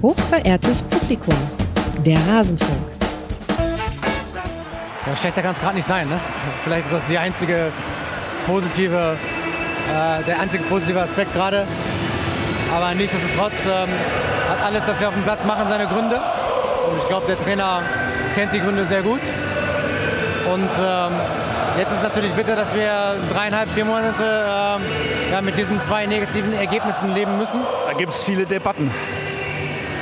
Hochverehrtes Publikum, der Rasenfunk. Ja, schlechter kann es gerade nicht sein. Ne? Vielleicht ist das die einzige positive, äh, der einzige positive Aspekt gerade. Aber nichtsdestotrotz ähm, hat alles, was wir auf dem Platz machen, seine Gründe. Und ich glaube, der Trainer kennt die Gründe sehr gut. Und ähm, jetzt ist natürlich bitter, dass wir dreieinhalb, vier Monate ähm, ja, mit diesen zwei negativen Ergebnissen leben müssen. Da gibt es viele Debatten.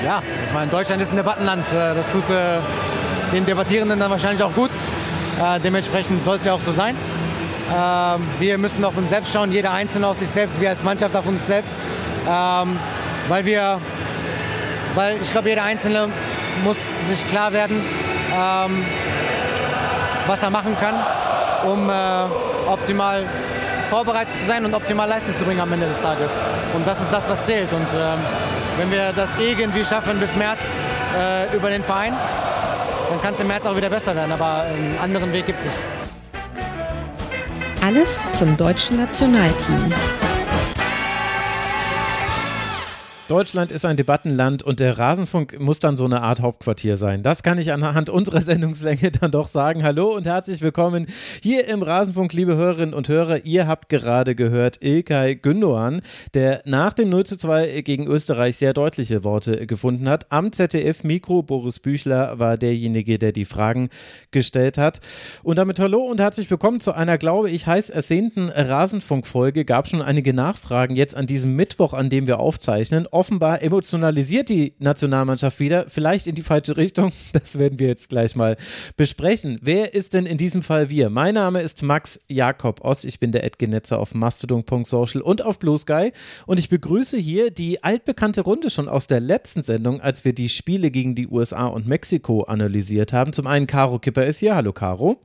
Ja, ich meine, Deutschland ist ein Debattenland. Äh, das tut äh, den Debattierenden dann wahrscheinlich auch gut. Äh, dementsprechend soll es ja auch so sein. Ähm, wir müssen auf uns selbst schauen, jeder Einzelne auf sich selbst, wir als Mannschaft auf uns selbst. Ähm, weil wir, weil ich glaube, jeder Einzelne muss sich klar werden, ähm, was er machen kann, um äh, optimal vorbereitet zu sein und optimal Leistung zu bringen am Ende des Tages. Und das ist das, was zählt. Und ähm, wenn wir das irgendwie schaffen bis März äh, über den Verein, dann kann es im März auch wieder besser werden. Aber einen anderen Weg gibt es nicht. Alles zum deutschen Nationalteam. Deutschland ist ein Debattenland und der Rasenfunk muss dann so eine Art Hauptquartier sein. Das kann ich anhand unserer Sendungslänge dann doch sagen. Hallo und herzlich willkommen hier im Rasenfunk, liebe Hörerinnen und Hörer. Ihr habt gerade gehört Ilkay Gündoğan, der nach dem 0 zu 2 gegen Österreich sehr deutliche Worte gefunden hat. Am ZDF-Mikro Boris Büchler war derjenige, der die Fragen gestellt hat. Und damit hallo und herzlich willkommen zu einer, glaube ich, heiß ersehnten Rasenfunk-Folge. Gab schon einige Nachfragen jetzt an diesem Mittwoch, an dem wir aufzeichnen offenbar emotionalisiert die Nationalmannschaft wieder, vielleicht in die falsche Richtung. Das werden wir jetzt gleich mal besprechen. Wer ist denn in diesem Fall wir? Mein Name ist Max Jakob Ost. Ich bin der Edgenetzer auf mastodon.social und auf Blue Sky und ich begrüße hier die altbekannte Runde schon aus der letzten Sendung, als wir die Spiele gegen die USA und Mexiko analysiert haben. Zum einen Caro Kipper ist hier. Hallo Caro.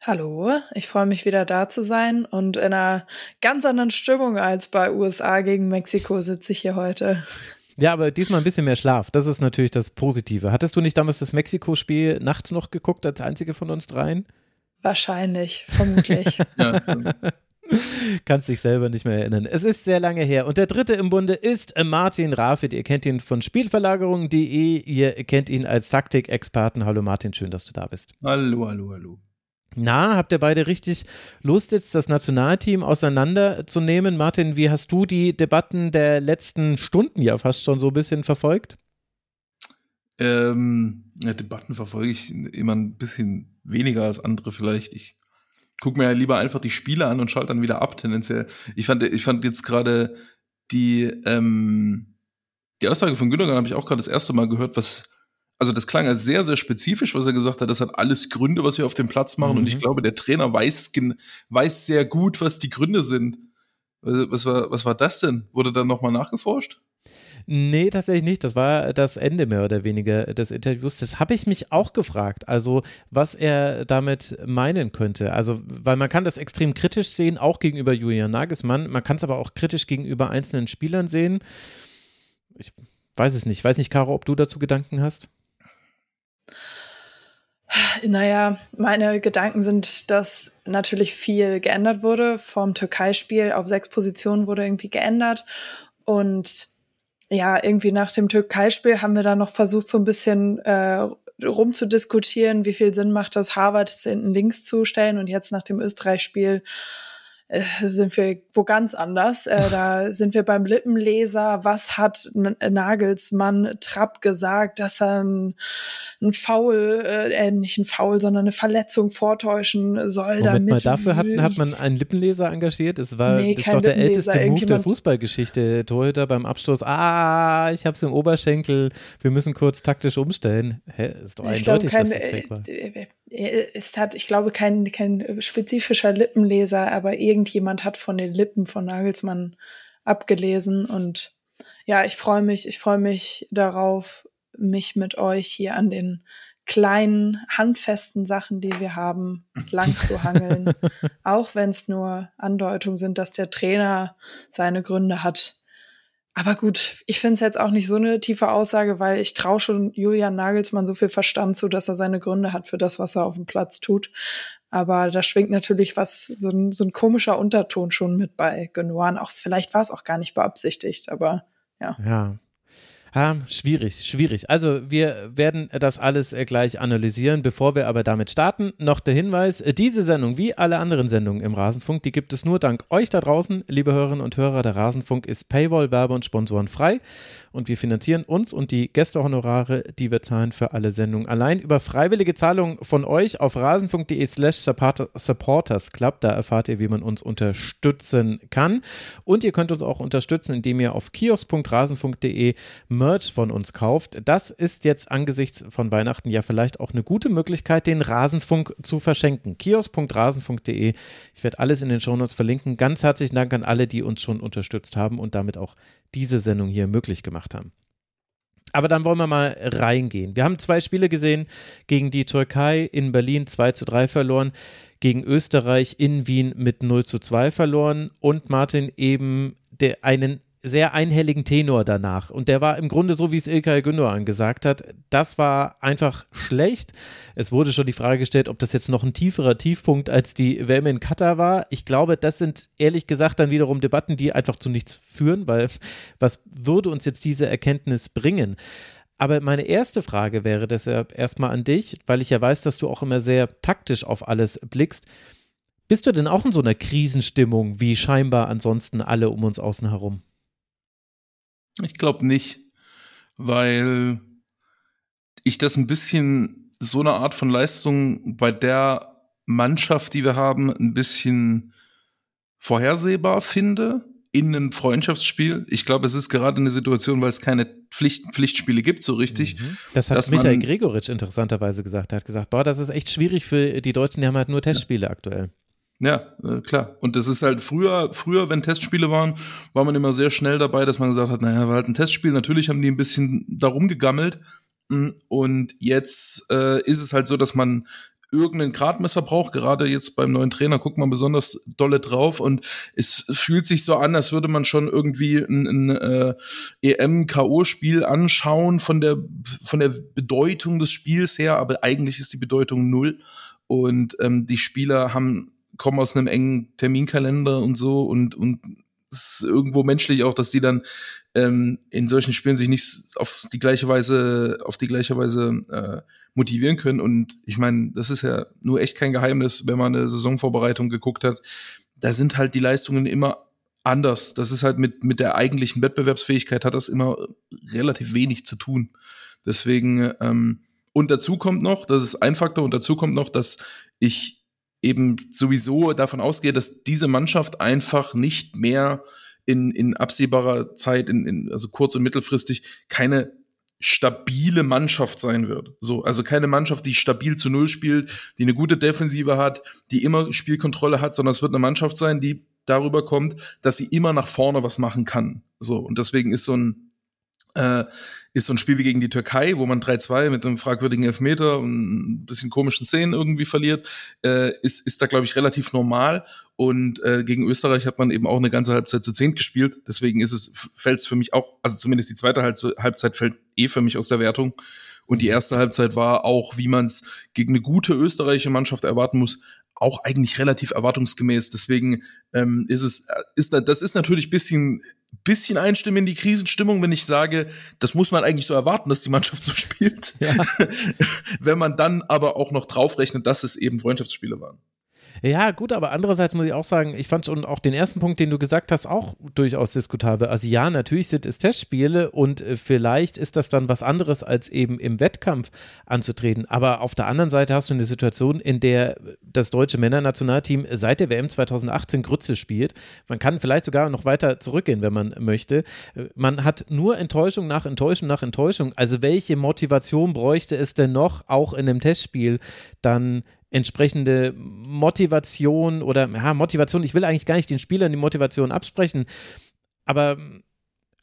Hallo, ich freue mich wieder da zu sein und in einer ganz anderen Stimmung als bei USA gegen Mexiko sitze ich hier heute. Ja, aber diesmal ein bisschen mehr Schlaf. Das ist natürlich das Positive. Hattest du nicht damals das Mexiko-Spiel nachts noch geguckt, als einzige von uns dreien? Wahrscheinlich, vermutlich. ja. Kannst dich selber nicht mehr erinnern. Es ist sehr lange her. Und der dritte im Bunde ist Martin Rafit. Ihr kennt ihn von Spielverlagerung.de. Ihr kennt ihn als Taktikexperten. Hallo Martin, schön, dass du da bist. Hallo, hallo, hallo. Na, habt ihr beide richtig Lust, jetzt das Nationalteam auseinanderzunehmen? Martin, wie hast du die Debatten der letzten Stunden ja fast schon so ein bisschen verfolgt? Ähm, ja, Debatten verfolge ich immer ein bisschen weniger als andere vielleicht. Ich gucke mir ja lieber einfach die Spiele an und schalte dann wieder ab, tendenziell. Ich fand, ich fand jetzt gerade die, ähm, die Aussage von Gündogan habe ich auch gerade das erste Mal gehört, was also das klang als sehr, sehr spezifisch, was er gesagt hat. Das hat alles Gründe, was wir auf dem Platz machen. Mhm. Und ich mhm. glaube, der Trainer weiß, weiß sehr gut, was die Gründe sind. Was war, was war das denn? Wurde dann nochmal nachgeforscht? Nee, tatsächlich nicht. Das war das Ende mehr oder weniger des Interviews. Das habe ich mich auch gefragt. Also, was er damit meinen könnte. Also, weil man kann das extrem kritisch sehen, auch gegenüber Julian Nagelsmann. Man kann es aber auch kritisch gegenüber einzelnen Spielern sehen. Ich weiß es nicht. Weiß nicht, Caro, ob du dazu Gedanken hast? Naja, meine Gedanken sind, dass natürlich viel geändert wurde. Vom Türkei-Spiel auf sechs Positionen wurde irgendwie geändert. Und ja, irgendwie nach dem Türkei-Spiel haben wir dann noch versucht, so ein bisschen äh, rumzudiskutieren, wie viel Sinn macht das, Harvard hinten links zu stellen. Und jetzt nach dem Österreich-Spiel äh, sind wir wo ganz anders. Äh, da sind wir beim Lippenleser. Was hat Nagelsmann Trapp gesagt, dass er ein, ein Foul, äh, äh, nicht ein Foul, sondern eine Verletzung vortäuschen soll? Moment damit mal, dafür hat, hat man einen Lippenleser engagiert. Es war nee, das ist doch der älteste Move der Fußballgeschichte. Torhüter beim Abstoß. Ah, ich hab's im Oberschenkel. Wir müssen kurz taktisch umstellen. Hä, ist doch eindeutig, glaub, kein, dass das fake war. Es hat, ich glaube, kein, kein spezifischer Lippenleser, aber irgendjemand hat von den Lippen von Nagelsmann abgelesen. Und ja, ich freue mich, ich freue mich darauf, mich mit euch hier an den kleinen, handfesten Sachen, die wir haben, lang zu hangeln. Auch wenn es nur Andeutungen sind, dass der Trainer seine Gründe hat, aber gut, ich finde es jetzt auch nicht so eine tiefe Aussage, weil ich traue schon Julian Nagelsmann so viel Verstand zu, dass er seine Gründe hat für das, was er auf dem Platz tut. Aber da schwingt natürlich was, so ein, so ein komischer Unterton schon mit bei Genoan. Auch vielleicht war es auch gar nicht beabsichtigt, aber ja. Ja. Ah, schwierig, schwierig. Also wir werden das alles äh, gleich analysieren. Bevor wir aber damit starten, noch der Hinweis, äh, diese Sendung, wie alle anderen Sendungen im Rasenfunk, die gibt es nur dank euch da draußen, liebe Hörerinnen und Hörer. Der Rasenfunk ist Paywall, Werbe und Sponsoren frei und wir finanzieren uns und die Gästehonorare, die wir zahlen für alle Sendungen allein über freiwillige Zahlungen von euch auf rasenfunk.de slash supporters club. Da erfahrt ihr, wie man uns unterstützen kann. Und ihr könnt uns auch unterstützen, indem ihr auf kiosk.rasenfunk.de Merch von uns kauft. Das ist jetzt angesichts von Weihnachten ja vielleicht auch eine gute Möglichkeit, den Rasenfunk zu verschenken. kiosk.rasenfunk.de. Ich werde alles in den Shownotes verlinken. Ganz herzlichen Dank an alle, die uns schon unterstützt haben und damit auch diese Sendung hier möglich gemacht haben. Aber dann wollen wir mal reingehen. Wir haben zwei Spiele gesehen gegen die Türkei in Berlin 2 zu 3 verloren, gegen Österreich in Wien mit 0 zu 2 verloren und Martin eben der, einen sehr einhelligen Tenor danach. Und der war im Grunde so, wie es Ilkay Gündoğan gesagt hat. Das war einfach schlecht. Es wurde schon die Frage gestellt, ob das jetzt noch ein tieferer Tiefpunkt als die WM in Katar war. Ich glaube, das sind ehrlich gesagt dann wiederum Debatten, die einfach zu nichts führen, weil was würde uns jetzt diese Erkenntnis bringen? Aber meine erste Frage wäre deshalb erstmal an dich, weil ich ja weiß, dass du auch immer sehr taktisch auf alles blickst. Bist du denn auch in so einer Krisenstimmung wie scheinbar ansonsten alle um uns außen herum? Ich glaube nicht, weil ich das ein bisschen so eine Art von Leistung bei der Mannschaft, die wir haben, ein bisschen vorhersehbar finde in einem Freundschaftsspiel. Ich glaube, es ist gerade eine Situation, weil es keine Pflicht, Pflichtspiele gibt, so richtig. Mhm. Das hat Michael Gregoritsch interessanterweise gesagt. Er hat gesagt, boah, das ist echt schwierig für die Deutschen, die haben halt nur Testspiele ja. aktuell. Ja, äh, klar. Und das ist halt früher, früher, wenn Testspiele waren, war man immer sehr schnell dabei, dass man gesagt hat, naja, war halt ein Testspiel. Natürlich haben die ein bisschen darum gegammelt. Mm, und jetzt äh, ist es halt so, dass man irgendein Gradmesser braucht. Gerade jetzt beim neuen Trainer guckt man besonders dolle drauf und es fühlt sich so an, als würde man schon irgendwie ein, ein äh, EM-KO-Spiel anschauen von der, von der Bedeutung des Spiels her, aber eigentlich ist die Bedeutung null. Und ähm, die Spieler haben kommen aus einem engen Terminkalender und so und, und es ist irgendwo menschlich auch, dass die dann ähm, in solchen Spielen sich nicht auf die gleiche Weise, auf die gleiche Weise äh, motivieren können. Und ich meine, das ist ja nur echt kein Geheimnis, wenn man eine Saisonvorbereitung geguckt hat. Da sind halt die Leistungen immer anders. Das ist halt mit, mit der eigentlichen Wettbewerbsfähigkeit hat das immer relativ wenig zu tun. Deswegen, ähm, und dazu kommt noch, das ist ein Faktor, und dazu kommt noch, dass ich eben sowieso davon ausgehe, dass diese Mannschaft einfach nicht mehr in, in absehbarer Zeit, in, in, also kurz- und mittelfristig, keine stabile Mannschaft sein wird. So, also keine Mannschaft, die stabil zu Null spielt, die eine gute Defensive hat, die immer Spielkontrolle hat, sondern es wird eine Mannschaft sein, die darüber kommt, dass sie immer nach vorne was machen kann. So, und deswegen ist so ein äh, ist so ein Spiel wie gegen die Türkei, wo man 3-2 mit einem fragwürdigen Elfmeter und ein bisschen komischen Szenen irgendwie verliert, äh, ist, ist da, glaube ich, relativ normal. Und äh, gegen Österreich hat man eben auch eine ganze Halbzeit zu zehn gespielt. Deswegen ist es, fällt es für mich auch, also zumindest die zweite Halbzeit fällt eh für mich aus der Wertung. Und die erste Halbzeit war auch, wie man es gegen eine gute österreichische Mannschaft erwarten muss, auch eigentlich relativ erwartungsgemäß. Deswegen ähm, ist es, äh, ist da, das ist natürlich bisschen, bisschen einstimmen in die Krisenstimmung, wenn ich sage, das muss man eigentlich so erwarten, dass die Mannschaft so spielt. Ja. wenn man dann aber auch noch draufrechnet, dass es eben Freundschaftsspiele waren. Ja, gut, aber andererseits muss ich auch sagen, ich fand schon auch den ersten Punkt, den du gesagt hast, auch durchaus diskutabel. Also ja, natürlich sind es Testspiele und äh, vielleicht ist das dann was anderes, als eben im Wettkampf anzutreten. Aber auf der anderen Seite hast du eine Situation, in der das deutsche Männernationalteam seit der WM 2018 Grütze spielt. Man kann vielleicht sogar noch weiter zurückgehen, wenn man möchte. Man hat nur Enttäuschung nach Enttäuschung nach Enttäuschung. Also welche Motivation bräuchte es denn noch, auch in einem Testspiel dann entsprechende Motivation oder ja, Motivation, ich will eigentlich gar nicht den Spielern die Motivation absprechen, aber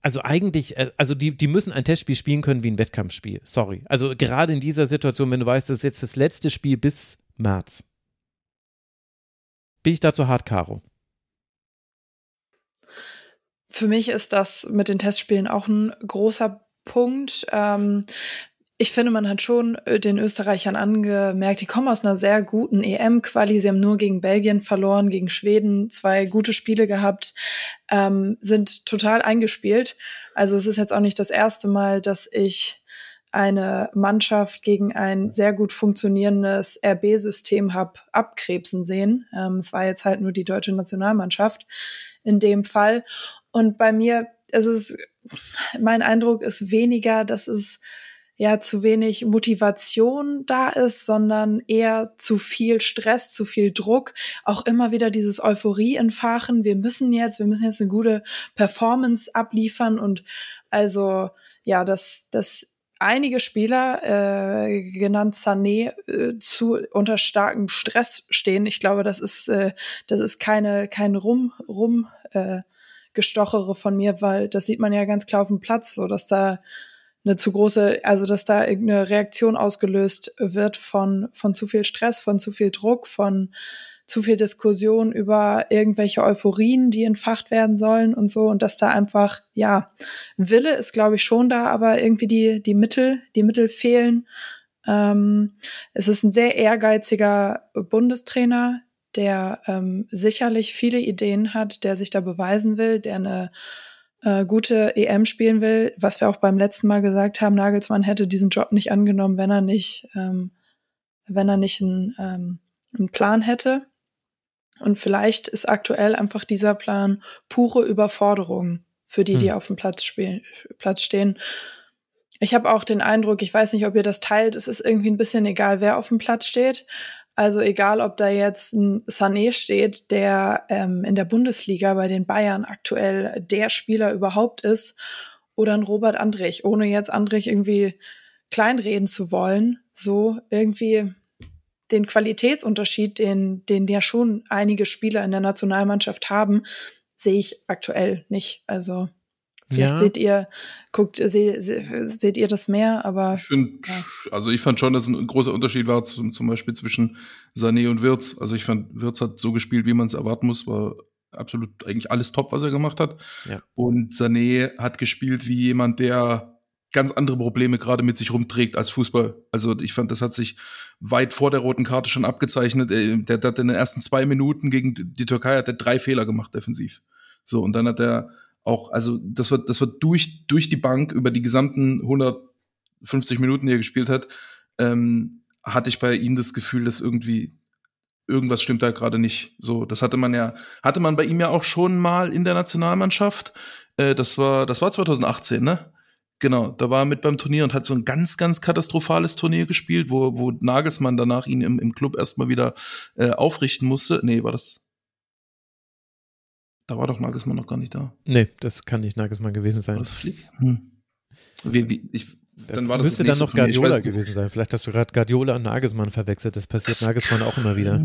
also eigentlich, äh, also die, die müssen ein Testspiel spielen können wie ein Wettkampfspiel. Sorry. Also gerade in dieser Situation, wenn du weißt, das ist jetzt das letzte Spiel bis März. Bin ich dazu hart, Caro? Für mich ist das mit den Testspielen auch ein großer Punkt. Ähm, ich finde, man hat schon äh, den Österreichern angemerkt, die kommen aus einer sehr guten EM-Quali. Sie haben nur gegen Belgien verloren, gegen Schweden zwei gute Spiele gehabt, ähm, sind total eingespielt. Also es ist jetzt auch nicht das erste Mal, dass ich eine Mannschaft gegen ein sehr gut funktionierendes RB-System habe abkrebsen sehen. Ähm, es war jetzt halt nur die deutsche Nationalmannschaft in dem Fall. Und bei mir, es ist, mein Eindruck ist weniger, dass es ja zu wenig Motivation da ist, sondern eher zu viel Stress, zu viel Druck, auch immer wieder dieses Euphorie entfachen. Wir müssen jetzt, wir müssen jetzt eine gute Performance abliefern und also ja, dass dass einige Spieler, äh, genannt Sané, äh, zu unter starkem Stress stehen. Ich glaube, das ist äh, das ist keine kein Rum Rum äh, Gestochere von mir, weil das sieht man ja ganz klar auf dem Platz, so dass da eine zu große, also dass da irgendeine Reaktion ausgelöst wird von, von zu viel Stress, von zu viel Druck, von zu viel Diskussion über irgendwelche Euphorien, die entfacht werden sollen und so. Und dass da einfach, ja, Wille ist, glaube ich, schon da, aber irgendwie die, die Mittel, die Mittel fehlen. Ähm, es ist ein sehr ehrgeiziger Bundestrainer, der ähm, sicherlich viele Ideen hat, der sich da beweisen will, der eine äh, gute EM spielen will, was wir auch beim letzten Mal gesagt haben, Nagelsmann hätte diesen Job nicht angenommen, wenn er nicht, ähm, wenn er nicht einen, ähm, einen Plan hätte. Und vielleicht ist aktuell einfach dieser Plan pure Überforderung für die, die hm. auf dem Platz, spielen, Platz stehen. Ich habe auch den Eindruck, ich weiß nicht, ob ihr das teilt, es ist irgendwie ein bisschen egal, wer auf dem Platz steht. Also egal, ob da jetzt ein Sané steht, der ähm, in der Bundesliga bei den Bayern aktuell der Spieler überhaupt ist, oder ein Robert Andrich, ohne jetzt Andrich irgendwie kleinreden zu wollen, so irgendwie den Qualitätsunterschied, den, den ja schon einige Spieler in der Nationalmannschaft haben, sehe ich aktuell nicht. Also Vielleicht ja. seht ihr, guckt, se, se, seht ihr das mehr, aber. Ich finde, ja. also ich fand schon, dass ein großer Unterschied war zum, zum Beispiel zwischen Sané und Wirtz. Also ich fand, Wirtz hat so gespielt, wie man es erwarten muss, war absolut eigentlich alles top, was er gemacht hat. Ja. Und Sané hat gespielt wie jemand, der ganz andere Probleme gerade mit sich rumträgt als Fußball. Also ich fand, das hat sich weit vor der roten Karte schon abgezeichnet. Äh, der, der hat in den ersten zwei Minuten gegen die Türkei hat er drei Fehler gemacht defensiv. So und dann hat er auch, also das wird, das wird durch, durch die Bank über die gesamten 150 Minuten, die er gespielt hat, ähm, hatte ich bei ihm das Gefühl, dass irgendwie irgendwas stimmt da gerade nicht. So, das hatte man ja, hatte man bei ihm ja auch schon mal in der Nationalmannschaft. Äh, das war, das war 2018, ne? Genau, da war er mit beim Turnier und hat so ein ganz, ganz katastrophales Turnier gespielt, wo, wo Nagelsmann danach ihn im, im Club erstmal wieder äh, aufrichten musste. Nee, war das, da war doch Nagelsmann noch gar nicht da. Nee, das kann nicht Nagelsmann gewesen sein. War das Flick? Hm. Wie, wie, ich, das dann war das müsste dann noch Guardiola gewesen sein. Vielleicht hast du gerade Guardiola und Nagelsmann verwechselt. Das passiert das Nagelsmann auch immer wieder.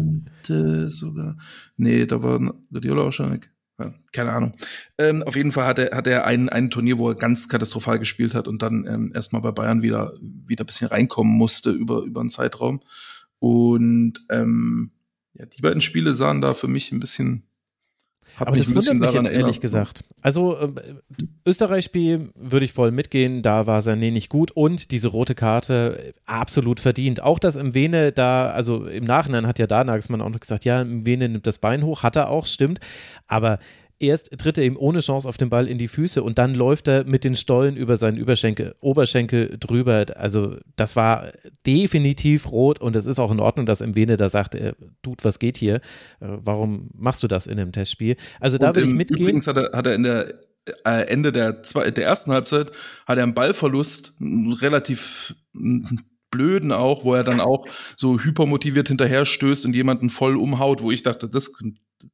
Sogar. Nee, da war Guardiola auch schon weg. Ja, keine Ahnung. Ähm, auf jeden Fall hat er, hat er ein, ein Turnier, wo er ganz katastrophal gespielt hat und dann ähm, erstmal bei Bayern wieder, wieder ein bisschen reinkommen musste über, über einen Zeitraum. Und ähm, ja, die beiden Spiele sahen da für mich ein bisschen hab Aber das wundert mich jetzt ehrlich gesagt. Also äh, Österreich-Spiel würde ich voll mitgehen, da war Sané nicht gut und diese rote Karte äh, absolut verdient. Auch das im Vene da, also im Nachhinein hat ja da Nagelsmann auch noch gesagt, ja, im Vene nimmt das Bein hoch, hat er auch, stimmt. Aber erst tritt er ihm ohne Chance auf den Ball in die Füße und dann läuft er mit den Stollen über seinen Überschenkel, Oberschenkel drüber. Also das war definitiv rot und es ist auch in Ordnung, dass Mwene da sagt, äh, Dude, was geht hier? Äh, warum machst du das in einem Testspiel? Also da würde ich mitgehen. Übrigens hat er, hat er in der äh, Ende der, zwei, der ersten Halbzeit hat er einen Ballverlust, relativ blöden auch, wo er dann auch so hypermotiviert hinterher stößt und jemanden voll umhaut, wo ich dachte, das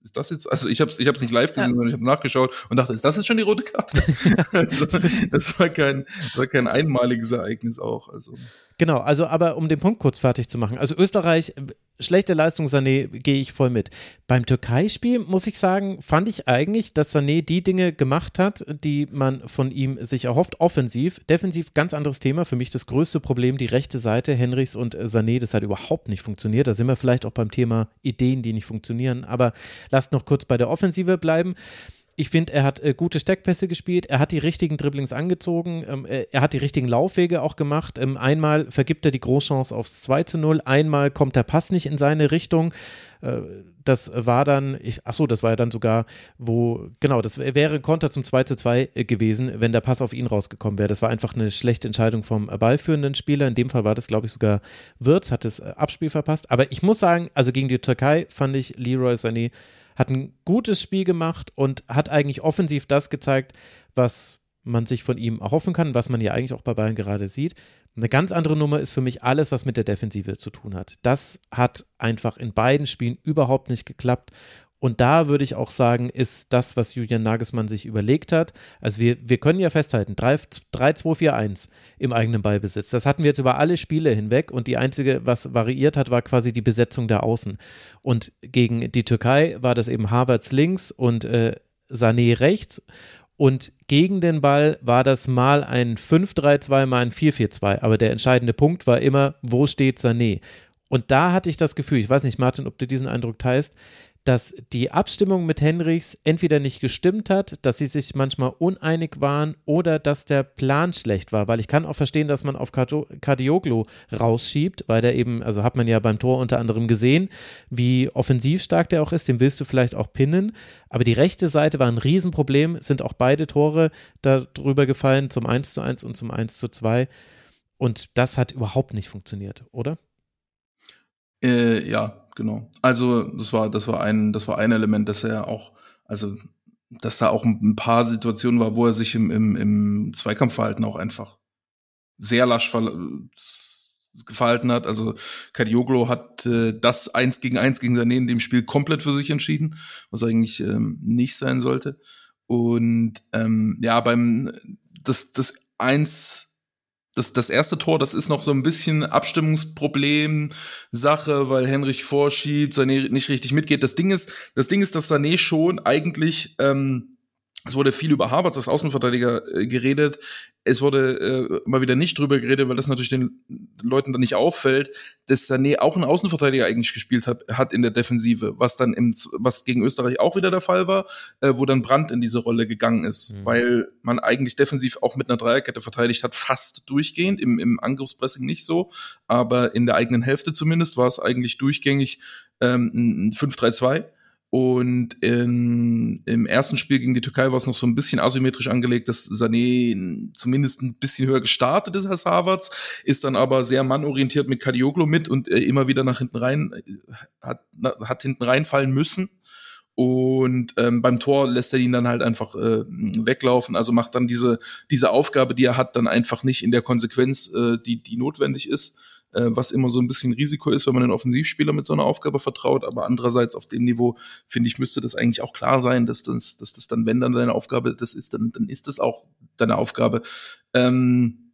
ist das jetzt, also ich habe es ich hab's nicht live gesehen, ja. sondern ich habe nachgeschaut und dachte, ist das jetzt schon die rote Karte? also, das war kein, war kein einmaliges Ereignis auch. Also. Genau, also aber um den Punkt kurz fertig zu machen. Also Österreich, schlechte Leistung Sané, gehe ich voll mit. Beim Türkei-Spiel muss ich sagen, fand ich eigentlich, dass Sané die Dinge gemacht hat, die man von ihm sich erhofft. Offensiv, defensiv ganz anderes Thema. Für mich das größte Problem, die rechte Seite, Henrichs und Sané, das hat überhaupt nicht funktioniert. Da sind wir vielleicht auch beim Thema Ideen, die nicht funktionieren. Aber lasst noch kurz bei der Offensive bleiben ich finde, er hat äh, gute Steckpässe gespielt, er hat die richtigen Dribblings angezogen, ähm, äh, er hat die richtigen Laufwege auch gemacht. Ähm, einmal vergibt er die Großchance aufs 2 zu 0, einmal kommt der Pass nicht in seine Richtung. Äh, das war dann, ich, ach so, das war ja dann sogar, wo, genau, das wäre Konter zum 2 zu 2 äh, gewesen, wenn der Pass auf ihn rausgekommen wäre. Das war einfach eine schlechte Entscheidung vom ballführenden Spieler. In dem Fall war das, glaube ich, sogar Wirtz, hat das Abspiel verpasst. Aber ich muss sagen, also gegen die Türkei fand ich Leroy Sané hat ein gutes Spiel gemacht und hat eigentlich offensiv das gezeigt, was man sich von ihm erhoffen kann, was man ja eigentlich auch bei Bayern gerade sieht. Eine ganz andere Nummer ist für mich alles, was mit der Defensive zu tun hat. Das hat einfach in beiden Spielen überhaupt nicht geklappt. Und da würde ich auch sagen, ist das, was Julian Nagelsmann sich überlegt hat. Also wir, wir können ja festhalten, 3-2-4-1 im eigenen Ballbesitz. Das hatten wir jetzt über alle Spiele hinweg und die einzige, was variiert hat, war quasi die Besetzung der Außen. Und gegen die Türkei war das eben Havertz links und äh, Sané rechts. Und gegen den Ball war das mal ein 5-3-2, mal ein 4-4-2. Aber der entscheidende Punkt war immer, wo steht Sané? Und da hatte ich das Gefühl, ich weiß nicht, Martin, ob du diesen Eindruck teilst, dass die Abstimmung mit Henrichs entweder nicht gestimmt hat, dass sie sich manchmal uneinig waren oder dass der Plan schlecht war, weil ich kann auch verstehen, dass man auf Cardioglu rausschiebt, weil der eben, also hat man ja beim Tor unter anderem gesehen, wie offensiv stark der auch ist, den willst du vielleicht auch pinnen, aber die rechte Seite war ein Riesenproblem, sind auch beide Tore darüber gefallen, zum 1 zu 1 und zum 1 zu 2 und das hat überhaupt nicht funktioniert, oder? Äh, ja, genau. Also das war, das war ein, das war ein Element, dass er auch, also dass da auch ein paar Situationen war, wo er sich im, im, im Zweikampfverhalten auch einfach sehr lasch verhalten hat. Also Kadioglo hat äh, das eins gegen eins gegen Sané in dem Spiel komplett für sich entschieden, was eigentlich ähm, nicht sein sollte. Und ähm, ja, beim das, das eins das, das erste Tor, das ist noch so ein bisschen Abstimmungsproblem, Sache, weil Henrich vorschiebt, Sané nicht richtig mitgeht. Das Ding ist, das Ding ist, dass Sané schon eigentlich ähm, es wurde viel über Harvards als Außenverteidiger äh, geredet. Es wurde äh, mal wieder nicht drüber geredet, weil das natürlich den Leuten dann nicht auffällt, dass Sané auch ein Außenverteidiger eigentlich gespielt hat, hat in der Defensive, was dann im, was gegen Österreich auch wieder der Fall war, äh, wo dann Brandt in diese Rolle gegangen ist, mhm. weil man eigentlich defensiv auch mit einer Dreierkette verteidigt hat, fast durchgehend, im, im Angriffspressing nicht so, aber in der eigenen Hälfte zumindest war es eigentlich durchgängig ähm, ein 5-3-2 und in, im ersten Spiel gegen die Türkei war es noch so ein bisschen asymmetrisch angelegt, dass Sané zumindest ein bisschen höher gestartet ist als Havertz, ist dann aber sehr mannorientiert mit Kadioglu mit und äh, immer wieder nach hinten rein, äh, hat, hat hinten reinfallen müssen. Und ähm, beim Tor lässt er ihn dann halt einfach äh, weglaufen, also macht dann diese, diese Aufgabe, die er hat, dann einfach nicht in der Konsequenz, äh, die, die notwendig ist äh, was immer so ein bisschen Risiko ist, wenn man einen Offensivspieler mit so einer Aufgabe vertraut. Aber andererseits auf dem Niveau, finde ich, müsste das eigentlich auch klar sein, dass das, dass das dann, wenn dann deine Aufgabe das ist, dann, dann ist das auch deine Aufgabe. Ähm,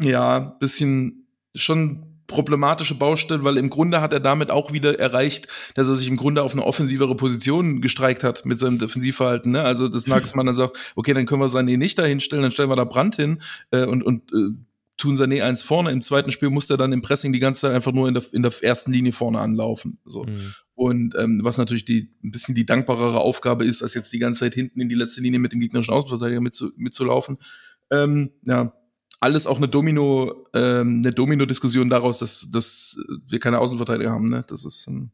ja, bisschen schon problematische Baustelle, weil im Grunde hat er damit auch wieder erreicht, dass er sich im Grunde auf eine offensivere Position gestreikt hat mit seinem Defensivverhalten. Ne? Also das Nagelsmann dann sagt, okay, dann können wir Sané nicht da hinstellen, dann stellen wir da Brand hin äh, und, und äh, tun Sané eins vorne. Im zweiten Spiel muss er dann im Pressing die ganze Zeit einfach nur in der, in der ersten Linie vorne anlaufen. So. Mhm. Und ähm, was natürlich die ein bisschen die dankbarere Aufgabe ist, als jetzt die ganze Zeit hinten in die letzte Linie mit dem gegnerischen Außenverteidiger mitzu, mitzulaufen. Ähm, ja, alles auch eine Domino, ähm, eine Domino-Diskussion daraus, dass, dass wir keine Außenverteidiger haben. Ne? Das ist ein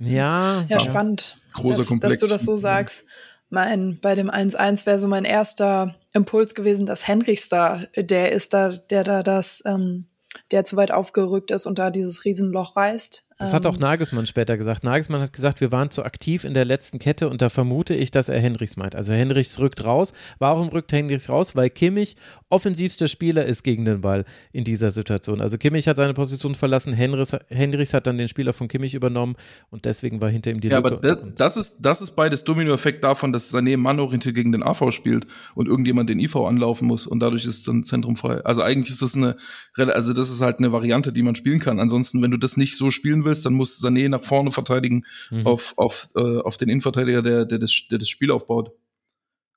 ja, ja, spannend, großer dass, Komplex. dass du das so sagst mein, bei dem 1-1 wäre so mein erster Impuls gewesen, dass Henrichs da, der ist da, der da das, ähm, der zu weit aufgerückt ist und da dieses Riesenloch reißt. Das hat auch ähm, Nagelsmann später gesagt. Nagelsmann hat gesagt, wir waren zu aktiv in der letzten Kette und da vermute ich, dass er Henrichs meint. Also Henrichs rückt raus. Warum rückt Henrichs raus? Weil Kimmich offensivster Spieler ist gegen den Ball in dieser Situation. Also Kimmich hat seine Position verlassen, Henrichs, Henrichs hat dann den Spieler von Kimmich übernommen und deswegen war hinter ihm die Ja, Lücke. aber das, das, ist, das ist beides Dominoeffekt davon, dass Sané mannorientiert gegen den AV spielt und irgendjemand den IV anlaufen muss und dadurch ist dann Zentrum frei. Also eigentlich ist das eine, also das ist halt eine Variante, die man spielen kann. Ansonsten, wenn du das nicht so spielen willst, willst, dann muss Sané nach vorne verteidigen mhm. auf, auf, äh, auf den Innenverteidiger, der, der, das, der das Spiel aufbaut.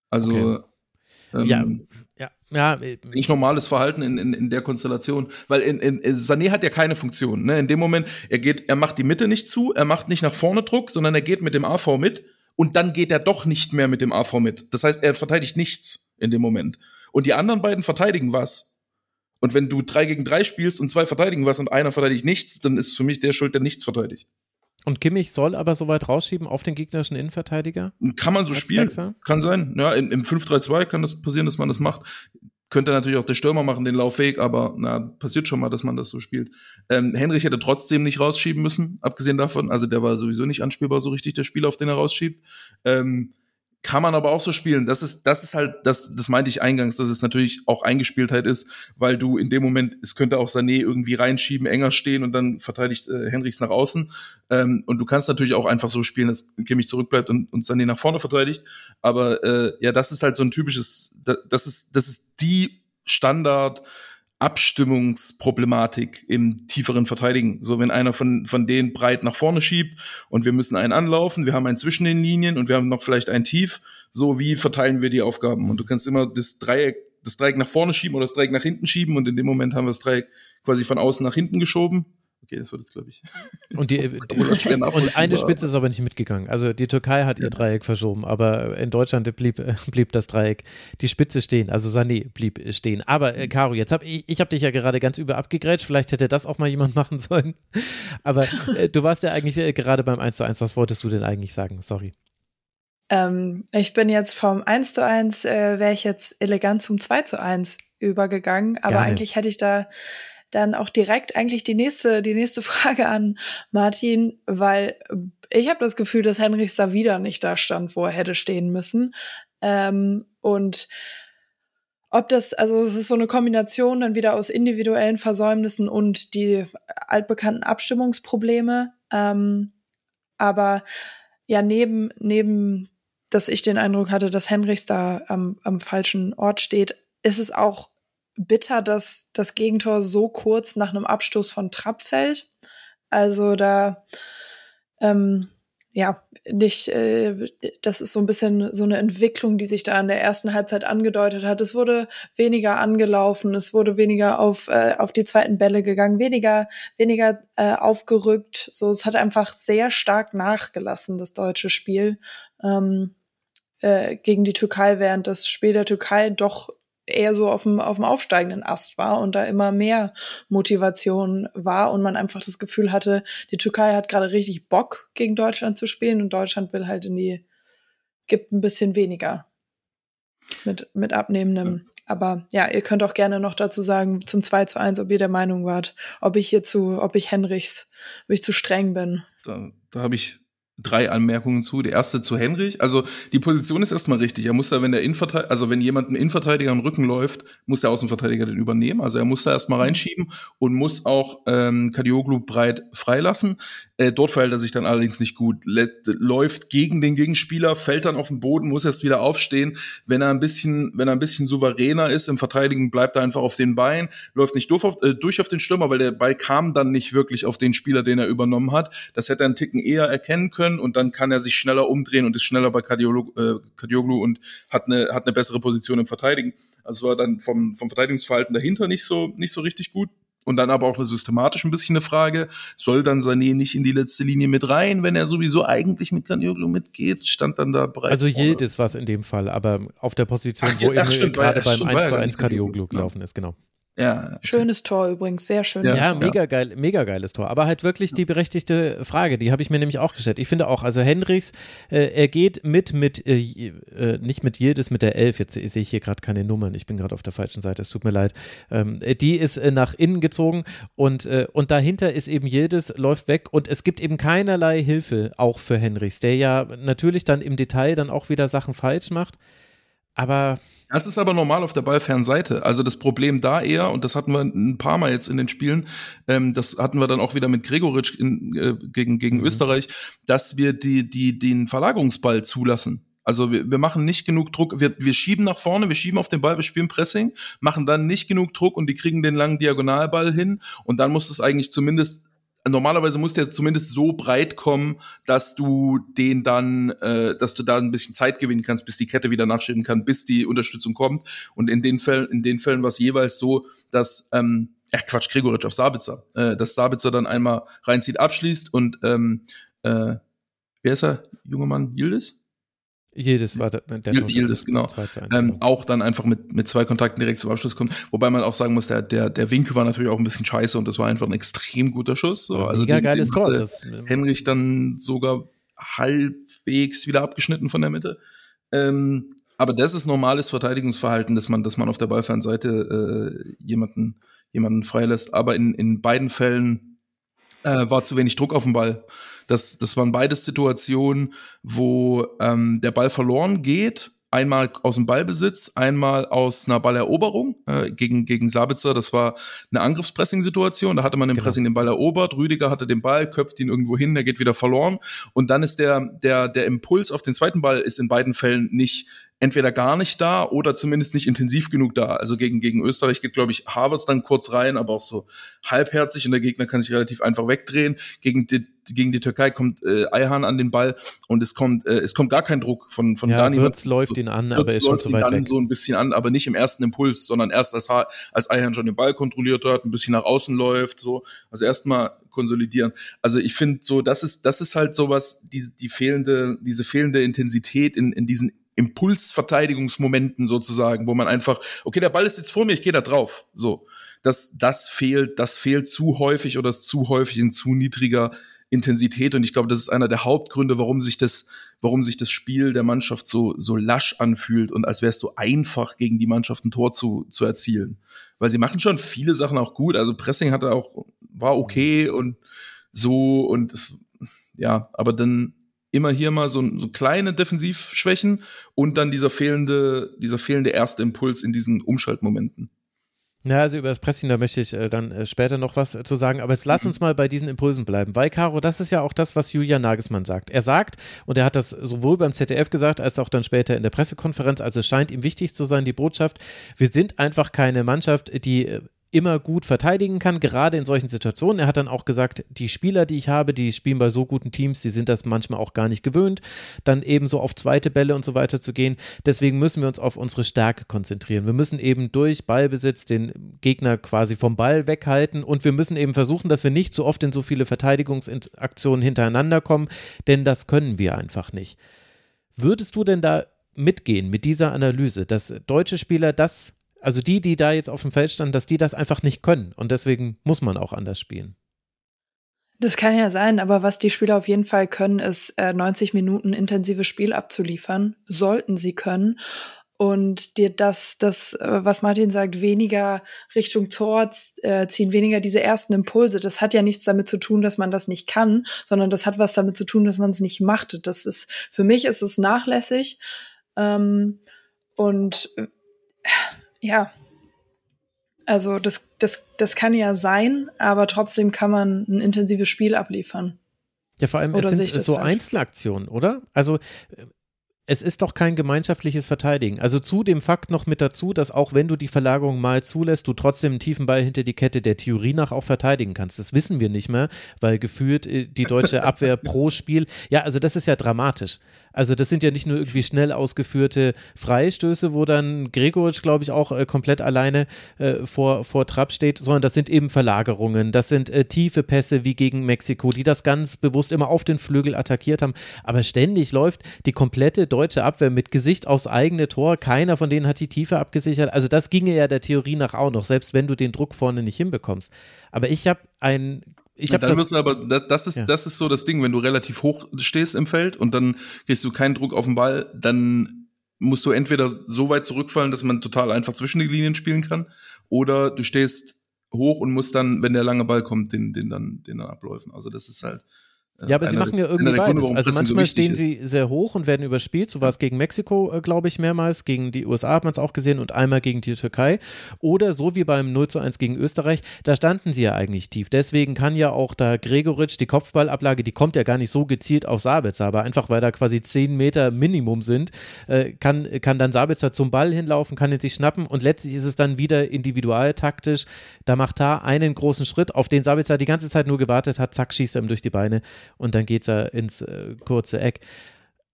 Also okay. ähm, ja, ja, ja. Äh, nicht normales Verhalten in, in, in der Konstellation. Weil in, in, Sané hat ja keine Funktion. Ne? In dem Moment, er geht, er macht die Mitte nicht zu, er macht nicht nach vorne Druck, sondern er geht mit dem AV mit und dann geht er doch nicht mehr mit dem AV mit. Das heißt, er verteidigt nichts in dem Moment. Und die anderen beiden verteidigen was. Und wenn du drei gegen drei spielst und zwei verteidigen was und einer verteidigt nichts, dann ist für mich der schuld, der nichts verteidigt. Und Kimmich soll aber so weit rausschieben auf den gegnerischen Innenverteidiger? Kann man so spielen. Sechser? Kann sein. Ja, im, im 5-3-2 kann das passieren, dass man das macht. Könnte natürlich auch der Stürmer machen, den Laufweg, aber na, passiert schon mal, dass man das so spielt. Ähm, Henrich hätte trotzdem nicht rausschieben müssen, abgesehen davon. Also der war sowieso nicht anspielbar so richtig, der Spieler, auf den er rausschiebt. Ähm, kann man aber auch so spielen. Das ist, das ist halt, das, das meinte ich eingangs, dass es natürlich auch Eingespieltheit ist, weil du in dem Moment, es könnte auch Sané irgendwie reinschieben, enger stehen und dann verteidigt äh, Henrichs nach außen. Ähm, und du kannst natürlich auch einfach so spielen, dass Kimmich zurückbleibt und, und Sané nach vorne verteidigt. Aber äh, ja, das ist halt so ein typisches, das ist, das ist die Standard, Abstimmungsproblematik im tieferen Verteidigen. So, wenn einer von, von denen breit nach vorne schiebt und wir müssen einen anlaufen, wir haben einen zwischen den Linien und wir haben noch vielleicht ein Tief. So, wie verteilen wir die Aufgaben? Und du kannst immer das Dreieck, das Dreieck nach vorne schieben oder das Dreieck nach hinten schieben und in dem Moment haben wir das Dreieck quasi von außen nach hinten geschoben Okay, das wird jetzt, glaube ich. Und, die, die und eine Spitze ist aber nicht mitgegangen. Also die Türkei hat ja. ihr Dreieck verschoben, aber in Deutschland blieb, blieb das Dreieck, die Spitze stehen. Also Sané blieb stehen. Aber äh, Caro, jetzt habe ich, ich habe dich ja gerade ganz über abgegrätscht. Vielleicht hätte das auch mal jemand machen sollen. Aber äh, du warst ja eigentlich äh, gerade beim 1 zu 1. Was wolltest du denn eigentlich sagen? Sorry. Ähm, ich bin jetzt vom 1 zu 1, äh, wäre ich jetzt elegant zum 2 zu 1 übergegangen. Aber Gerne. eigentlich hätte ich da dann auch direkt eigentlich die nächste, die nächste Frage an Martin, weil ich habe das Gefühl, dass Henrichs da wieder nicht da stand, wo er hätte stehen müssen. Ähm, und ob das, also es ist so eine Kombination dann wieder aus individuellen Versäumnissen und die altbekannten Abstimmungsprobleme. Ähm, aber ja, neben, neben, dass ich den Eindruck hatte, dass Henrichs da am, am falschen Ort steht, ist es auch bitter, dass das Gegentor so kurz nach einem Abstoß von Trapp fällt. Also da, ähm, ja, nicht, äh, das ist so ein bisschen so eine Entwicklung, die sich da in der ersten Halbzeit angedeutet hat. Es wurde weniger angelaufen, es wurde weniger auf, äh, auf die zweiten Bälle gegangen, weniger, weniger äh, aufgerückt. So, es hat einfach sehr stark nachgelassen, das deutsche Spiel. Ähm, äh, gegen die Türkei, während das Spiel der Türkei doch eher so auf dem, auf dem aufsteigenden Ast war und da immer mehr Motivation war und man einfach das Gefühl hatte, die Türkei hat gerade richtig Bock, gegen Deutschland zu spielen und Deutschland will halt in die, gibt ein bisschen weniger mit, mit abnehmendem. Aber ja, ihr könnt auch gerne noch dazu sagen, zum 2 zu 1, ob ihr der Meinung wart, ob ich hier zu, ob ich Henrichs, ob ich zu streng bin. Da, da habe ich drei Anmerkungen zu. Der erste zu Henrich. Also die Position ist erstmal richtig. Er muss da, wenn der Innenverteidiger, also wenn jemand ein Innenverteidiger am Rücken läuft, muss der Außenverteidiger den übernehmen. Also er muss da erstmal reinschieben und muss auch ähm, Kadioglu breit freilassen. Äh, dort verhält er sich dann allerdings nicht gut. Läuft gegen den Gegenspieler, fällt dann auf den Boden, muss erst wieder aufstehen. Wenn er ein bisschen, wenn er ein bisschen souveräner ist im Verteidigen, bleibt er einfach auf den Beinen, läuft nicht durch auf, äh, durch auf den Stürmer, weil der Ball kam dann nicht wirklich auf den Spieler, den er übernommen hat. Das hätte er einen Ticken eher erkennen können und dann kann er sich schneller umdrehen und ist schneller bei Kardiolo, äh, Kardioglu und hat eine, hat eine bessere Position im Verteidigen. Also war dann vom, vom Verteidigungsverhalten dahinter nicht so, nicht so richtig gut. Und dann aber auch eine systematisch ein bisschen eine Frage, soll dann Sané nicht in die letzte Linie mit rein, wenn er sowieso eigentlich mit Kanioglu mitgeht, stand dann da bereits Also Yield ist was in dem Fall, aber auf der Position, ach, wo eben gerade beim 1 zu 1 Kanioglu gelaufen ist, genau. Ja. Schönes Tor übrigens, sehr schön. Ja, ja, mega geil, mega geiles Tor. Aber halt wirklich die berechtigte Frage, die habe ich mir nämlich auch gestellt. Ich finde auch, also Hendricks, äh, er geht mit, mit, äh, äh, nicht mit Yildiz, mit der Elf. Jetzt sehe ich hier gerade keine Nummern. Ich bin gerade auf der falschen Seite. Es tut mir leid. Ähm, die ist äh, nach innen gezogen und, äh, und dahinter ist eben Yildiz, läuft weg und es gibt eben keinerlei Hilfe auch für Hendricks, der ja natürlich dann im Detail dann auch wieder Sachen falsch macht. Aber das ist aber normal auf der ballfernen Seite. Also das Problem da eher, und das hatten wir ein paar Mal jetzt in den Spielen, ähm, das hatten wir dann auch wieder mit Gregoritsch in, äh, gegen, gegen mhm. Österreich, dass wir die, die, den Verlagerungsball zulassen. Also wir, wir machen nicht genug Druck, wir, wir schieben nach vorne, wir schieben auf den Ball, wir spielen Pressing, machen dann nicht genug Druck und die kriegen den langen Diagonalball hin und dann muss es eigentlich zumindest normalerweise muss der zumindest so breit kommen, dass du den dann, äh, dass du da ein bisschen Zeit gewinnen kannst, bis die Kette wieder nachschieben kann, bis die Unterstützung kommt. Und in den Fällen, in den Fällen war es jeweils so, dass ähm, Ach Quatsch, Gregoritsch auf Sabitzer. Äh, dass Sabitzer dann einmal reinzieht, abschließt und ähm, äh, wer ist er? Junger Mann, Yildiz? Jedes war der, der Yildiz, genau. Ähm, auch dann einfach mit, mit zwei Kontakten direkt zum Abschluss kommt. Wobei man auch sagen muss, der, der, der Winkel war natürlich auch ein bisschen scheiße und das war einfach ein extrem guter Schuss. So. Also Mega den, geiles den Tor. Das, Henrich dann sogar halbwegs wieder abgeschnitten von der Mitte. Ähm, aber das ist normales Verteidigungsverhalten, dass man, dass man auf der Ballfernseite äh, jemanden, jemanden freilässt. Aber in, in beiden Fällen äh, war zu wenig Druck auf dem Ball. Das, das waren beides Situationen, wo ähm, der Ball verloren geht einmal aus dem Ballbesitz, einmal aus einer Balleroberung äh, gegen, gegen Sabitzer. Das war eine Angriffspressing-Situation. Da hatte man im genau. Pressing den Ball erobert. Rüdiger hatte den Ball, köpft ihn irgendwo hin, der geht wieder verloren. Und dann ist der, der, der Impuls auf den zweiten Ball ist in beiden Fällen nicht entweder gar nicht da oder zumindest nicht intensiv genug da. Also gegen, gegen Österreich geht, glaube ich, Harvards dann kurz rein, aber auch so halbherzig und der Gegner kann sich relativ einfach wegdrehen. Gegen die, gegen die Türkei kommt äh, Ayhan an den Ball und es kommt, äh, es kommt gar kein Druck von, von ja, Dani. Wirtz läuft ihn an, aber er ist schon zu weit weg. so ein bisschen an, aber nicht im ersten Impuls, sondern erst als, als Ayhan schon den Ball kontrolliert hat, ein bisschen nach außen läuft, so. Also erstmal konsolidieren. Also ich finde so, das ist, das ist halt sowas, die, die fehlende, diese fehlende Intensität in, in diesen Impulsverteidigungsmomenten sozusagen, wo man einfach, okay, der Ball ist jetzt vor mir, ich gehe da drauf. So. Das, das fehlt, das fehlt zu häufig oder ist zu häufig in zu niedriger Intensität. Und ich glaube, das ist einer der Hauptgründe, warum sich das, warum sich das Spiel der Mannschaft so, so lasch anfühlt und als wäre es so einfach, gegen die Mannschaft ein Tor zu, zu erzielen. Weil sie machen schon viele Sachen auch gut. Also Pressing hatte auch, war okay und so und es, ja, aber dann immer hier mal so, so kleine Defensivschwächen und dann dieser fehlende, dieser fehlende erste Impuls in diesen Umschaltmomenten. Ja, also über das Pressing, da möchte ich äh, dann äh, später noch was äh, zu sagen. Aber jetzt lass mhm. uns mal bei diesen Impulsen bleiben. Weil, Caro, das ist ja auch das, was Julian Nagelsmann sagt. Er sagt, und er hat das sowohl beim ZDF gesagt, als auch dann später in der Pressekonferenz, also es scheint ihm wichtig zu sein, die Botschaft, wir sind einfach keine Mannschaft, die immer gut verteidigen kann, gerade in solchen Situationen. Er hat dann auch gesagt, die Spieler, die ich habe, die spielen bei so guten Teams, die sind das manchmal auch gar nicht gewöhnt, dann eben so auf zweite Bälle und so weiter zu gehen. Deswegen müssen wir uns auf unsere Stärke konzentrieren. Wir müssen eben durch Ballbesitz den Gegner quasi vom Ball weghalten und wir müssen eben versuchen, dass wir nicht so oft in so viele Verteidigungsaktionen hintereinander kommen, denn das können wir einfach nicht. Würdest du denn da mitgehen mit dieser Analyse, dass deutsche Spieler das also die, die da jetzt auf dem Feld standen, dass die das einfach nicht können und deswegen muss man auch anders spielen. Das kann ja sein, aber was die Spieler auf jeden Fall können, ist äh, 90 Minuten intensives Spiel abzuliefern. Sollten sie können. Und dir das, das, äh, was Martin sagt, weniger Richtung Tor äh, ziehen, weniger diese ersten Impulse. Das hat ja nichts damit zu tun, dass man das nicht kann, sondern das hat was damit zu tun, dass man es nicht macht. Das ist, für mich ist es nachlässig. Ähm, und äh, ja. Also das, das, das kann ja sein, aber trotzdem kann man ein intensives Spiel abliefern. Ja, vor allem, oder es sind so falsch? Einzelaktionen, oder? Also es ist doch kein gemeinschaftliches Verteidigen. Also zu dem Fakt noch mit dazu, dass auch wenn du die Verlagerung mal zulässt, du trotzdem einen tiefen Ball hinter die Kette der Theorie nach auch verteidigen kannst. Das wissen wir nicht mehr, weil gefühlt äh, die deutsche Abwehr pro Spiel, ja, also das ist ja dramatisch. Also das sind ja nicht nur irgendwie schnell ausgeführte Freistöße, wo dann Gregoritsch, glaube ich, auch äh, komplett alleine äh, vor, vor Trapp steht, sondern das sind eben Verlagerungen, das sind äh, tiefe Pässe wie gegen Mexiko, die das ganz bewusst immer auf den Flügel attackiert haben. Aber ständig läuft die komplette deutsche Abwehr mit Gesicht aufs eigene Tor. Keiner von denen hat die Tiefe abgesichert. Also das ginge ja der Theorie nach auch noch, selbst wenn du den Druck vorne nicht hinbekommst. Aber ich habe ein ich habe das, müssen aber das, das ist ja. das ist so das Ding, wenn du relativ hoch stehst im Feld und dann kriegst du keinen Druck auf den Ball, dann musst du entweder so weit zurückfallen, dass man total einfach zwischen die Linien spielen kann, oder du stehst hoch und musst dann, wenn der lange Ball kommt, den den dann den dann abläufen. Also das ist halt ja, aber sie machen ja irgendwie beides. Gründe, also manchmal so stehen sie sehr hoch und werden überspielt. So war es gegen Mexiko, äh, glaube ich, mehrmals. Gegen die USA hat man es auch gesehen und einmal gegen die Türkei. Oder so wie beim 0 zu 1 gegen Österreich, da standen sie ja eigentlich tief. Deswegen kann ja auch da Gregoritsch die Kopfballablage, die kommt ja gar nicht so gezielt auf Sabitzer, aber einfach weil da quasi 10 Meter Minimum sind, äh, kann, kann dann Sabitzer zum Ball hinlaufen, kann ihn sich schnappen und letztlich ist es dann wieder individualtaktisch. Da macht da einen großen Schritt, auf den Sabitzer die ganze Zeit nur gewartet hat, zack, schießt er ihm durch die Beine und dann geht er ins äh, kurze Eck.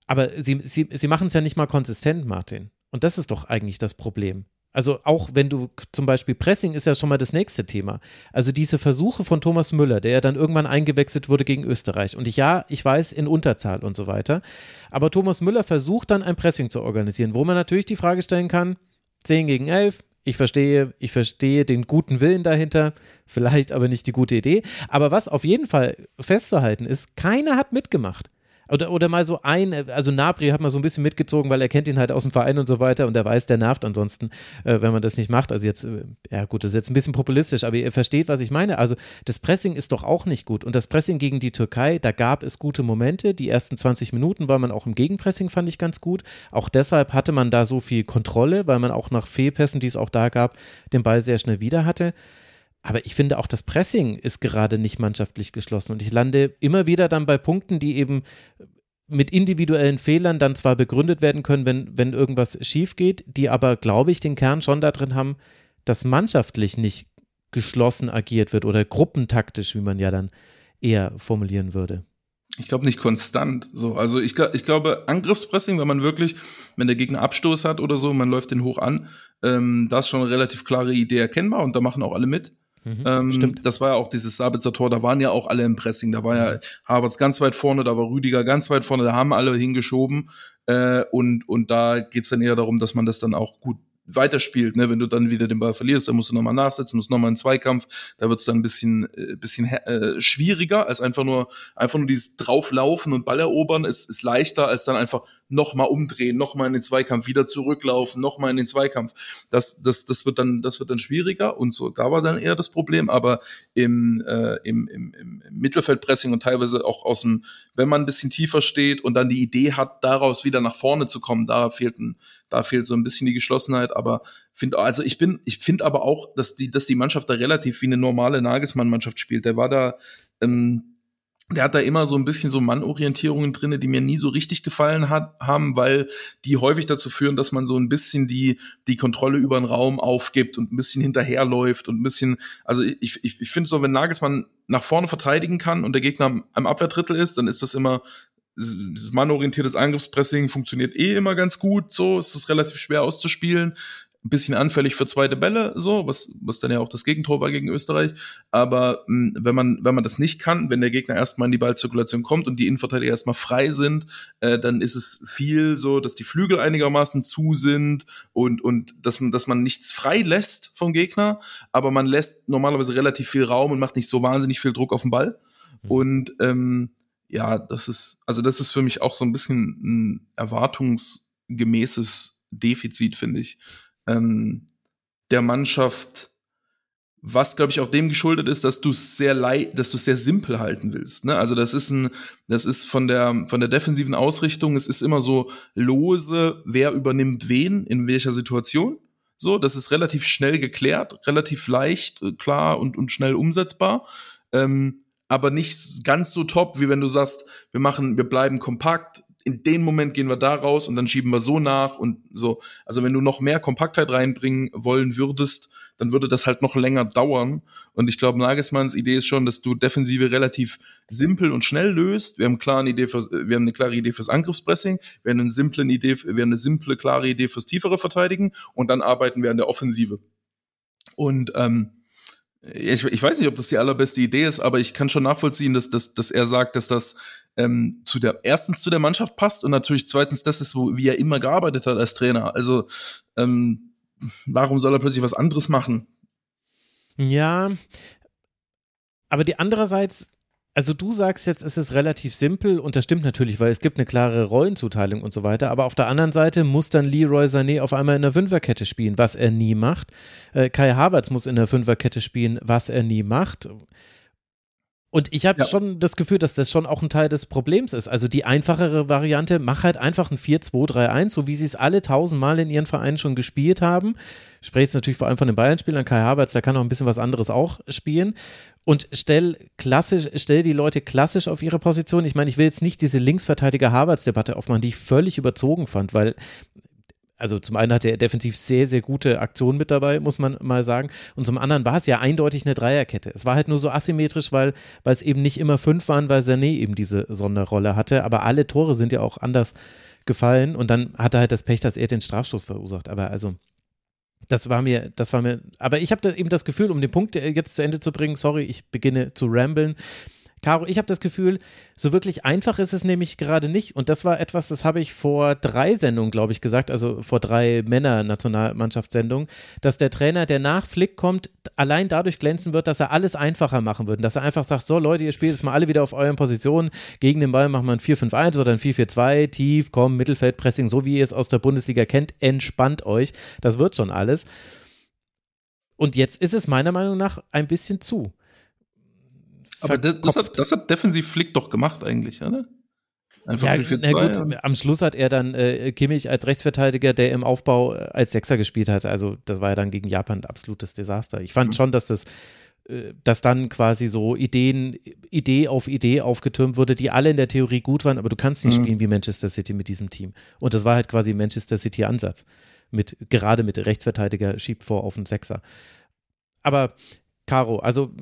Aber sie, sie, sie machen es ja nicht mal konsistent, Martin. Und das ist doch eigentlich das Problem. Also auch wenn du zum Beispiel Pressing ist ja schon mal das nächste Thema. Also diese Versuche von Thomas Müller, der ja dann irgendwann eingewechselt wurde gegen Österreich. Und ich ja, ich weiß, in Unterzahl und so weiter. Aber Thomas Müller versucht dann ein Pressing zu organisieren, wo man natürlich die Frage stellen kann, 10 gegen 11, ich verstehe, ich verstehe den guten Willen dahinter, vielleicht aber nicht die gute Idee. Aber was auf jeden Fall festzuhalten ist, keiner hat mitgemacht. Oder, oder mal so ein, also Nabri hat mal so ein bisschen mitgezogen, weil er kennt ihn halt aus dem Verein und so weiter und er weiß, der nervt ansonsten, äh, wenn man das nicht macht. Also jetzt, äh, ja gut, das ist jetzt ein bisschen populistisch, aber ihr versteht, was ich meine. Also das Pressing ist doch auch nicht gut. Und das Pressing gegen die Türkei, da gab es gute Momente. Die ersten 20 Minuten war man auch im Gegenpressing, fand ich ganz gut. Auch deshalb hatte man da so viel Kontrolle, weil man auch nach Fehlpässen, die es auch da gab, den Ball sehr schnell wieder hatte. Aber ich finde auch das Pressing ist gerade nicht mannschaftlich geschlossen und ich lande immer wieder dann bei Punkten, die eben mit individuellen Fehlern dann zwar begründet werden können, wenn, wenn irgendwas schief geht, die aber, glaube ich, den Kern schon da drin haben, dass mannschaftlich nicht geschlossen agiert wird oder gruppentaktisch, wie man ja dann eher formulieren würde. Ich glaube nicht konstant. So, also ich, ich glaube Angriffspressing, wenn man wirklich, wenn der Gegner Abstoß hat oder so, man läuft den hoch an, ähm, da ist schon eine relativ klare Idee erkennbar und da machen auch alle mit. Mhm, ähm, stimmt. Das war ja auch dieses Sabitzer Tor, da waren ja auch alle im Pressing. Da war ja mhm. Havertz ganz weit vorne, da war Rüdiger ganz weit vorne, da haben alle hingeschoben. Äh, und, und da geht's dann eher darum, dass man das dann auch gut weiterspielt. Ne? Wenn du dann wieder den Ball verlierst, dann musst du nochmal nachsetzen, musst nochmal einen Zweikampf. Da wird's dann ein bisschen, äh, bisschen äh, schwieriger, als einfach nur, einfach nur dieses Drauflaufen und Ball erobern ist, ist leichter, als dann einfach nochmal umdrehen, nochmal in den Zweikampf, wieder zurücklaufen, nochmal in den Zweikampf. Das, das, das wird dann, das wird dann schwieriger und so. Da war dann eher das Problem, aber im, äh, im, im, im Mittelfeldpressing und teilweise auch aus dem, wenn man ein bisschen tiefer steht und dann die Idee hat, daraus wieder nach vorne zu kommen, da fehlt ein, da fehlt so ein bisschen die Geschlossenheit, aber finde, also ich bin, ich finde aber auch, dass die, dass die Mannschaft da relativ wie eine normale Nagelsmann-Mannschaft spielt. Der war da, ähm, der hat da immer so ein bisschen so Mannorientierungen drinne, die mir nie so richtig gefallen hat, haben, weil die häufig dazu führen, dass man so ein bisschen die, die Kontrolle über den Raum aufgibt und ein bisschen hinterherläuft und ein bisschen, also ich, ich, ich finde so, wenn Nagelsmann nach vorne verteidigen kann und der Gegner am, am Abwehrdrittel ist, dann ist das immer mannorientiertes Angriffspressing funktioniert eh immer ganz gut, so ist es relativ schwer auszuspielen. Ein bisschen anfällig für zweite Bälle, so, was, was dann ja auch das Gegentor war gegen Österreich. Aber mh, hm, wenn man, wenn man das nicht kann, wenn der Gegner erstmal in die Ballzirkulation kommt und die Innenverteidiger erstmal frei sind, äh, dann ist es viel so, dass die Flügel einigermaßen zu sind und, und dass man, dass man nichts frei lässt vom Gegner, aber man lässt normalerweise relativ viel Raum und macht nicht so wahnsinnig viel Druck auf den Ball. Mhm. Und ähm, ja, das ist, also das ist für mich auch so ein bisschen ein erwartungsgemäßes Defizit, finde ich, ähm, der Mannschaft, was glaube ich auch dem geschuldet ist, dass du sehr leid, dass du sehr simpel halten willst. Ne? Also das ist ein, das ist von der von der defensiven Ausrichtung, es ist immer so lose, wer übernimmt wen in welcher Situation. So, das ist relativ schnell geklärt, relativ leicht, äh, klar und und schnell umsetzbar. Ähm, aber nicht ganz so top, wie wenn du sagst, wir machen, wir bleiben kompakt, in dem Moment gehen wir da raus und dann schieben wir so nach und so. Also wenn du noch mehr Kompaktheit reinbringen wollen würdest, dann würde das halt noch länger dauern. Und ich glaube, Nagelsmanns Idee ist schon, dass du Defensive relativ simpel und schnell löst. Wir haben, klar eine, Idee für, wir haben eine klare Idee fürs Angriffspressing, wir haben eine simple Idee, wir haben eine simple, klare Idee fürs tiefere Verteidigen und dann arbeiten wir an der Offensive. Und ähm, ich, ich weiß nicht, ob das die allerbeste Idee ist, aber ich kann schon nachvollziehen, dass, dass, dass er sagt, dass das ähm, zu der erstens zu der Mannschaft passt und natürlich zweitens das ist, wo wie er immer gearbeitet hat als Trainer. Also ähm, warum soll er plötzlich was anderes machen? Ja, aber die andererseits also du sagst jetzt, es ist relativ simpel und das stimmt natürlich, weil es gibt eine klare Rollenzuteilung und so weiter, aber auf der anderen Seite muss dann Leroy Sané auf einmal in der Fünferkette spielen, was er nie macht. Äh, Kai Havertz muss in der Fünferkette spielen, was er nie macht. Und ich habe ja. schon das Gefühl, dass das schon auch ein Teil des Problems ist. Also die einfachere Variante, mach halt einfach ein 4-2-3-1, so wie sie es alle tausendmal in ihren Vereinen schon gespielt haben. Ich spreche jetzt natürlich vor allem von den Bayern-Spielern. Kai Havertz, der kann auch ein bisschen was anderes auch spielen. Und stell klassisch, stell die Leute klassisch auf ihre Position. Ich meine, ich will jetzt nicht diese Linksverteidiger-Havertz-Debatte aufmachen, die ich völlig überzogen fand, weil also zum einen hatte er defensiv sehr, sehr gute Aktionen mit dabei, muss man mal sagen. Und zum anderen war es ja eindeutig eine Dreierkette. Es war halt nur so asymmetrisch, weil, weil es eben nicht immer fünf waren, weil Sané eben diese Sonderrolle hatte. Aber alle Tore sind ja auch anders gefallen. Und dann hatte halt das Pech, dass er den Strafstoß verursacht. Aber also, Das war mir, das war mir, aber ich habe eben das Gefühl, um den Punkt äh, jetzt zu Ende zu bringen, sorry, ich beginne zu ramblen. Caro, ich habe das Gefühl, so wirklich einfach ist es nämlich gerade nicht. Und das war etwas, das habe ich vor drei Sendungen, glaube ich, gesagt, also vor drei Männer-Nationalmannschaftssendungen, dass der Trainer, der nach Flick kommt, allein dadurch glänzen wird, dass er alles einfacher machen würde. Dass er einfach sagt: So, Leute, ihr spielt jetzt mal alle wieder auf euren Positionen. Gegen den Ball machen wir ein 4-5-1 oder ein 4-4-2, tief, komm, Mittelfeldpressing, so wie ihr es aus der Bundesliga kennt. Entspannt euch. Das wird schon alles. Und jetzt ist es meiner Meinung nach ein bisschen zu. Aber das, das, hat, das hat defensiv Flick doch gemacht eigentlich, oder? Einfach ja, 4, 4, na gut, ja. am Schluss hat er dann äh, Kimmich als Rechtsverteidiger, der im Aufbau äh, als Sechser gespielt hat. Also das war ja dann gegen Japan ein absolutes Desaster. Ich fand mhm. schon, dass das äh, dass dann quasi so Ideen, Idee auf Idee aufgetürmt wurde, die alle in der Theorie gut waren, aber du kannst nicht mhm. spielen wie Manchester City mit diesem Team. Und das war halt quasi Manchester City Ansatz. Mit, gerade mit Rechtsverteidiger schiebt vor auf den Sechser. Aber Caro, also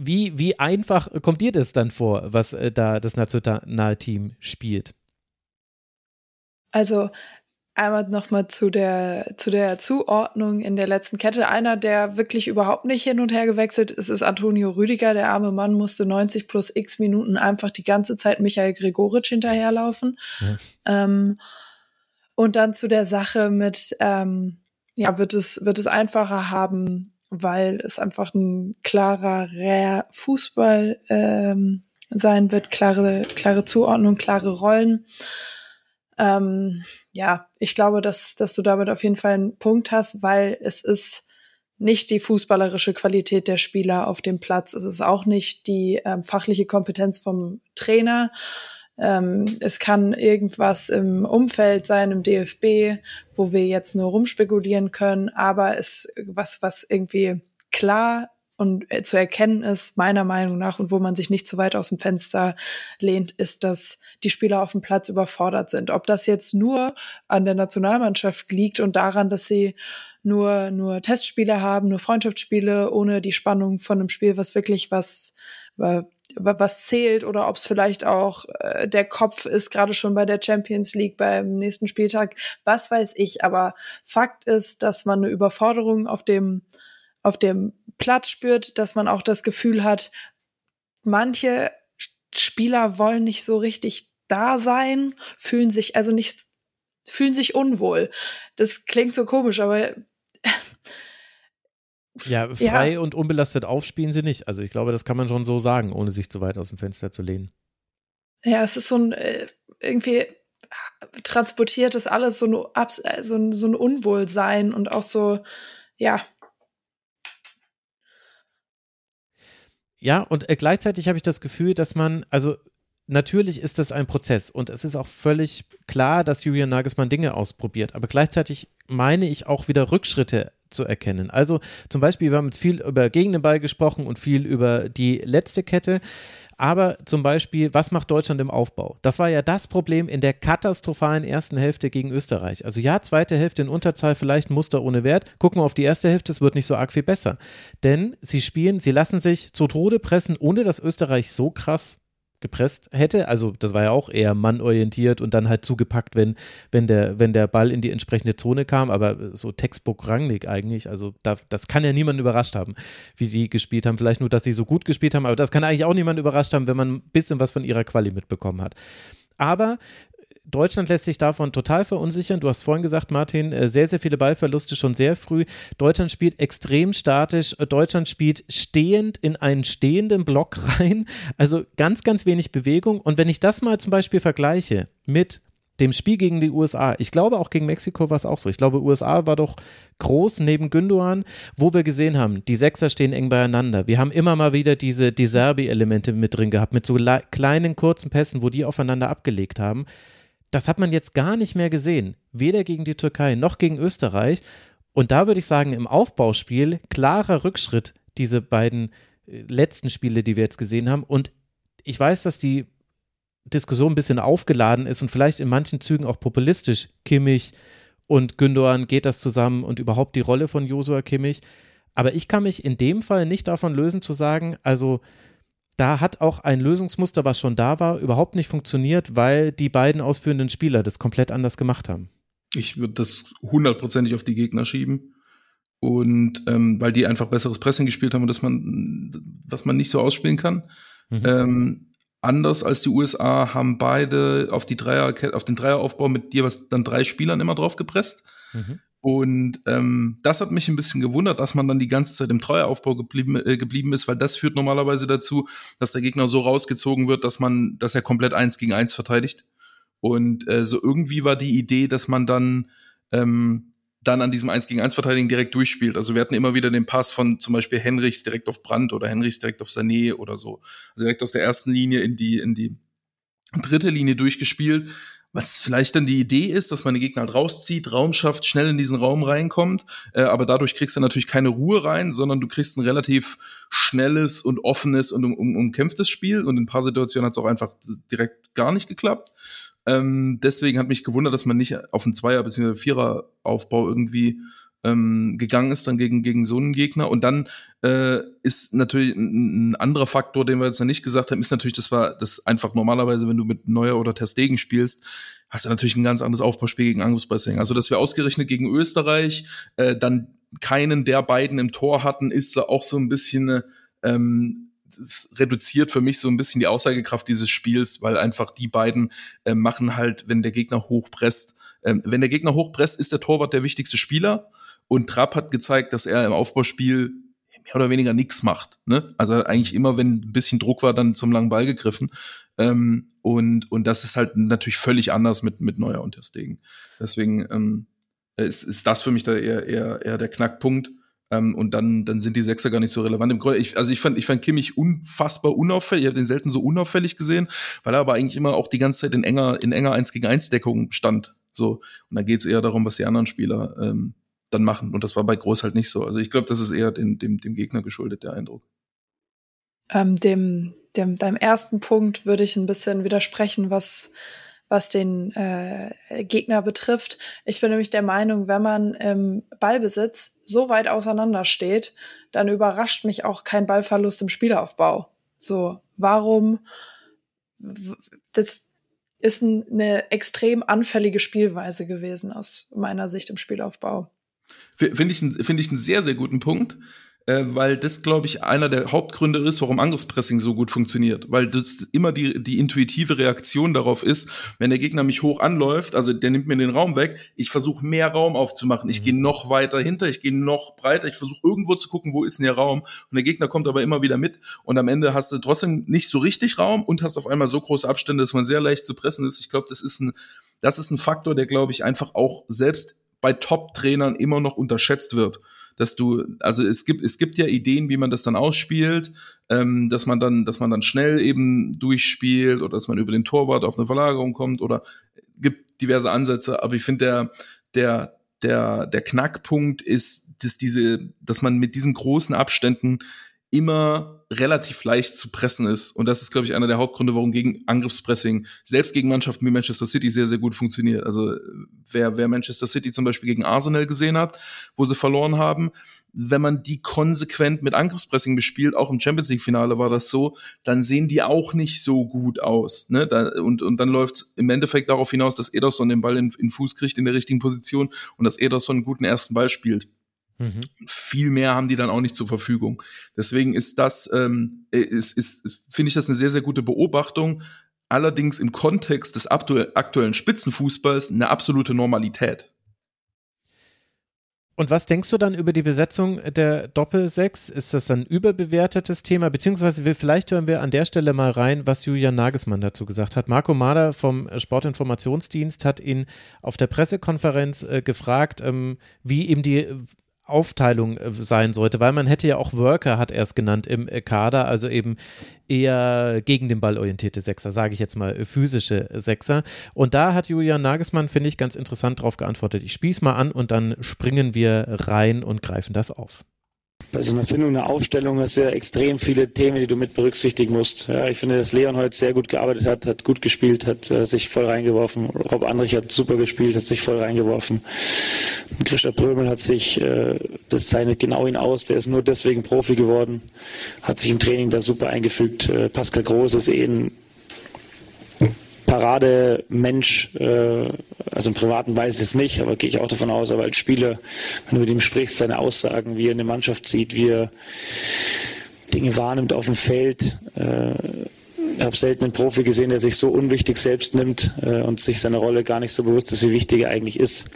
wie, wie einfach kommt dir das dann vor, was äh, da das Nationalteam spielt? Also einmal nochmal zu der, zu der Zuordnung in der letzten Kette. Einer, der wirklich überhaupt nicht hin und her gewechselt ist, ist Antonio Rüdiger. Der arme Mann musste 90 plus x Minuten einfach die ganze Zeit Michael Gregoritsch hinterherlaufen. Ja. Ähm, und dann zu der Sache mit, ähm, ja, wird es, wird es einfacher haben, weil es einfach ein klarer Fußball ähm, sein wird, klare, klare Zuordnung, klare Rollen. Ähm, ja, ich glaube, dass, dass du damit auf jeden Fall einen Punkt hast, weil es ist nicht die fußballerische Qualität der Spieler auf dem Platz. Es ist auch nicht die ähm, fachliche Kompetenz vom Trainer, ähm, es kann irgendwas im Umfeld sein, im DFB, wo wir jetzt nur rumspekulieren können, aber es was, was irgendwie klar und äh, zu erkennen ist, meiner Meinung nach, und wo man sich nicht zu weit aus dem Fenster lehnt, ist, dass die Spieler auf dem Platz überfordert sind. Ob das jetzt nur an der Nationalmannschaft liegt und daran, dass sie nur, nur Testspiele haben, nur Freundschaftsspiele, ohne die Spannung von einem Spiel, was wirklich was, was zählt oder ob es vielleicht auch äh, der Kopf ist, gerade schon bei der Champions League beim nächsten Spieltag, was weiß ich. Aber Fakt ist, dass man eine Überforderung auf dem, auf dem Platz spürt, dass man auch das Gefühl hat, manche Spieler wollen nicht so richtig da sein, fühlen sich also nicht, fühlen sich unwohl. Das klingt so komisch, aber ja, frei ja. und unbelastet aufspielen sie nicht. Also ich glaube, das kann man schon so sagen, ohne sich zu weit aus dem Fenster zu lehnen. Ja, es ist so ein äh, irgendwie transportiert das alles so ein, äh, so ein, so ein Unwohlsein und auch so, ja. Ja, und äh, gleichzeitig habe ich das Gefühl, dass man, also natürlich ist das ein Prozess und es ist auch völlig klar, dass Julian Nagelsmann Dinge ausprobiert, aber gleichzeitig meine ich auch wieder Rückschritte zu erkennen. Also zum Beispiel, wir haben jetzt viel über gegen den Ball gesprochen und viel über die letzte Kette. Aber zum Beispiel, was macht Deutschland im Aufbau? Das war ja das Problem in der katastrophalen ersten Hälfte gegen Österreich. Also ja, zweite Hälfte in Unterzahl, vielleicht Muster ohne Wert. Gucken wir auf die erste Hälfte, es wird nicht so arg viel besser. Denn sie spielen, sie lassen sich zu Tode pressen, ohne dass Österreich so krass gepresst hätte. Also das war ja auch eher mannorientiert und dann halt zugepackt, wenn, wenn, der, wenn der Ball in die entsprechende Zone kam. Aber so Textbook Rangnick eigentlich, also da, das kann ja niemand überrascht haben, wie die gespielt haben. Vielleicht nur, dass sie so gut gespielt haben, aber das kann eigentlich auch niemand überrascht haben, wenn man ein bisschen was von ihrer Quali mitbekommen hat. Aber Deutschland lässt sich davon total verunsichern. Du hast vorhin gesagt, Martin, äh, sehr, sehr viele Ballverluste schon sehr früh. Deutschland spielt extrem statisch. Deutschland spielt stehend in einen stehenden Block rein. Also ganz, ganz wenig Bewegung. Und wenn ich das mal zum Beispiel vergleiche mit dem Spiel gegen die USA. Ich glaube, auch gegen Mexiko war es auch so. Ich glaube, USA war doch groß neben Gündogan, wo wir gesehen haben, die Sechser stehen eng beieinander. Wir haben immer mal wieder diese Deserbi-Elemente mit drin gehabt, mit so kleinen, kurzen Pässen, wo die aufeinander abgelegt haben das hat man jetzt gar nicht mehr gesehen. Weder gegen die Türkei noch gegen Österreich. Und da würde ich sagen, im Aufbauspiel klarer Rückschritt, diese beiden äh, letzten Spiele, die wir jetzt gesehen haben. Und ich weiß, dass die Diskussion ein bisschen aufgeladen ist und vielleicht in manchen Zügen auch populistisch. Kimmich und Gündogan geht das zusammen und überhaupt die Rolle von Josua Kimmich. Aber ich kann mich in dem Fall nicht davon lösen zu sagen, also da hat auch ein Lösungsmuster, was schon da war, überhaupt nicht funktioniert, weil die beiden ausführenden Spieler das komplett anders gemacht haben. Ich würde das hundertprozentig auf die Gegner schieben. Und ähm, weil die einfach besseres Pressing gespielt haben und dass man, was man nicht so ausspielen kann. Mhm. Ähm, anders als die USA haben beide auf die Dreier, auf den Dreieraufbau mit dir was dann drei Spielern immer drauf gepresst. Mhm. Und ähm, das hat mich ein bisschen gewundert, dass man dann die ganze Zeit im Treueraufbau geblieben, äh, geblieben ist, weil das führt normalerweise dazu, dass der Gegner so rausgezogen wird, dass man, dass er komplett eins gegen eins verteidigt. Und äh, so irgendwie war die Idee, dass man dann ähm, dann an diesem 1 gegen 1 Verteidigen direkt durchspielt. Also wir hatten immer wieder den Pass von zum Beispiel Henrichs direkt auf Brandt oder Henrichs direkt auf Sané oder so. Also direkt aus der ersten Linie in die, in die dritte Linie durchgespielt. Was vielleicht dann die Idee ist, dass man den Gegner halt rauszieht, Raum schafft, schnell in diesen Raum reinkommt, äh, aber dadurch kriegst du natürlich keine Ruhe rein, sondern du kriegst ein relativ schnelles und offenes und um, um, umkämpftes Spiel und in ein paar Situationen hat es auch einfach direkt gar nicht geklappt. Ähm, deswegen hat mich gewundert, dass man nicht auf einen Zweier- bzw. Vierer-Aufbau irgendwie ähm, gegangen ist, dann gegen, gegen so einen Gegner. Und dann äh, ist natürlich ein, ein, anderer Faktor, den wir jetzt noch nicht gesagt haben, ist natürlich, das war das einfach normalerweise, wenn du mit Neuer oder Terstegen spielst, hast du natürlich ein ganz anderes Aufbauspiel gegen Angriffspressing. Also, dass wir ausgerechnet gegen Österreich äh, dann keinen der beiden im Tor hatten, ist auch so ein bisschen ähm, reduziert für mich so ein bisschen die Aussagekraft dieses Spiels, weil einfach die beiden äh, machen halt, wenn der Gegner hochpresst, ähm, wenn der Gegner hochpresst, ist der Torwart der wichtigste Spieler und Trapp hat gezeigt, dass er im Aufbauspiel mehr oder weniger nichts macht. Ne? Also eigentlich immer, wenn ein bisschen Druck war, dann zum langen Ball gegriffen. Ähm, und, und das ist halt natürlich völlig anders mit, mit Neuer und Stegen. Deswegen ähm, ist, ist das für mich da eher, eher, eher der Knackpunkt. Ähm, und dann, dann sind die Sechser gar nicht so relevant. Im Grunde, ich, also ich fand, ich fand Kimmich unfassbar unauffällig. Ich habe den selten so unauffällig gesehen, weil er aber eigentlich immer auch die ganze Zeit in enger, in enger 1 gegen 1 Deckung stand. So. Und da geht es eher darum, was die anderen Spieler ähm, dann machen. Und das war bei Groß halt nicht so. Also ich glaube, das ist eher dem, dem, dem Gegner geschuldet, der Eindruck. Ähm, dem, dem, deinem ersten Punkt würde ich ein bisschen widersprechen, was was den äh, Gegner betrifft. Ich bin nämlich der Meinung, wenn man im Ballbesitz so weit auseinander steht, dann überrascht mich auch kein Ballverlust im Spielaufbau. So, warum? Das ist eine extrem anfällige Spielweise gewesen aus meiner Sicht im Spielaufbau. Finde ich, finde ich einen sehr, sehr guten Punkt äh, weil das, glaube ich, einer der Hauptgründe ist, warum Angriffspressing so gut funktioniert. Weil das immer die, die intuitive Reaktion darauf ist, wenn der Gegner mich hoch anläuft, also der nimmt mir den Raum weg, ich versuche mehr Raum aufzumachen. Ich mhm. gehe noch weiter hinter, ich gehe noch breiter, ich versuche irgendwo zu gucken, wo ist denn der Raum. Und der Gegner kommt aber immer wieder mit. Und am Ende hast du trotzdem nicht so richtig Raum und hast auf einmal so große Abstände, dass man sehr leicht zu pressen ist. Ich glaube, das ist ein, das ist ein Faktor, der, glaube ich, einfach auch selbst bei Top-Trainern immer noch unterschätzt wird. Dass du, also es gibt, es gibt ja Ideen, wie man das dann ausspielt, ähm, dass man dann, dass man dann schnell eben durchspielt oder dass man über den Torwart auf eine Verlagerung kommt oder gibt diverse Ansätze, aber ich finde der, der, der, der Knackpunkt ist, dass diese, dass man mit diesen großen Abständen immer relativ leicht zu pressen ist. Und das ist, glaube ich, einer der Hauptgründe, warum gegen Angriffspressing selbst gegen Mannschaften wie Manchester City sehr, sehr gut funktioniert. Also wer, wer Manchester City zum Beispiel gegen Arsenal gesehen hat, wo sie verloren haben, wenn man die konsequent mit Angriffspressing bespielt, auch im Champions League-Finale war das so, dann sehen die auch nicht so gut aus. Ne? Da, und, und dann läuft es im Endeffekt darauf hinaus, dass Ederson den Ball in, in Fuß kriegt in der richtigen Position und dass Ederson einen guten ersten Ball spielt. Mhm. Viel mehr haben die dann auch nicht zur Verfügung. Deswegen ist das, ähm, ist, ist, finde ich das eine sehr, sehr gute Beobachtung. Allerdings im Kontext des aktuellen Spitzenfußballs eine absolute Normalität. Und was denkst du dann über die Besetzung der Doppelsechs? Ist das ein überbewertetes Thema? Beziehungsweise vielleicht hören wir an der Stelle mal rein, was Julian Nagelsmann dazu gesagt hat. Marco Mader vom Sportinformationsdienst hat ihn auf der Pressekonferenz äh, gefragt, ähm, wie ihm die Aufteilung äh, sein sollte, weil man hätte ja auch Worker, hat er es genannt, im äh, Kader, also eben eher gegen den Ball orientierte Sechser, sage ich jetzt mal äh, physische Sechser. Und da hat Julian Nagelsmann, finde ich, ganz interessant darauf geantwortet. Ich spieß mal an und dann springen wir rein und greifen das auf bei so einer Findung einer Aufstellung hast du ja extrem viele Themen, die du mit berücksichtigen musst. Ja, ich finde, dass Leon heute sehr gut gearbeitet hat, hat gut gespielt, hat äh, sich voll reingeworfen. Rob Andrich hat super gespielt, hat sich voll reingeworfen. Christa Prömel hat sich, äh, das zeichnet genau ihn aus, der ist nur deswegen Profi geworden, hat sich im Training da super eingefügt. Äh, Pascal Groß ist eh ein Parademensch, äh, also im Privaten weiß ich es nicht, aber gehe ich auch davon aus, aber als Spieler, wenn du mit ihm sprichst, seine Aussagen, wie er eine Mannschaft sieht, wie er Dinge wahrnimmt auf dem Feld, äh, ich habe selten einen Profi gesehen, der sich so unwichtig selbst nimmt äh, und sich seiner Rolle gar nicht so bewusst ist, wie wichtig er eigentlich ist.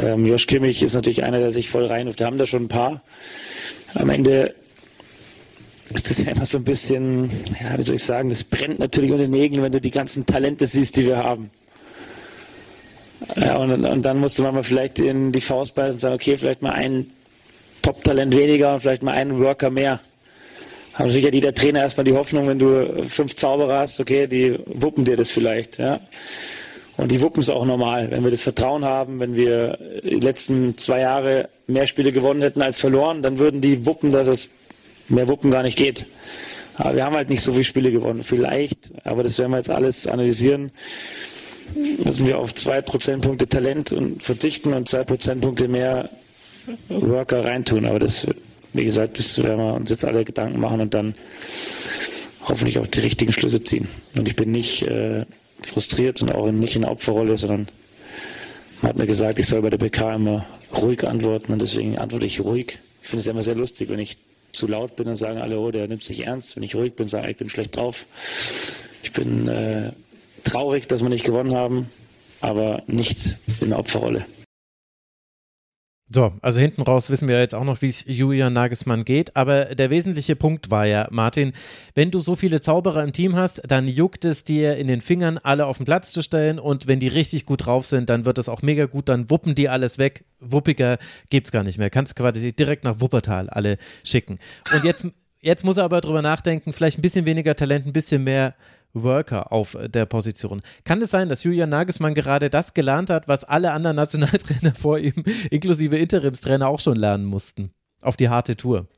Ähm, Josh Kimmich ist natürlich einer, der sich voll reinruft. Wir haben da schon ein paar. Am Ende ist es ja immer so ein bisschen, ja, wie soll ich sagen, das brennt natürlich unter den Nägeln, wenn du die ganzen Talente siehst, die wir haben. Ja, und, und dann musst du mal vielleicht in die Faust beißen und sagen, okay, vielleicht mal ein Top-Talent weniger und vielleicht mal einen Worker mehr. Aber natürlich hat jeder Trainer erstmal die Hoffnung, wenn du fünf Zauberer hast, okay, die wuppen dir das vielleicht, ja. Und die wuppen es auch normal. Wenn wir das Vertrauen haben, wenn wir die letzten zwei Jahre mehr Spiele gewonnen hätten als verloren, dann würden die wuppen, dass es mehr wuppen gar nicht geht. Aber wir haben halt nicht so viele Spiele gewonnen. Vielleicht, aber das werden wir jetzt alles analysieren, müssen wir auf zwei Prozentpunkte Talent und verzichten und zwei Prozentpunkte mehr Worker reintun. Aber das wie gesagt, das werden wir uns jetzt alle Gedanken machen und dann hoffentlich auch die richtigen Schlüsse ziehen. Und ich bin nicht äh, frustriert und auch nicht in der Opferrolle, sondern man hat mir gesagt, ich soll bei der PK immer ruhig antworten und deswegen antworte ich ruhig. Ich finde es ja immer sehr lustig, wenn ich zu laut bin, dann sagen alle, oh, der nimmt sich ernst. Wenn ich ruhig bin, sagen, ich bin schlecht drauf. Ich bin äh, traurig, dass wir nicht gewonnen haben, aber nicht in der Opferrolle. So, also hinten raus wissen wir jetzt auch noch, wie es Julian Nagelsmann geht. Aber der wesentliche Punkt war ja, Martin, wenn du so viele Zauberer im Team hast, dann juckt es dir in den Fingern, alle auf den Platz zu stellen. Und wenn die richtig gut drauf sind, dann wird das auch mega gut. Dann wuppen die alles weg. Wuppiger gibt's gar nicht mehr. Kannst quasi direkt nach Wuppertal alle schicken. Und jetzt, jetzt muss er aber drüber nachdenken, vielleicht ein bisschen weniger Talent, ein bisschen mehr Worker auf der Position. Kann es sein, dass Julian Nagelsmann gerade das gelernt hat, was alle anderen Nationaltrainer vor ihm, inklusive Interimstrainer, auch schon lernen mussten? Auf die harte Tour.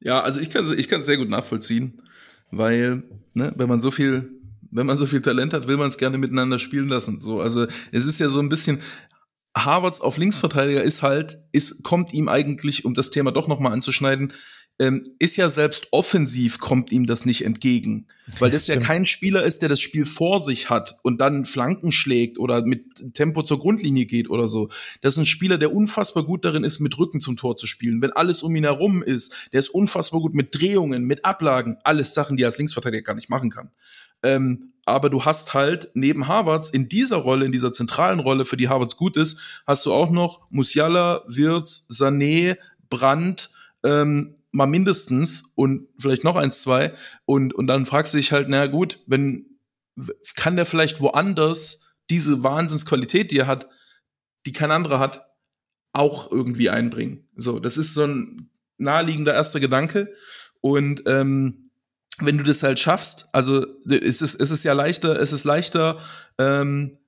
Ja, also ich kann es ich sehr gut nachvollziehen, weil, ne, wenn man so viel, wenn man so viel Talent hat, will man es gerne miteinander spielen lassen. So, also es ist ja so ein bisschen, Harvards auf Linksverteidiger ist halt, ist, kommt ihm eigentlich, um das Thema doch nochmal anzuschneiden, ähm, ist ja selbst offensiv kommt ihm das nicht entgegen, weil das ja kein Spieler ist, der das Spiel vor sich hat und dann Flanken schlägt oder mit Tempo zur Grundlinie geht oder so. Das ist ein Spieler, der unfassbar gut darin ist, mit Rücken zum Tor zu spielen. Wenn alles um ihn herum ist, der ist unfassbar gut mit Drehungen, mit Ablagen, alles Sachen, die er als Linksverteidiger gar nicht machen kann. Ähm, aber du hast halt neben Harvards in dieser Rolle, in dieser zentralen Rolle, für die Harvards gut ist, hast du auch noch Musiala, Wirtz, Sané, Brandt, ähm, mal mindestens und vielleicht noch eins, zwei. Und, und dann fragst du dich halt, na gut, wenn, kann der vielleicht woanders diese Wahnsinnsqualität, die er hat, die kein anderer hat, auch irgendwie einbringen. So, das ist so ein naheliegender erster Gedanke. Und ähm, wenn du das halt schaffst, also es ist, es ist ja leichter, es ist leichter, ähm,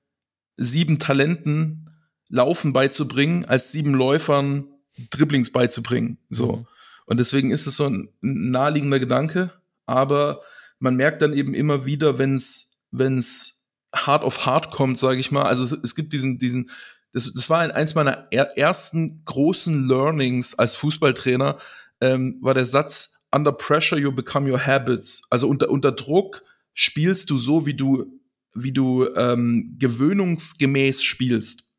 sieben Talenten Laufen beizubringen, als sieben Läufern Dribblings beizubringen. So. Mhm. Und deswegen ist es so ein naheliegender Gedanke, aber man merkt dann eben immer wieder, wenn es wenn's hart auf hart kommt, sage ich mal. Also es gibt diesen diesen das, das war eins meiner ersten großen Learnings als Fußballtrainer, ähm, war der Satz, under pressure you become your habits. Also unter, unter Druck spielst du so, wie du, wie du ähm, gewöhnungsgemäß spielst.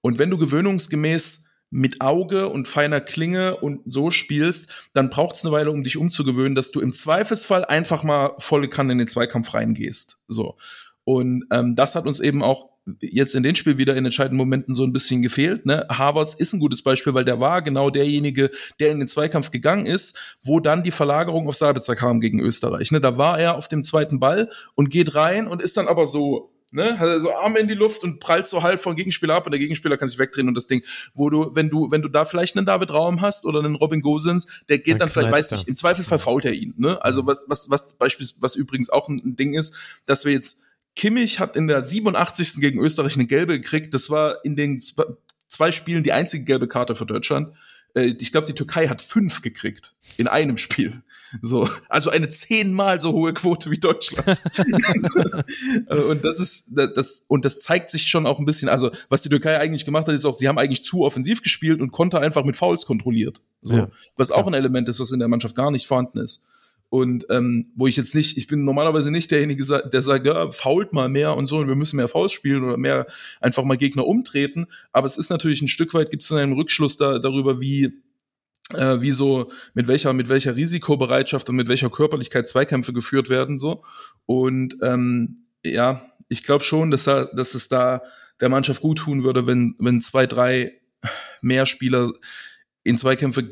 Und wenn du gewöhnungsgemäß mit Auge und feiner Klinge und so spielst, dann braucht es eine Weile, um dich umzugewöhnen, dass du im Zweifelsfall einfach mal volle Kanne in den Zweikampf reingehst. So. Und ähm, das hat uns eben auch jetzt in den Spiel wieder in entscheidenden Momenten so ein bisschen gefehlt. Ne? Harvards ist ein gutes Beispiel, weil der war genau derjenige, der in den Zweikampf gegangen ist, wo dann die Verlagerung auf Sabitzer kam gegen Österreich. Ne? Da war er auf dem zweiten Ball und geht rein und ist dann aber so ne, hat er so Arme in die Luft und prallt so halb vom Gegenspieler ab und der Gegenspieler kann sich wegdrehen und das Ding, wo du, wenn du, wenn du da vielleicht einen David Raum hast oder einen Robin Gosens, der geht dann, dann vielleicht, weiß ich, im Zweifelsfall fault er ihn, ne, also was, was, was beispielsweise, was übrigens auch ein Ding ist, dass wir jetzt Kimmich hat in der 87. gegen Österreich eine gelbe gekriegt. Das war in den zwei Spielen die einzige gelbe Karte für Deutschland. Äh, ich glaube, die Türkei hat fünf gekriegt in einem Spiel. So, also eine zehnmal so hohe Quote wie Deutschland. und das ist das und das zeigt sich schon auch ein bisschen. Also was die Türkei eigentlich gemacht hat, ist auch, sie haben eigentlich zu offensiv gespielt und Konter einfach mit Fouls kontrolliert. So, ja. was auch ein Element ist, was in der Mannschaft gar nicht vorhanden ist. Und ähm, wo ich jetzt nicht, ich bin normalerweise nicht derjenige, der sagt, ja, fault mal mehr und so und wir müssen mehr Fouls spielen oder mehr einfach mal Gegner umtreten. Aber es ist natürlich ein Stück weit, gibt es einen Rückschluss da, darüber, wie äh, wie so mit welcher mit welcher Risikobereitschaft und mit welcher Körperlichkeit Zweikämpfe geführt werden so und ähm, ja ich glaube schon dass da, dass es da der Mannschaft gut tun würde wenn wenn zwei drei mehr Spieler in Zweikämpfe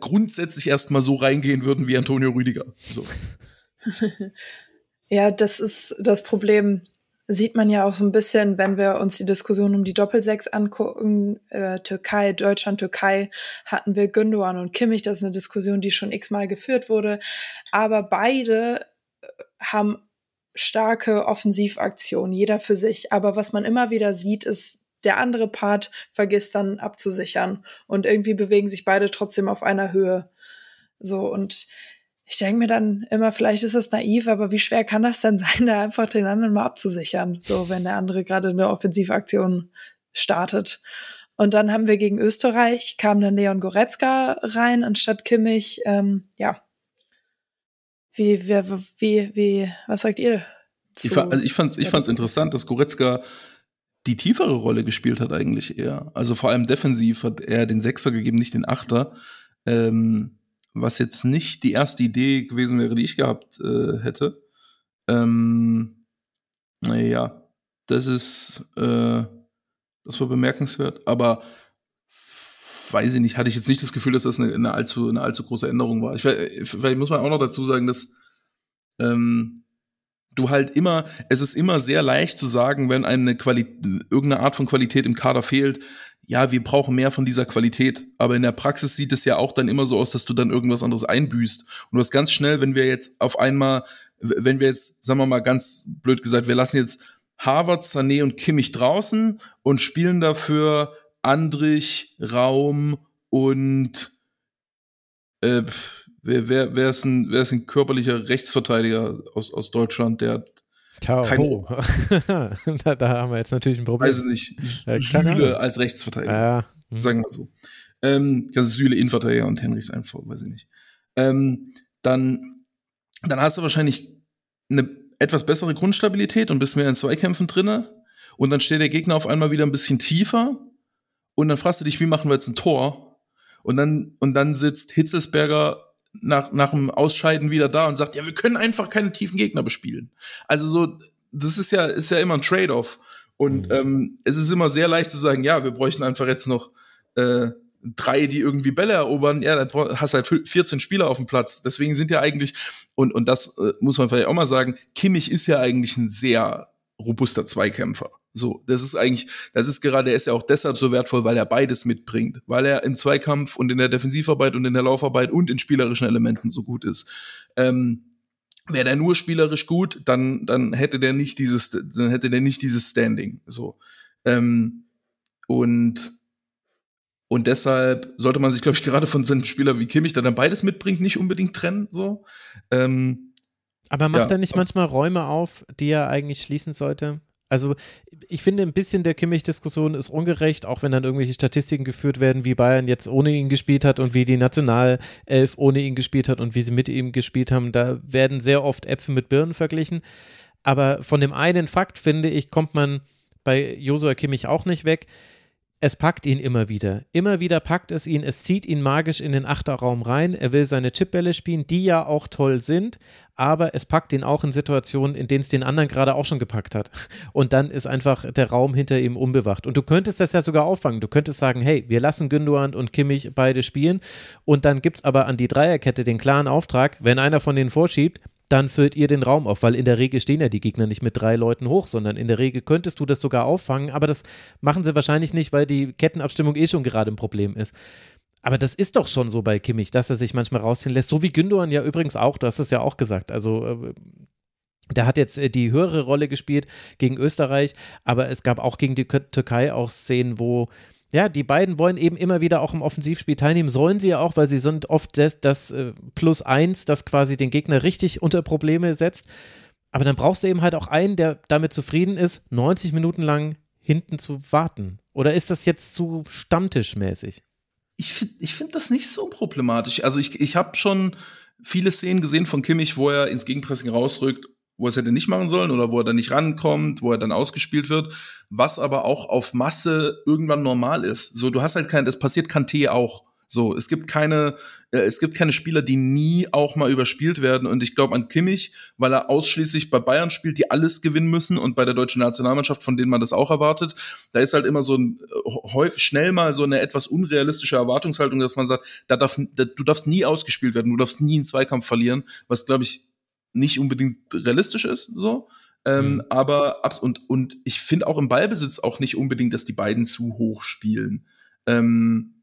grundsätzlich erstmal so reingehen würden wie Antonio Rüdiger. So. ja, das ist das Problem. Sieht man ja auch so ein bisschen, wenn wir uns die Diskussion um die Doppelsechs angucken. Äh, Türkei, Deutschland, Türkei hatten wir Gündogan und Kimmich. Das ist eine Diskussion, die schon x-mal geführt wurde. Aber beide äh, haben starke Offensivaktionen, jeder für sich. Aber was man immer wieder sieht, ist der andere Part vergisst dann abzusichern und irgendwie bewegen sich beide trotzdem auf einer Höhe. So und ich denke mir dann immer, vielleicht ist das naiv, aber wie schwer kann das denn sein, da einfach den anderen mal abzusichern, so wenn der andere gerade eine Offensivaktion startet. Und dann haben wir gegen Österreich, kam dann Leon Goretzka rein anstatt Kimmich. Ähm, ja. Wie, wie, wie, wie, was sagt ihr? Ich, also ich fand es ich fand's interessant, dass Goretzka die tiefere Rolle gespielt hat eigentlich eher. Also vor allem defensiv hat er den Sechser gegeben, nicht den Achter. Ähm, was jetzt nicht die erste Idee gewesen wäre, die ich gehabt äh, hätte. Ähm, naja, das ist, äh, das war bemerkenswert, aber weiß ich nicht, hatte ich jetzt nicht das Gefühl, dass das eine, eine allzu, eine allzu große Änderung war. Ich, vielleicht muss man auch noch dazu sagen, dass ähm, du halt immer, es ist immer sehr leicht zu sagen, wenn eine Qualität, irgendeine Art von Qualität im Kader fehlt, ja, wir brauchen mehr von dieser Qualität. Aber in der Praxis sieht es ja auch dann immer so aus, dass du dann irgendwas anderes einbüßt. Und du hast ganz schnell, wenn wir jetzt auf einmal, wenn wir jetzt, sagen wir mal ganz blöd gesagt, wir lassen jetzt Harvard, Sané und Kimmich draußen und spielen dafür Andrich, Raum und äh, Wer, wer, wer, ist ein, wer ist ein körperlicher Rechtsverteidiger aus, aus Deutschland, der Tao. da, da haben wir jetzt natürlich ein Problem. Also nicht Süle als Rechtsverteidiger. Ja. Hm. Sagen wir so. Ähm, ist Süle Innenverteidiger und Henrichs einfach, weiß ich nicht. Ähm, dann, dann hast du wahrscheinlich eine etwas bessere Grundstabilität und bist mehr in Zweikämpfen drinne. Und dann steht der Gegner auf einmal wieder ein bisschen tiefer. Und dann fragst du dich, wie machen wir jetzt ein Tor? Und dann, und dann sitzt Hitzesberger nach, nach dem Ausscheiden wieder da und sagt, ja, wir können einfach keine tiefen Gegner bespielen. Also so, das ist ja, ist ja immer ein Trade-off. Und mhm. ähm, es ist immer sehr leicht zu sagen, ja, wir bräuchten einfach jetzt noch äh, drei, die irgendwie Bälle erobern. Ja, dann hast halt 14 Spieler auf dem Platz. Deswegen sind ja eigentlich, und, und das äh, muss man vielleicht auch mal sagen, Kimmich ist ja eigentlich ein sehr robuster Zweikämpfer. So, das ist eigentlich, das ist gerade, er ist ja auch deshalb so wertvoll, weil er beides mitbringt, weil er im Zweikampf und in der Defensivarbeit und in der Laufarbeit und in spielerischen Elementen so gut ist. Ähm, Wäre der nur spielerisch gut, dann, dann hätte der nicht dieses, dann hätte der nicht dieses Standing. So. Ähm, und, und deshalb sollte man sich, glaube ich, gerade von so einem Spieler wie Kimmich, der dann beides mitbringt, nicht unbedingt trennen. So. Ähm, aber macht ja. er nicht manchmal Räume auf, die er eigentlich schließen sollte? Also ich finde ein bisschen der Kimmich-Diskussion ist ungerecht, auch wenn dann irgendwelche Statistiken geführt werden, wie Bayern jetzt ohne ihn gespielt hat und wie die Nationalelf ohne ihn gespielt hat und wie sie mit ihm gespielt haben. Da werden sehr oft Äpfel mit Birnen verglichen. Aber von dem einen Fakt, finde ich, kommt man bei Josua Kimmich auch nicht weg es packt ihn immer wieder. Immer wieder packt es ihn, es zieht ihn magisch in den Achterraum rein. Er will seine Chipbälle spielen, die ja auch toll sind, aber es packt ihn auch in Situationen, in denen es den anderen gerade auch schon gepackt hat. Und dann ist einfach der Raum hinter ihm unbewacht. Und du könntest das ja sogar auffangen. Du könntest sagen, hey, wir lassen Gündogan und Kimmich beide spielen. Und dann gibt es aber an die Dreierkette den klaren Auftrag, wenn einer von denen vorschiebt, dann füllt ihr den Raum auf, weil in der Regel stehen ja die Gegner nicht mit drei Leuten hoch, sondern in der Regel könntest du das sogar auffangen, aber das machen sie wahrscheinlich nicht, weil die Kettenabstimmung eh schon gerade ein Problem ist. Aber das ist doch schon so bei Kimmich, dass er sich manchmal rausziehen lässt, so wie Gündogan ja übrigens auch, du hast es ja auch gesagt, also äh, der hat jetzt äh, die höhere Rolle gespielt gegen Österreich, aber es gab auch gegen die Türkei auch Szenen, wo ja, die beiden wollen eben immer wieder auch im Offensivspiel teilnehmen, sollen sie ja auch, weil sie sind oft das, das äh, Plus eins, das quasi den Gegner richtig unter Probleme setzt. Aber dann brauchst du eben halt auch einen, der damit zufrieden ist, 90 Minuten lang hinten zu warten. Oder ist das jetzt zu stammtischmäßig? Ich finde ich find das nicht so problematisch. Also ich, ich habe schon viele Szenen gesehen von Kimmich, wo er ins Gegenpressing rausrückt, wo er es hätte nicht machen sollen oder wo er dann nicht rankommt, wo er dann ausgespielt wird, was aber auch auf Masse irgendwann normal ist. So, du hast halt kein, das passiert Kanté auch. So, es gibt keine, äh, es gibt keine Spieler, die nie auch mal überspielt werden. Und ich glaube an Kimmich, weil er ausschließlich bei Bayern spielt, die alles gewinnen müssen und bei der deutschen Nationalmannschaft, von denen man das auch erwartet. Da ist halt immer so ein äh, häufig schnell mal so eine etwas unrealistische Erwartungshaltung, dass man sagt, da darf, da, du darfst nie ausgespielt werden, du darfst nie einen Zweikampf verlieren, was glaube ich nicht unbedingt realistisch ist, so. Ähm, mhm. Aber ab und und ich finde auch im Ballbesitz auch nicht unbedingt, dass die beiden zu hoch spielen. Ähm,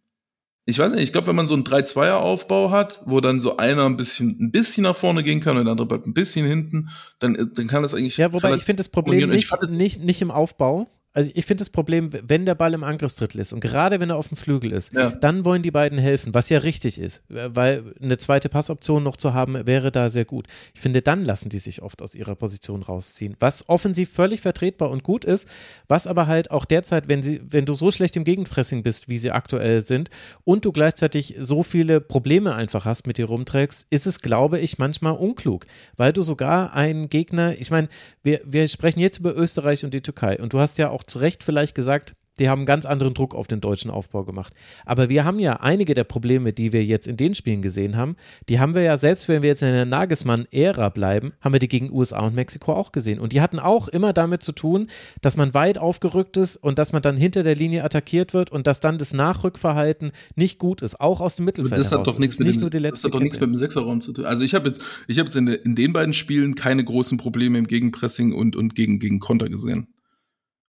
ich weiß nicht, ich glaube, wenn man so einen 3-2er-Aufbau hat, wo dann so einer ein bisschen, ein bisschen nach vorne gehen kann und der andere bleibt ein bisschen hinten, dann, dann kann das eigentlich. Ja, wobei ich finde das Problem nicht, nicht, nicht im Aufbau, also ich finde das Problem, wenn der Ball im Angriffsdrittel ist und gerade wenn er auf dem Flügel ist, ja. dann wollen die beiden helfen, was ja richtig ist, weil eine zweite Passoption noch zu haben wäre da sehr gut. Ich finde, dann lassen die sich oft aus ihrer Position rausziehen, was offensiv völlig vertretbar und gut ist, was aber halt auch derzeit, wenn sie, wenn du so schlecht im Gegenpressing bist, wie sie aktuell sind und du gleichzeitig so viele Probleme einfach hast mit dir rumträgst, ist es, glaube ich, manchmal unklug, weil du sogar einen Gegner, ich meine, wir, wir sprechen jetzt über Österreich und die Türkei und du hast ja auch auch zu Recht vielleicht gesagt, die haben ganz anderen Druck auf den deutschen Aufbau gemacht. Aber wir haben ja einige der Probleme, die wir jetzt in den Spielen gesehen haben, die haben wir ja, selbst wenn wir jetzt in der Nagelsmann-Ära bleiben, haben wir die gegen USA und Mexiko auch gesehen. Und die hatten auch immer damit zu tun, dass man weit aufgerückt ist und dass man dann hinter der Linie attackiert wird und dass dann das Nachrückverhalten nicht gut ist, auch aus dem Mittelfeld. Das hat doch nichts mit, dem, das hat doch nichts mit dem Sechserraum zu tun. Also ich habe jetzt, ich habe jetzt in, in, den beiden Spielen keine großen Probleme im Gegenpressing und, und gegen, gegen Konter gesehen.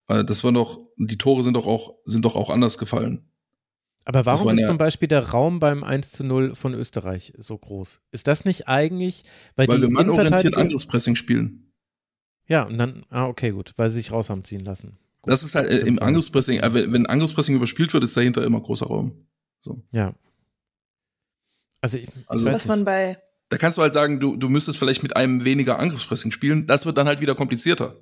Äh, das war doch, die Tore sind doch auch, sind doch auch anders gefallen. Aber warum ist ja zum Beispiel der Raum beim 1 zu 0 von Österreich so groß? Ist das nicht eigentlich, weil, weil die wir mannorientiert Angriffspressing spielen? Ja, und dann, ah, okay, gut, weil sie sich raus haben ziehen lassen. Gut, das ist halt äh, im Angriffspressing, äh, wenn, wenn Angriffspressing überspielt wird, ist dahinter immer großer Raum. So. Ja. Also, ich, also ich weiß was man bei. Da kannst du halt sagen, du, du müsstest vielleicht mit einem weniger Angriffspressing spielen. Das wird dann halt wieder komplizierter.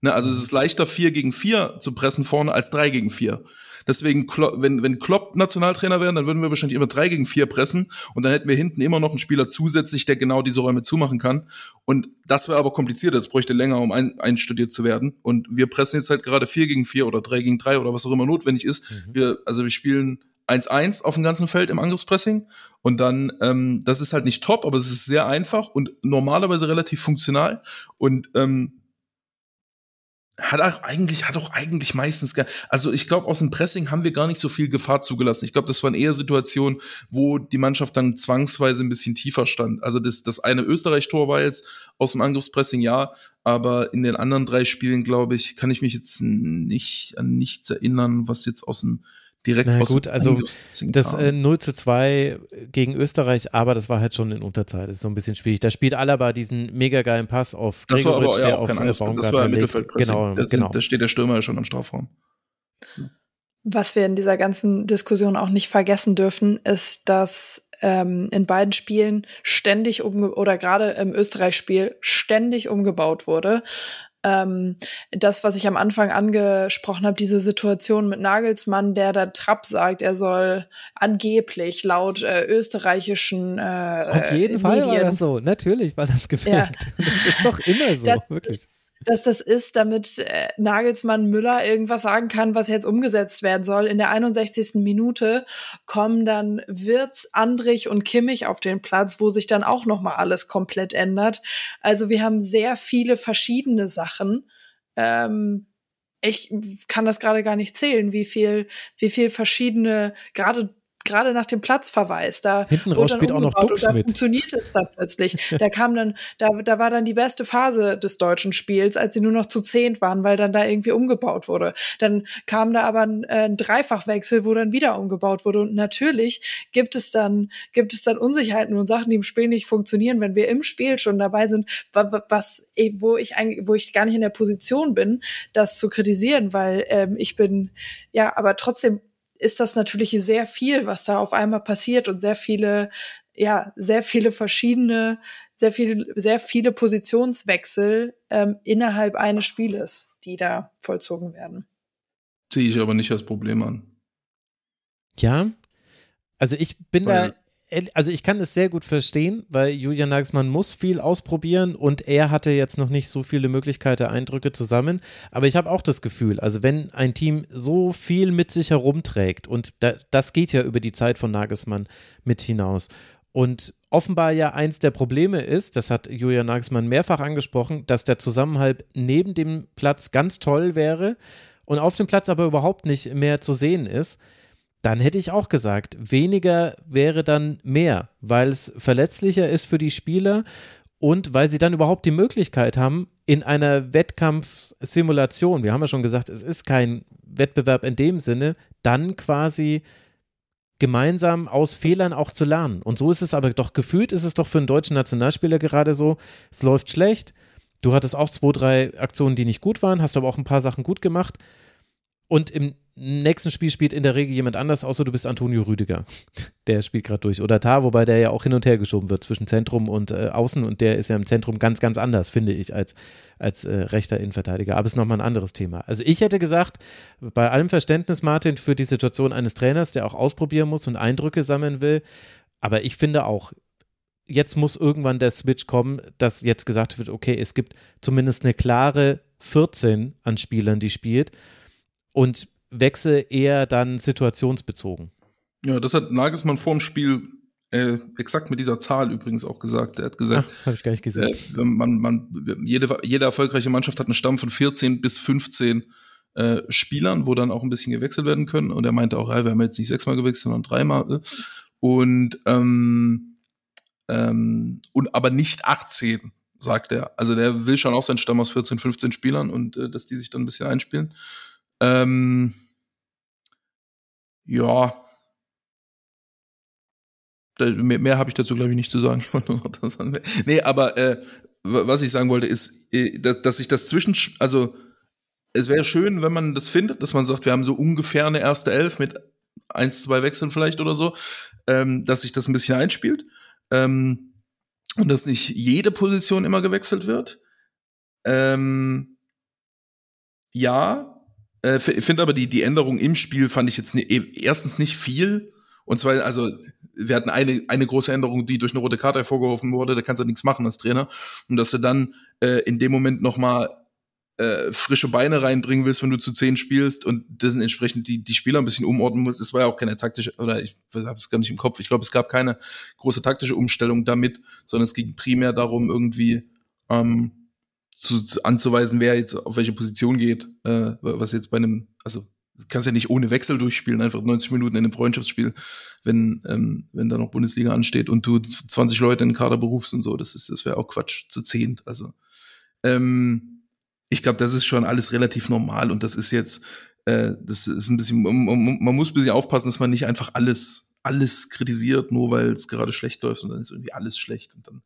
Ne, also es ist leichter, vier gegen vier zu pressen vorne als drei gegen vier. Deswegen, wenn, wenn Klopp Nationaltrainer wäre, dann würden wir wahrscheinlich immer drei gegen vier pressen und dann hätten wir hinten immer noch einen Spieler zusätzlich, der genau diese Räume zumachen kann. Und das wäre aber komplizierter, das bräuchte länger, um ein, einstudiert zu werden. Und wir pressen jetzt halt gerade vier gegen vier oder drei gegen drei oder was auch immer notwendig ist. Mhm. Wir, also wir spielen 1-1 auf dem ganzen Feld im Angriffspressing. Und dann, ähm, das ist halt nicht top, aber es ist sehr einfach und normalerweise relativ funktional. Und ähm, hat auch eigentlich, hat auch eigentlich meistens, gar, also ich glaube, aus dem Pressing haben wir gar nicht so viel Gefahr zugelassen. Ich glaube, das waren eher Situationen, wo die Mannschaft dann zwangsweise ein bisschen tiefer stand. Also das, das eine Österreich-Tor war jetzt aus dem Angriffspressing, ja, aber in den anderen drei Spielen, glaube ich, kann ich mich jetzt nicht an nichts erinnern, was jetzt aus dem direkt Na gut, also das äh, 0 zu 2 gegen Österreich, aber das war halt schon in Unterzahl. Das ist so ein bisschen schwierig. Da spielt Alaba diesen mega geilen Pass auf Gregoritsch, ja, der auf äh, Baumgart Das war Mittelfeldpressing. Genau, da, genau. da steht der Stürmer ja schon am Strafraum. Was wir in dieser ganzen Diskussion auch nicht vergessen dürfen, ist, dass ähm, in beiden Spielen ständig umge oder gerade im Österreich-Spiel ständig umgebaut wurde ähm, das, was ich am Anfang angesprochen habe, diese Situation mit Nagelsmann, der da Trapp sagt, er soll angeblich laut äh, österreichischen äh, Auf jeden Medien, Fall war das so, natürlich war das gefällt. Ja. Das ist doch immer so, das, wirklich dass das ist, damit äh, Nagelsmann Müller irgendwas sagen kann, was jetzt umgesetzt werden soll. In der 61. Minute kommen dann Wirz, Andrich und Kimmich auf den Platz, wo sich dann auch noch mal alles komplett ändert. Also wir haben sehr viele verschiedene Sachen. Ähm, ich kann das gerade gar nicht zählen, wie viel, wie viel verschiedene, gerade gerade nach dem Platzverweis. Da Hinten raus spielt auch noch Duxch da funktioniert es dann plötzlich. da kam dann, da, da war dann die beste Phase des deutschen Spiels, als sie nur noch zu zehnt waren, weil dann da irgendwie umgebaut wurde. Dann kam da aber ein, äh, ein Dreifachwechsel, wo dann wieder umgebaut wurde. Und natürlich gibt es dann, gibt es dann Unsicherheiten und Sachen, die im Spiel nicht funktionieren, wenn wir im Spiel schon dabei sind, was, wo ich eigentlich, wo ich gar nicht in der Position bin, das zu kritisieren, weil ähm, ich bin, ja, aber trotzdem ist das natürlich sehr viel, was da auf einmal passiert und sehr viele, ja, sehr viele verschiedene, sehr viele, sehr viele Positionswechsel ähm, innerhalb eines Spieles, die da vollzogen werden. Sehe ich aber nicht als Problem an. Ja, also ich bin Weil, da also ich kann es sehr gut verstehen, weil Julian Nagelsmann muss viel ausprobieren und er hatte jetzt noch nicht so viele Möglichkeiten, Eindrücke zusammen. Aber ich habe auch das Gefühl, also wenn ein Team so viel mit sich herumträgt und da, das geht ja über die Zeit von Nagelsmann mit hinaus. Und offenbar ja eins der Probleme ist, das hat Julian Nagelsmann mehrfach angesprochen, dass der Zusammenhalt neben dem Platz ganz toll wäre und auf dem Platz aber überhaupt nicht mehr zu sehen ist dann hätte ich auch gesagt, weniger wäre dann mehr, weil es verletzlicher ist für die Spieler und weil sie dann überhaupt die Möglichkeit haben, in einer Wettkampfsimulation, wir haben ja schon gesagt, es ist kein Wettbewerb in dem Sinne, dann quasi gemeinsam aus Fehlern auch zu lernen. Und so ist es aber doch gefühlt, ist es doch für einen deutschen Nationalspieler gerade so, es läuft schlecht, du hattest auch zwei, drei Aktionen, die nicht gut waren, hast aber auch ein paar Sachen gut gemacht und im nächsten Spiel spielt in der Regel jemand anders, außer du bist Antonio Rüdiger. Der spielt gerade durch. Oder Tar, wobei der ja auch hin und her geschoben wird zwischen Zentrum und äh, Außen und der ist ja im Zentrum ganz, ganz anders, finde ich, als, als äh, rechter Innenverteidiger. Aber es ist nochmal ein anderes Thema. Also ich hätte gesagt, bei allem Verständnis, Martin, für die Situation eines Trainers, der auch ausprobieren muss und Eindrücke sammeln will, aber ich finde auch, jetzt muss irgendwann der Switch kommen, dass jetzt gesagt wird, okay, es gibt zumindest eine klare 14 an Spielern, die spielt. Und Wechsel eher dann situationsbezogen. Ja, das hat Nagelsmann vor dem Spiel äh, exakt mit dieser Zahl übrigens auch gesagt. Er hat gesagt, habe ich gar nicht gesehen. Äh, man, man, jede, jede erfolgreiche Mannschaft hat einen Stamm von 14 bis 15 äh, Spielern, wo dann auch ein bisschen gewechselt werden können. Und er meinte auch, ja, wir haben jetzt nicht sechsmal gewechselt, sondern dreimal. Und ähm, ähm, und aber nicht 18, sagt er. Also der will schon auch seinen Stamm aus 14, 15 Spielern und äh, dass die sich dann ein bisschen einspielen. Ähm, ja. Mehr, mehr habe ich dazu, glaube ich, nicht zu sagen. nee, aber äh, was ich sagen wollte, ist, äh, dass, dass ich das zwischen, also es wäre schön, wenn man das findet, dass man sagt, wir haben so ungefähr eine erste Elf mit eins, zwei Wechseln vielleicht oder so, ähm, dass sich das ein bisschen einspielt ähm, und dass nicht jede Position immer gewechselt wird. Ähm, ja, äh, finde aber die, die Änderung im Spiel fand ich jetzt ne, erstens nicht viel. Und zwar, also, wir hatten eine, eine große Änderung, die durch eine rote Karte hervorgerufen wurde, da kannst du nichts machen als Trainer. Und dass du dann äh, in dem Moment nochmal äh, frische Beine reinbringen willst, wenn du zu zehn spielst und dessen entsprechend die, die Spieler ein bisschen umordnen musst. Es war ja auch keine taktische, oder ich habe es gar nicht im Kopf, ich glaube, es gab keine große taktische Umstellung damit, sondern es ging primär darum, irgendwie ähm, zu, zu, anzuweisen, wer jetzt auf welche Position geht, äh, was jetzt bei einem, also kannst ja nicht ohne Wechsel durchspielen, einfach 90 Minuten in einem Freundschaftsspiel, wenn, ähm, wenn da noch Bundesliga ansteht und du 20 Leute in den Kader berufst und so, das ist, das wäre auch Quatsch, zu zehnt. Also ähm, ich glaube, das ist schon alles relativ normal und das ist jetzt, äh, das ist ein bisschen, man, muss ein bisschen aufpassen, dass man nicht einfach alles, alles kritisiert, nur weil es gerade schlecht läuft und dann ist irgendwie alles schlecht und dann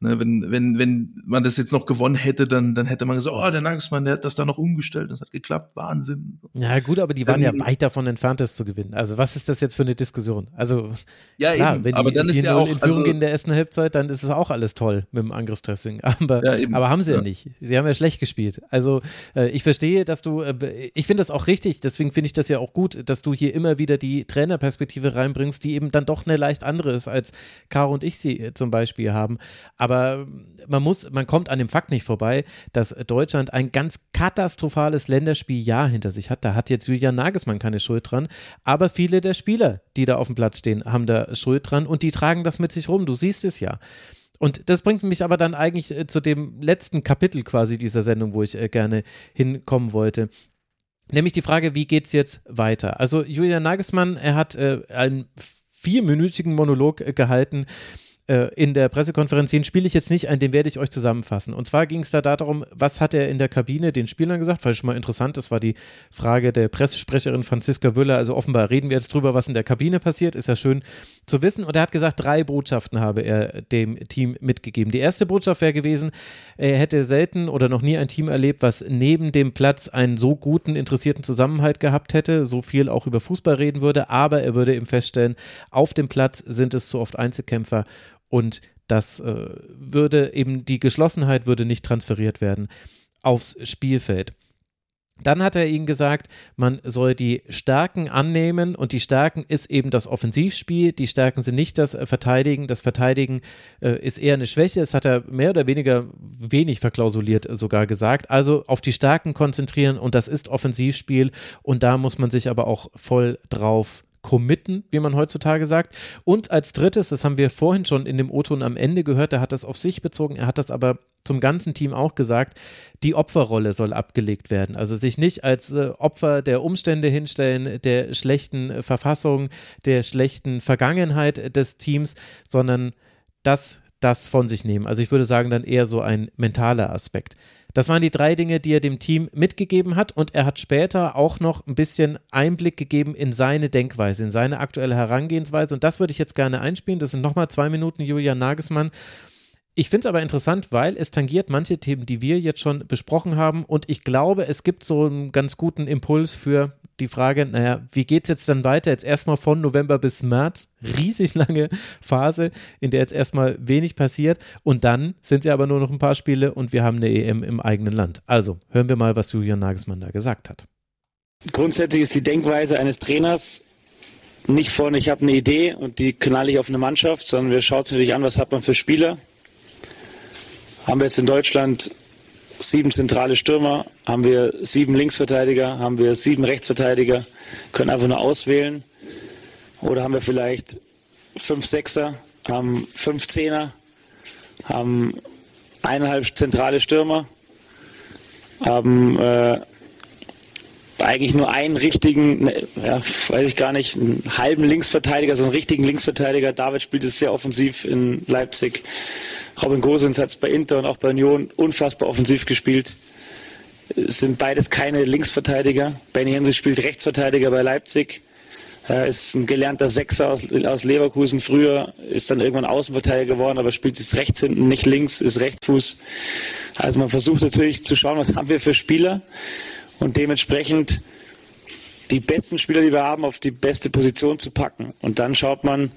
Ne, wenn, wenn, wenn man das jetzt noch gewonnen hätte, dann, dann hätte man gesagt, oh, der Nagelsmann, der hat das da noch umgestellt, das hat geklappt, Wahnsinn. Ja, gut, aber die waren dann, ja weit davon entfernt, das zu gewinnen. Also, was ist das jetzt für eine Diskussion? Also, ja, klar, eben, wenn die aber dann ist ja auch, in Führung also, gehen in der ersten Halbzeit, dann ist es auch alles toll mit dem Angriffsdressing. Aber, ja, eben, aber haben sie ja. ja. nicht. Sie haben ja schlecht gespielt. Also, äh, ich verstehe, dass du, äh, ich finde das auch richtig, deswegen finde ich das ja auch gut, dass du hier immer wieder die Trainerperspektive reinbringst, die eben dann doch eine leicht andere ist, als Caro und ich sie äh, zum Beispiel haben. Aber man muss, man kommt an dem Fakt nicht vorbei, dass Deutschland ein ganz katastrophales Länderspieljahr hinter sich hat. Da hat jetzt Julian Nagelsmann keine Schuld dran, aber viele der Spieler, die da auf dem Platz stehen, haben da Schuld dran und die tragen das mit sich rum. Du siehst es ja. Und das bringt mich aber dann eigentlich äh, zu dem letzten Kapitel quasi dieser Sendung, wo ich äh, gerne hinkommen wollte. Nämlich die Frage, wie geht es jetzt weiter? Also Julian Nagelsmann, er hat äh, einen vierminütigen Monolog gehalten, in der Pressekonferenz, den spiele ich jetzt nicht ein, den werde ich euch zusammenfassen. Und zwar ging es da darum, was hat er in der Kabine den Spielern gesagt? Fand schon mal interessant, das war die Frage der Pressesprecherin Franziska Wöller. Also offenbar reden wir jetzt drüber, was in der Kabine passiert, ist ja schön zu wissen. Und er hat gesagt, drei Botschaften habe er dem Team mitgegeben. Die erste Botschaft wäre gewesen, er hätte selten oder noch nie ein Team erlebt, was neben dem Platz einen so guten, interessierten Zusammenhalt gehabt hätte, so viel auch über Fußball reden würde, aber er würde eben feststellen, auf dem Platz sind es zu oft Einzelkämpfer und das äh, würde eben, die Geschlossenheit würde nicht transferiert werden aufs Spielfeld. Dann hat er ihnen gesagt, man soll die Stärken annehmen und die Stärken ist eben das Offensivspiel. Die Stärken sind nicht das Verteidigen. Das Verteidigen äh, ist eher eine Schwäche. Das hat er mehr oder weniger wenig verklausuliert sogar gesagt. Also auf die Stärken konzentrieren und das ist Offensivspiel und da muss man sich aber auch voll drauf committen, wie man heutzutage sagt. Und als drittes, das haben wir vorhin schon in dem O-Ton am Ende gehört, er hat das auf sich bezogen, er hat das aber zum ganzen Team auch gesagt, die Opferrolle soll abgelegt werden. Also sich nicht als äh, Opfer der Umstände hinstellen, der schlechten äh, Verfassung, der schlechten Vergangenheit des Teams, sondern das, das von sich nehmen. Also ich würde sagen, dann eher so ein mentaler Aspekt. Das waren die drei Dinge, die er dem Team mitgegeben hat und er hat später auch noch ein bisschen Einblick gegeben in seine Denkweise, in seine aktuelle Herangehensweise und das würde ich jetzt gerne einspielen. Das sind nochmal zwei Minuten Julian Nagelsmann. Ich finde es aber interessant, weil es tangiert manche Themen, die wir jetzt schon besprochen haben und ich glaube, es gibt so einen ganz guten Impuls für die Frage, naja, wie geht es jetzt dann weiter? Jetzt erstmal von November bis März, riesig lange Phase, in der jetzt erstmal wenig passiert und dann sind ja aber nur noch ein paar Spiele und wir haben eine EM im eigenen Land. Also hören wir mal, was Julian Nagelsmann da gesagt hat. Grundsätzlich ist die Denkweise eines Trainers nicht von, ich habe eine Idee und die knall ich auf eine Mannschaft, sondern wir schauen uns natürlich an, was hat man für Spieler. Haben wir jetzt in Deutschland sieben zentrale Stürmer, haben wir sieben Linksverteidiger, haben wir sieben Rechtsverteidiger, können einfach nur auswählen. Oder haben wir vielleicht fünf Sechser, haben fünf Zehner, haben eineinhalb zentrale Stürmer, haben äh, eigentlich nur einen richtigen, ne, ja, weiß ich gar nicht, einen halben Linksverteidiger, so einen richtigen Linksverteidiger. David spielt es sehr offensiv in Leipzig. Robin Gosens hat es bei Inter und auch bei Union unfassbar offensiv gespielt. Es sind beides keine Linksverteidiger. Benny Henry spielt Rechtsverteidiger bei Leipzig. Er ist ein gelernter Sechser aus, aus Leverkusen früher, ist dann irgendwann Außenverteidiger geworden, aber spielt jetzt rechts hinten, nicht links, ist Rechtsfuß. Also man versucht natürlich zu schauen, was haben wir für Spieler und dementsprechend die besten Spieler, die wir haben, auf die beste Position zu packen. Und dann schaut man,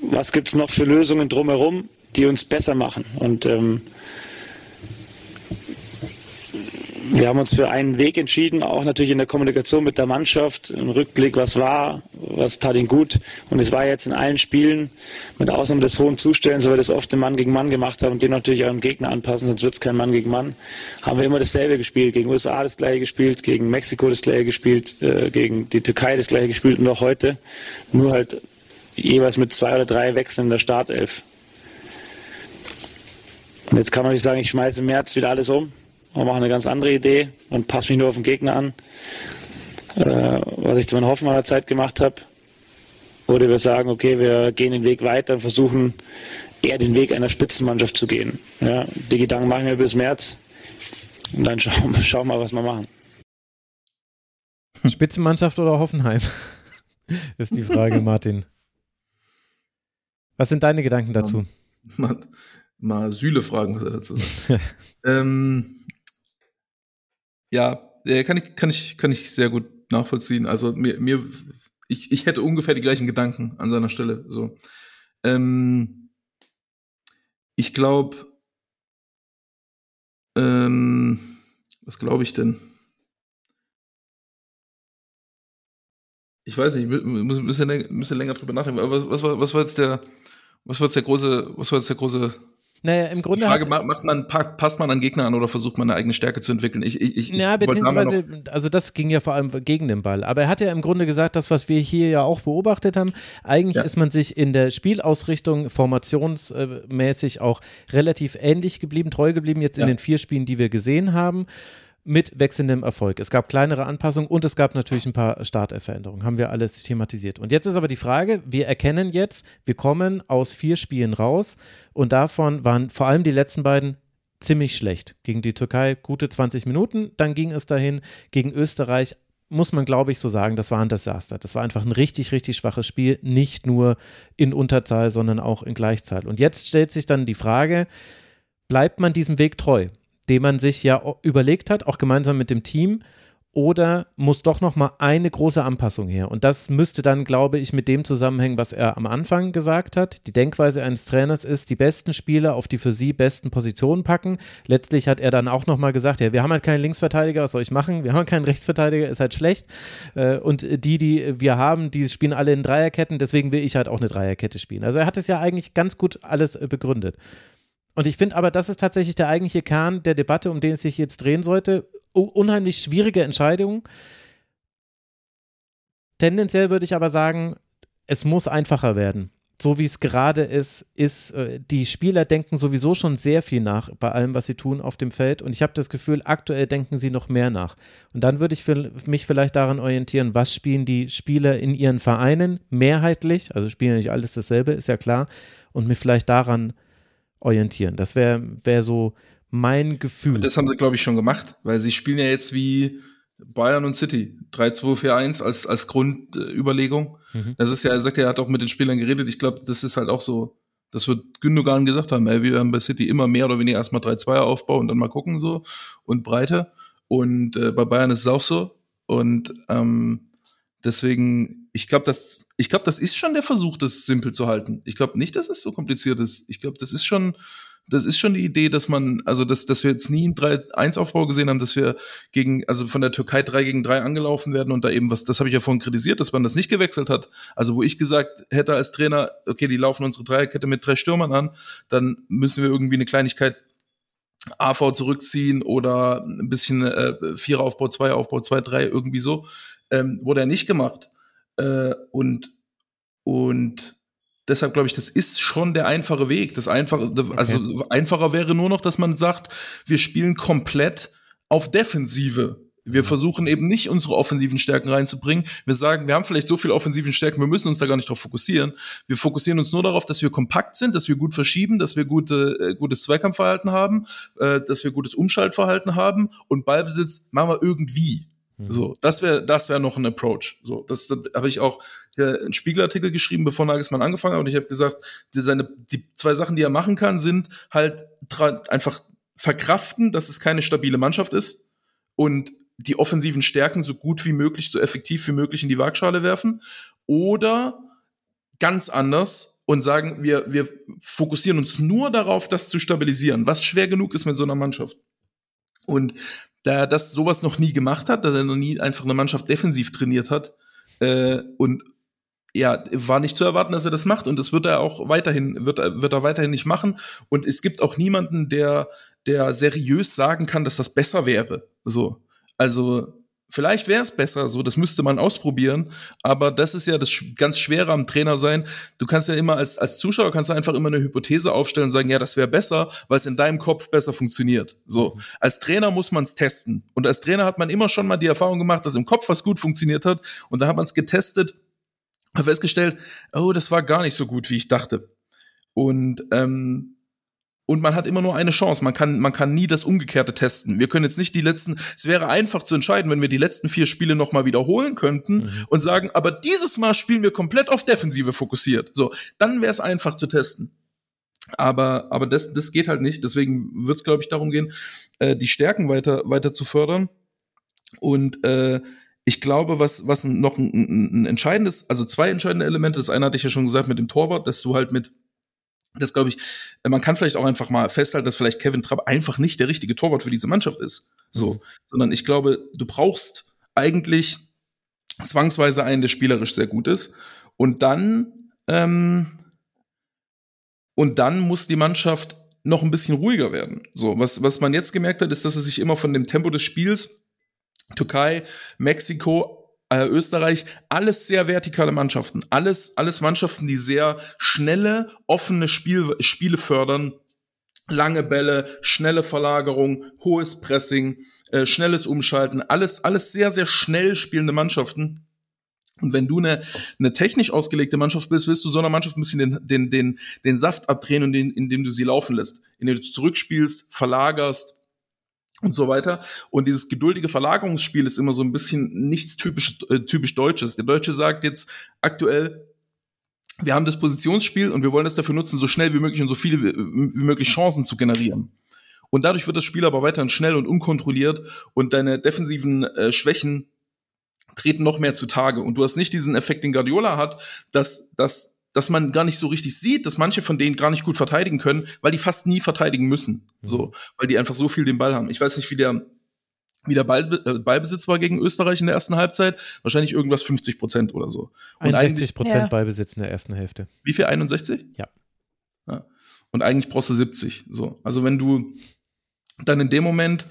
was gibt es noch für Lösungen drumherum, die uns besser machen. Und ähm, wir haben uns für einen Weg entschieden, auch natürlich in der Kommunikation mit der Mannschaft, im Rückblick, was war, was tat ihn gut. Und es war jetzt in allen Spielen, mit Ausnahme des hohen Zustellens, weil wir das oft im Mann gegen Mann gemacht haben und den natürlich auch im Gegner anpassen, sonst wird es kein Mann gegen Mann, haben wir immer dasselbe gespielt. Gegen USA das gleiche gespielt, gegen Mexiko das gleiche gespielt, äh, gegen die Türkei das gleiche gespielt und auch heute. Nur halt jeweils mit zwei oder drei Wechseln in der Startelf. Und jetzt kann man nicht sagen, ich schmeiße im März wieder alles um und mache eine ganz andere Idee und passe mich nur auf den Gegner an, äh, was ich zu meiner Hoffenheimer Zeit gemacht habe. Oder wir sagen, okay, wir gehen den Weg weiter und versuchen eher den Weg einer Spitzenmannschaft zu gehen. Ja, die Gedanken machen wir bis März und dann schauen, schauen wir mal, was wir machen. Spitzenmannschaft oder Hoffenheim? ist die Frage, Martin. Was sind deine Gedanken dazu? Mal, mal Süle fragen, was er dazu sagt. ähm, ja, kann ich, kann ich, kann ich sehr gut nachvollziehen. Also mir, mir, ich, ich hätte ungefähr die gleichen Gedanken an seiner Stelle. So, ähm, ich glaube, ähm, was glaube ich denn? Ich weiß nicht, ich muss ein bisschen, länger drüber nachdenken. Aber was, was, war, was war jetzt der, was war jetzt der große, was war jetzt der große naja, im Grunde. Die Frage, macht man, passt man an Gegner an oder versucht man eine eigene Stärke zu entwickeln? Ich, ich, ich, ja, beziehungsweise, also das ging ja vor allem gegen den Ball. Aber er hat ja im Grunde gesagt, das, was wir hier ja auch beobachtet haben, eigentlich ja. ist man sich in der Spielausrichtung formationsmäßig auch relativ ähnlich geblieben, treu geblieben, jetzt ja. in den vier Spielen, die wir gesehen haben mit wechselndem Erfolg. Es gab kleinere Anpassungen und es gab natürlich ein paar Startveränderungen. Haben wir alles thematisiert. Und jetzt ist aber die Frage, wir erkennen jetzt, wir kommen aus vier Spielen raus und davon waren vor allem die letzten beiden ziemlich schlecht. Gegen die Türkei gute 20 Minuten, dann ging es dahin. Gegen Österreich muss man, glaube ich, so sagen, das war ein Desaster. Das war einfach ein richtig, richtig schwaches Spiel, nicht nur in Unterzahl, sondern auch in Gleichzahl. Und jetzt stellt sich dann die Frage, bleibt man diesem Weg treu? Den man sich ja überlegt hat, auch gemeinsam mit dem Team? oder muss doch noch mal eine große Anpassung her? Und das müsste dann, glaube ich, mit dem zusammenhängen, was er am Anfang gesagt hat. Die Denkweise eines Trainers ist, die besten Spieler auf die für sie besten Positionen packen. Letztlich hat er dann auch noch mal gesagt, ja, wir haben halt keinen Linksverteidiger, was soll ich machen? Wir haben keinen Rechtsverteidiger, ist halt schlecht. Äh, und die, die wir haben, die spielen alle in Dreierketten, deswegen will ich halt auch eine Dreierkette spielen. Also er hat es ja eigentlich ganz gut alles äh, begründet. Und ich finde aber, das ist tatsächlich der eigentliche Kern der Debatte, um den es sich jetzt drehen sollte unheimlich schwierige Entscheidung. Tendenziell würde ich aber sagen, es muss einfacher werden. So wie es gerade ist, ist, äh, die Spieler denken sowieso schon sehr viel nach bei allem, was sie tun auf dem Feld. Und ich habe das Gefühl, aktuell denken sie noch mehr nach. Und dann würde ich mich vielleicht daran orientieren, was spielen die Spieler in ihren Vereinen mehrheitlich, also spielen nicht alles dasselbe, ist ja klar, und mich vielleicht daran orientieren. Das wäre wär so mein Gefühl. Und das haben sie, glaube ich, schon gemacht, weil sie spielen ja jetzt wie Bayern und City. 3-2-4-1 als, als Grundüberlegung. Mhm. Das ist ja, er sagt, er hat auch mit den Spielern geredet. Ich glaube, das ist halt auch so, das wird Gündogan gesagt haben, ey, wir werden bei City immer mehr oder weniger erstmal 3-2er aufbauen und dann mal gucken so und Breite. Und äh, bei Bayern ist es auch so. Und ähm, deswegen, ich glaube, das, ich glaube, das ist schon der Versuch, das simpel zu halten. Ich glaube nicht, dass es so kompliziert ist. Ich glaube, das ist schon, das ist schon die Idee, dass man, also dass, dass wir jetzt nie einen 3-1-Aufbau gesehen haben, dass wir gegen, also von der Türkei 3 gegen 3 angelaufen werden und da eben was, das habe ich ja vorhin kritisiert, dass man das nicht gewechselt hat. Also wo ich gesagt hätte als Trainer, okay, die laufen unsere Dreierkette mit drei Stürmern an, dann müssen wir irgendwie eine Kleinigkeit AV zurückziehen oder ein bisschen äh, Viereraufbau, Zweieraufbau, zwei, drei, irgendwie so. Ähm, wurde er nicht gemacht. Äh, und, und deshalb glaube ich, das ist schon der einfache Weg. Das einfache, also okay. einfacher wäre nur noch, dass man sagt, wir spielen komplett auf Defensive. Wir mhm. versuchen eben nicht unsere offensiven Stärken reinzubringen. Wir sagen, wir haben vielleicht so viele offensiven Stärken, wir müssen uns da gar nicht drauf fokussieren. Wir fokussieren uns nur darauf, dass wir kompakt sind, dass wir gut verschieben, dass wir gute, äh, gutes Zweikampfverhalten haben, äh, dass wir gutes Umschaltverhalten haben und Ballbesitz machen wir irgendwie. Mhm. So, das wäre das wäre noch ein Approach. So, das, das habe ich auch hier einen Spiegelartikel geschrieben, bevor Nagelsmann angefangen hat und ich habe gesagt, die, seine die zwei Sachen, die er machen kann, sind halt einfach verkraften, dass es keine stabile Mannschaft ist und die offensiven Stärken so gut wie möglich, so effektiv wie möglich in die Waagschale werfen oder ganz anders und sagen, wir, wir fokussieren uns nur darauf, das zu stabilisieren, was schwer genug ist mit so einer Mannschaft. Und da er das sowas noch nie gemacht hat, da er noch nie einfach eine Mannschaft defensiv trainiert hat äh, und ja, war nicht zu erwarten, dass er das macht und das wird er auch weiterhin, wird, wird er weiterhin nicht machen und es gibt auch niemanden, der, der seriös sagen kann, dass das besser wäre. So. Also, Vielleicht wäre es besser, so das müsste man ausprobieren, aber das ist ja das ganz Schwere am Trainer sein. Du kannst ja immer als, als Zuschauer kannst du einfach immer eine Hypothese aufstellen und sagen, ja, das wäre besser, weil es in deinem Kopf besser funktioniert. So, mhm. als Trainer muss man es testen und als Trainer hat man immer schon mal die Erfahrung gemacht, dass im Kopf was gut funktioniert hat und da hat man es getestet, hat festgestellt, oh, das war gar nicht so gut, wie ich dachte. Und ähm, und man hat immer nur eine Chance. Man kann, man kann nie das Umgekehrte testen. Wir können jetzt nicht die letzten, es wäre einfach zu entscheiden, wenn wir die letzten vier Spiele nochmal wiederholen könnten mhm. und sagen, aber dieses Mal spielen wir komplett auf Defensive fokussiert. So, dann wäre es einfach zu testen. Aber, aber das, das geht halt nicht. Deswegen wird es, glaube ich, darum gehen, äh, die Stärken weiter, weiter zu fördern. Und äh, ich glaube, was, was noch ein, ein entscheidendes, also zwei entscheidende Elemente, das eine hatte ich ja schon gesagt mit dem Torwart, dass du halt mit das glaube ich, man kann vielleicht auch einfach mal festhalten, dass vielleicht Kevin Trapp einfach nicht der richtige Torwart für diese Mannschaft ist. So, mhm. sondern ich glaube, du brauchst eigentlich zwangsweise einen, der spielerisch sehr gut ist. Und dann, ähm, und dann muss die Mannschaft noch ein bisschen ruhiger werden. So, was, was man jetzt gemerkt hat, ist, dass er sich immer von dem Tempo des Spiels Türkei, Mexiko äh, Österreich, alles sehr vertikale Mannschaften. Alles, alles Mannschaften, die sehr schnelle, offene Spiel, Spiele fördern. Lange Bälle, schnelle Verlagerung, hohes Pressing, äh, schnelles Umschalten, alles, alles sehr, sehr schnell spielende Mannschaften. Und wenn du eine, eine technisch ausgelegte Mannschaft bist, willst du so einer Mannschaft ein bisschen den, den, den, den Saft abdrehen, und den, indem du sie laufen lässt. Indem du zurückspielst, verlagerst, und so weiter. Und dieses geduldige Verlagerungsspiel ist immer so ein bisschen nichts typisch, äh, typisch Deutsches. Der Deutsche sagt jetzt aktuell, wir haben das Positionsspiel und wir wollen das dafür nutzen, so schnell wie möglich und so viele wie, wie möglich Chancen zu generieren. Und dadurch wird das Spiel aber weiterhin schnell und unkontrolliert und deine defensiven äh, Schwächen treten noch mehr zutage. Und du hast nicht diesen Effekt, den Guardiola hat, dass, dass dass man gar nicht so richtig sieht, dass manche von denen gar nicht gut verteidigen können, weil die fast nie verteidigen müssen. Mhm. So, weil die einfach so viel den Ball haben. Ich weiß nicht, wie der, wie der Ball, äh, Ballbesitz war gegen Österreich in der ersten Halbzeit. Wahrscheinlich irgendwas 50 Prozent oder so. Und 61 Prozent ja. Ballbesitz in der ersten Hälfte. Wie viel? 61? Ja. ja. Und eigentlich brauchst du 70. So. Also wenn du dann in dem Moment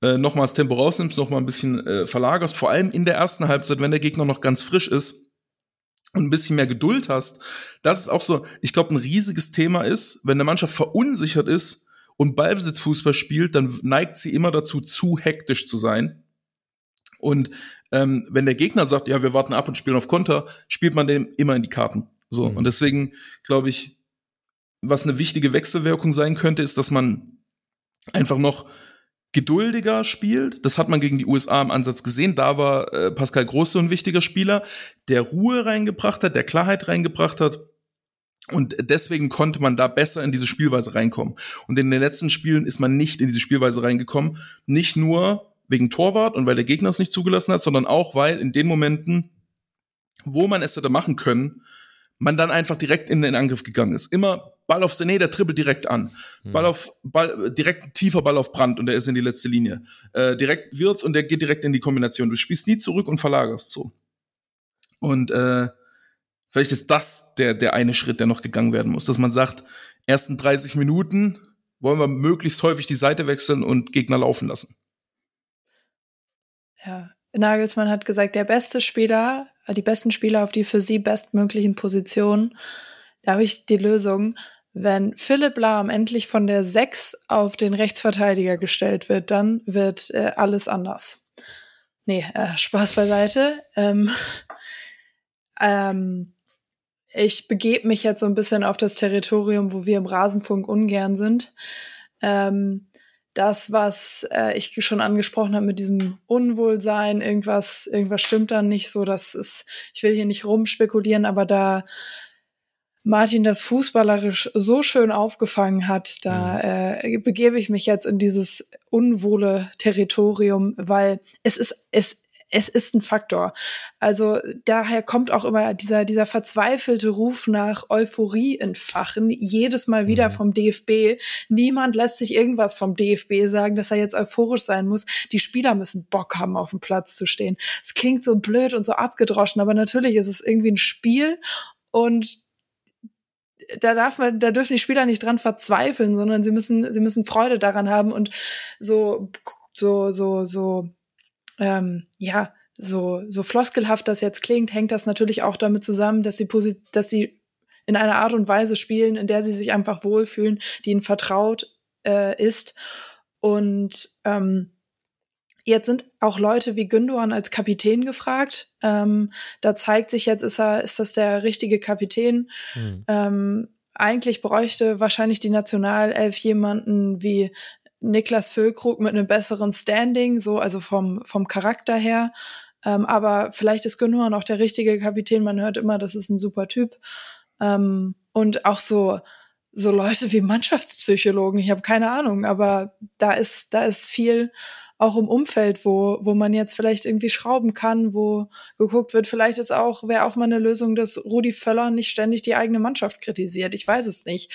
äh, nochmal das Tempo rausnimmst, nochmal ein bisschen äh, verlagerst, vor allem in der ersten Halbzeit, wenn der Gegner noch ganz frisch ist, und ein bisschen mehr Geduld hast, das ist auch so, ich glaube, ein riesiges Thema ist, wenn eine Mannschaft verunsichert ist und Ballbesitzfußball spielt, dann neigt sie immer dazu, zu hektisch zu sein. Und ähm, wenn der Gegner sagt, ja, wir warten ab und spielen auf Konter, spielt man dem immer in die Karten. So. Mhm. Und deswegen glaube ich, was eine wichtige Wechselwirkung sein könnte, ist, dass man einfach noch geduldiger spielt. Das hat man gegen die USA im Ansatz gesehen. Da war äh, Pascal Groß so ein wichtiger Spieler, der Ruhe reingebracht hat, der Klarheit reingebracht hat. Und deswegen konnte man da besser in diese Spielweise reinkommen. Und in den letzten Spielen ist man nicht in diese Spielweise reingekommen. Nicht nur wegen Torwart und weil der Gegner es nicht zugelassen hat, sondern auch, weil in den Momenten, wo man es hätte machen können, man dann einfach direkt in den Angriff gegangen ist. Immer Ball auf Sané, der dribbelt direkt an. Hm. Ball auf, Ball, direkt tiefer Ball auf Brand und der ist in die letzte Linie. Äh, direkt wird's und der geht direkt in die Kombination. Du spielst nie zurück und verlagerst so. Und äh, vielleicht ist das der, der eine Schritt, der noch gegangen werden muss, dass man sagt, ersten 30 Minuten wollen wir möglichst häufig die Seite wechseln und Gegner laufen lassen. Ja, Nagelsmann hat gesagt, der beste Spieler, die besten Spieler auf die für sie bestmöglichen Positionen. Da habe ich die Lösung wenn Philipp Lahm endlich von der 6 auf den Rechtsverteidiger gestellt wird, dann wird äh, alles anders. Nee, äh, Spaß beiseite. Ähm, ähm, ich begebe mich jetzt so ein bisschen auf das Territorium, wo wir im Rasenfunk ungern sind. Ähm, das, was äh, ich schon angesprochen habe mit diesem Unwohlsein, irgendwas, irgendwas stimmt dann nicht so, das ist, ich will hier nicht rumspekulieren, aber da Martin das fußballerisch so schön aufgefangen hat, da äh, begebe ich mich jetzt in dieses unwohle Territorium, weil es ist, es, es ist ein Faktor. Also daher kommt auch immer dieser, dieser verzweifelte Ruf nach Euphorie entfachen, jedes Mal wieder mhm. vom DFB. Niemand lässt sich irgendwas vom DFB sagen, dass er jetzt euphorisch sein muss. Die Spieler müssen Bock haben, auf dem Platz zu stehen. Es klingt so blöd und so abgedroschen, aber natürlich ist es irgendwie ein Spiel und da darf man, da dürfen die Spieler nicht dran verzweifeln, sondern sie müssen, sie müssen Freude daran haben und so, so, so, so, ähm, ja, so, so floskelhaft das jetzt klingt, hängt das natürlich auch damit zusammen, dass sie, dass sie in einer Art und Weise spielen, in der sie sich einfach wohlfühlen, die ihnen vertraut äh, ist. Und ähm, Jetzt sind auch Leute wie Gündogan als Kapitän gefragt. Ähm, da zeigt sich jetzt, ist er, ist das der richtige Kapitän? Mhm. Ähm, eigentlich bräuchte wahrscheinlich die Nationalelf jemanden wie Niklas Füllkrug mit einem besseren Standing, so also vom vom Charakter her. Ähm, aber vielleicht ist Gündogan auch der richtige Kapitän. Man hört immer, das ist ein super Typ. Ähm, und auch so so Leute wie Mannschaftspsychologen. Ich habe keine Ahnung, aber da ist da ist viel auch im Umfeld, wo, wo man jetzt vielleicht irgendwie schrauben kann, wo geguckt wird, vielleicht ist auch, wäre auch mal eine Lösung, dass Rudi Völler nicht ständig die eigene Mannschaft kritisiert. Ich weiß es nicht.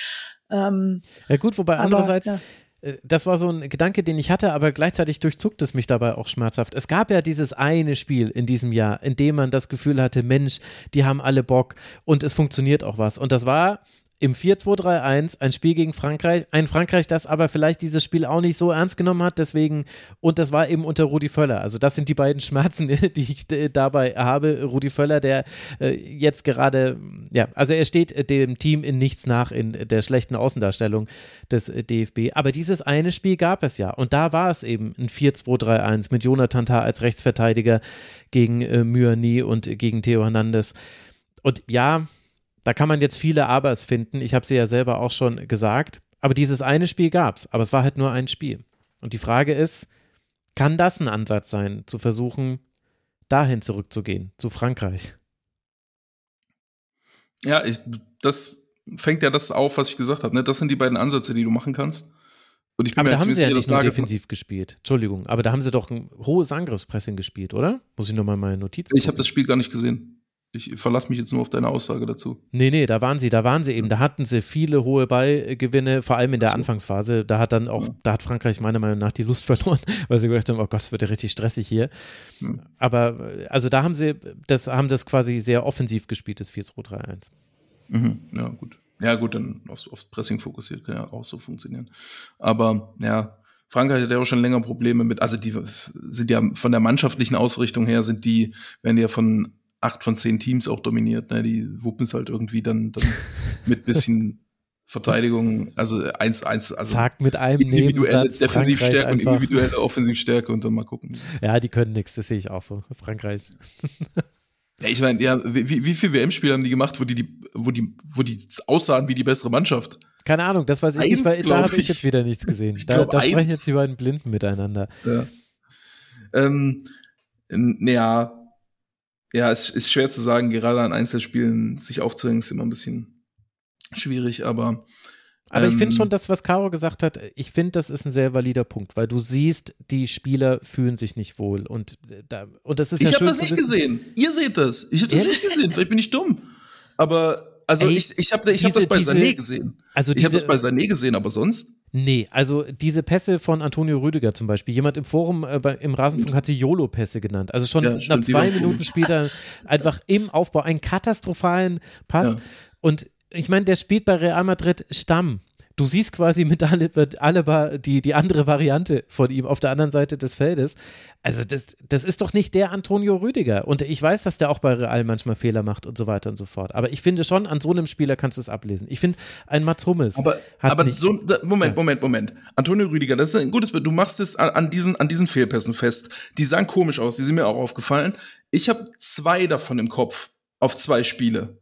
Ähm, ja gut, wobei aber, andererseits, ja äh, das war so ein Gedanke, den ich hatte, aber gleichzeitig durchzuckt es mich dabei auch schmerzhaft. Es gab ja dieses eine Spiel in diesem Jahr, in dem man das Gefühl hatte, Mensch, die haben alle Bock und es funktioniert auch was. Und das war im 4-2-3-1 ein Spiel gegen Frankreich, ein Frankreich, das aber vielleicht dieses Spiel auch nicht so ernst genommen hat, deswegen, und das war eben unter Rudi Völler. Also das sind die beiden Schmerzen, die ich dabei habe. Rudi Völler, der äh, jetzt gerade, ja, also er steht dem Team in nichts nach in der schlechten Außendarstellung des DFB. Aber dieses eine Spiel gab es ja und da war es eben ein 4-2-3-1 mit Jonathan Tah als Rechtsverteidiger gegen äh, Myani und gegen Theo Hernandez. Und ja, da kann man jetzt viele Abers finden. Ich habe sie ja selber auch schon gesagt. Aber dieses eine Spiel gab es. Aber es war halt nur ein Spiel. Und die Frage ist, kann das ein Ansatz sein, zu versuchen, dahin zurückzugehen, zu Frankreich? Ja, ich, das fängt ja das auf, was ich gesagt habe. Ne? Das sind die beiden Ansätze, die du machen kannst. Und ich bin Aber mir da haben sie ja nicht nur defensiv gespielt. Entschuldigung, aber da haben sie doch ein hohes Angriffspressing gespielt, oder? Muss ich nochmal meine Notizen Ich habe das Spiel gar nicht gesehen. Ich verlasse mich jetzt nur auf deine Aussage dazu. Nee, nee, da waren sie, da waren sie eben. Da hatten sie viele hohe Ballgewinne, vor allem in der so. Anfangsphase. Da hat dann auch, Ja. da hat Frankreich meiner Meinung nach die Lust verloren, weil sie gedacht haben, oh Gott, es wird ja richtig stressig hier. Hm. Aber also da haben sie, das haben das quasi sehr offensiv gespielt, das 4-2-3-1. Mhm, ja, gut. Ja, gut, dann aufs, aufs Pressing fokussiert, kann ja auch so funktionieren. Aber ja, Frankreich hat ja auch schon länger Probleme mit, also die sind ja von der mannschaftlichen Ausrichtung her, sind die, werden ja von acht von zehn Teams auch dominiert, ne? Die wuppen es halt irgendwie dann, dann mit bisschen Verteidigung, also eins, eins, also Sagt mit einem individuelle Defensivstärke und individuelle Offensivstärke und dann mal gucken. Ja, die können nichts, das sehe ich auch so. Frankreich. Ja, ich meine, ja, wie, wie viel WM-Spiele haben die gemacht, wo die, die, wo die, wo die aussahen wie die bessere Mannschaft? Keine Ahnung, das weiß ich Eins, nicht, weil da habe ich jetzt wieder nichts gesehen. Ich Da, glaub, da sprechen eins. jetzt die beiden Blinden miteinander. Ja. Ähm, n- ja, es ist schwer zu sagen, gerade an Einzelspielen sich aufzuhängen, ist immer ein bisschen schwierig, aber Aber ich finde ähm, schon, das, was Caro gesagt hat, ich finde, das ist ein sehr valider Punkt, weil du siehst, die Spieler fühlen sich nicht wohl. Und, äh, da, und das ist ja ich schön habe das nicht gesehen. Ihr seht das. Ich habe das nicht gesehen. Vielleicht bin ich dumm. Aber also Ey, ich, ich habe ich hab diese- das bei diese- Sané gesehen. Also Ich habe diese, das bei Sané gesehen, aber sonst? Nee, also diese Pässe von Antonio Rüdiger zum Beispiel. Jemand im Forum äh, bei, im Rasenfunk hat sie YOLO-Pässe genannt. Also schon Ja, nach stimmt, zwei Minuten komisch. spielt er einfach im Aufbau einen katastrophalen Pass. Ja. Und ich meine, der spielt bei Real Madrid Stamm. Du siehst quasi mit Alaba, die, die andere Variante von ihm auf der anderen Seite des Feldes. Also das, das ist doch nicht der Antonio Rüdiger. Und ich weiß, dass der auch bei Real manchmal Fehler macht und so weiter und so fort. Aber ich finde schon, an so einem Spieler kannst du es ablesen. Ich finde, ein Mats Hummels Aber, hat aber nicht, so, Moment. Moment, Moment. Antonio Rüdiger, das ist ein gutes Bild. Du machst es an, an, diesen, an diesen Fehlpässen fest. Die sahen komisch aus, die sind mir auch aufgefallen. Ich habe zwei davon im Kopf auf zwei Spiele.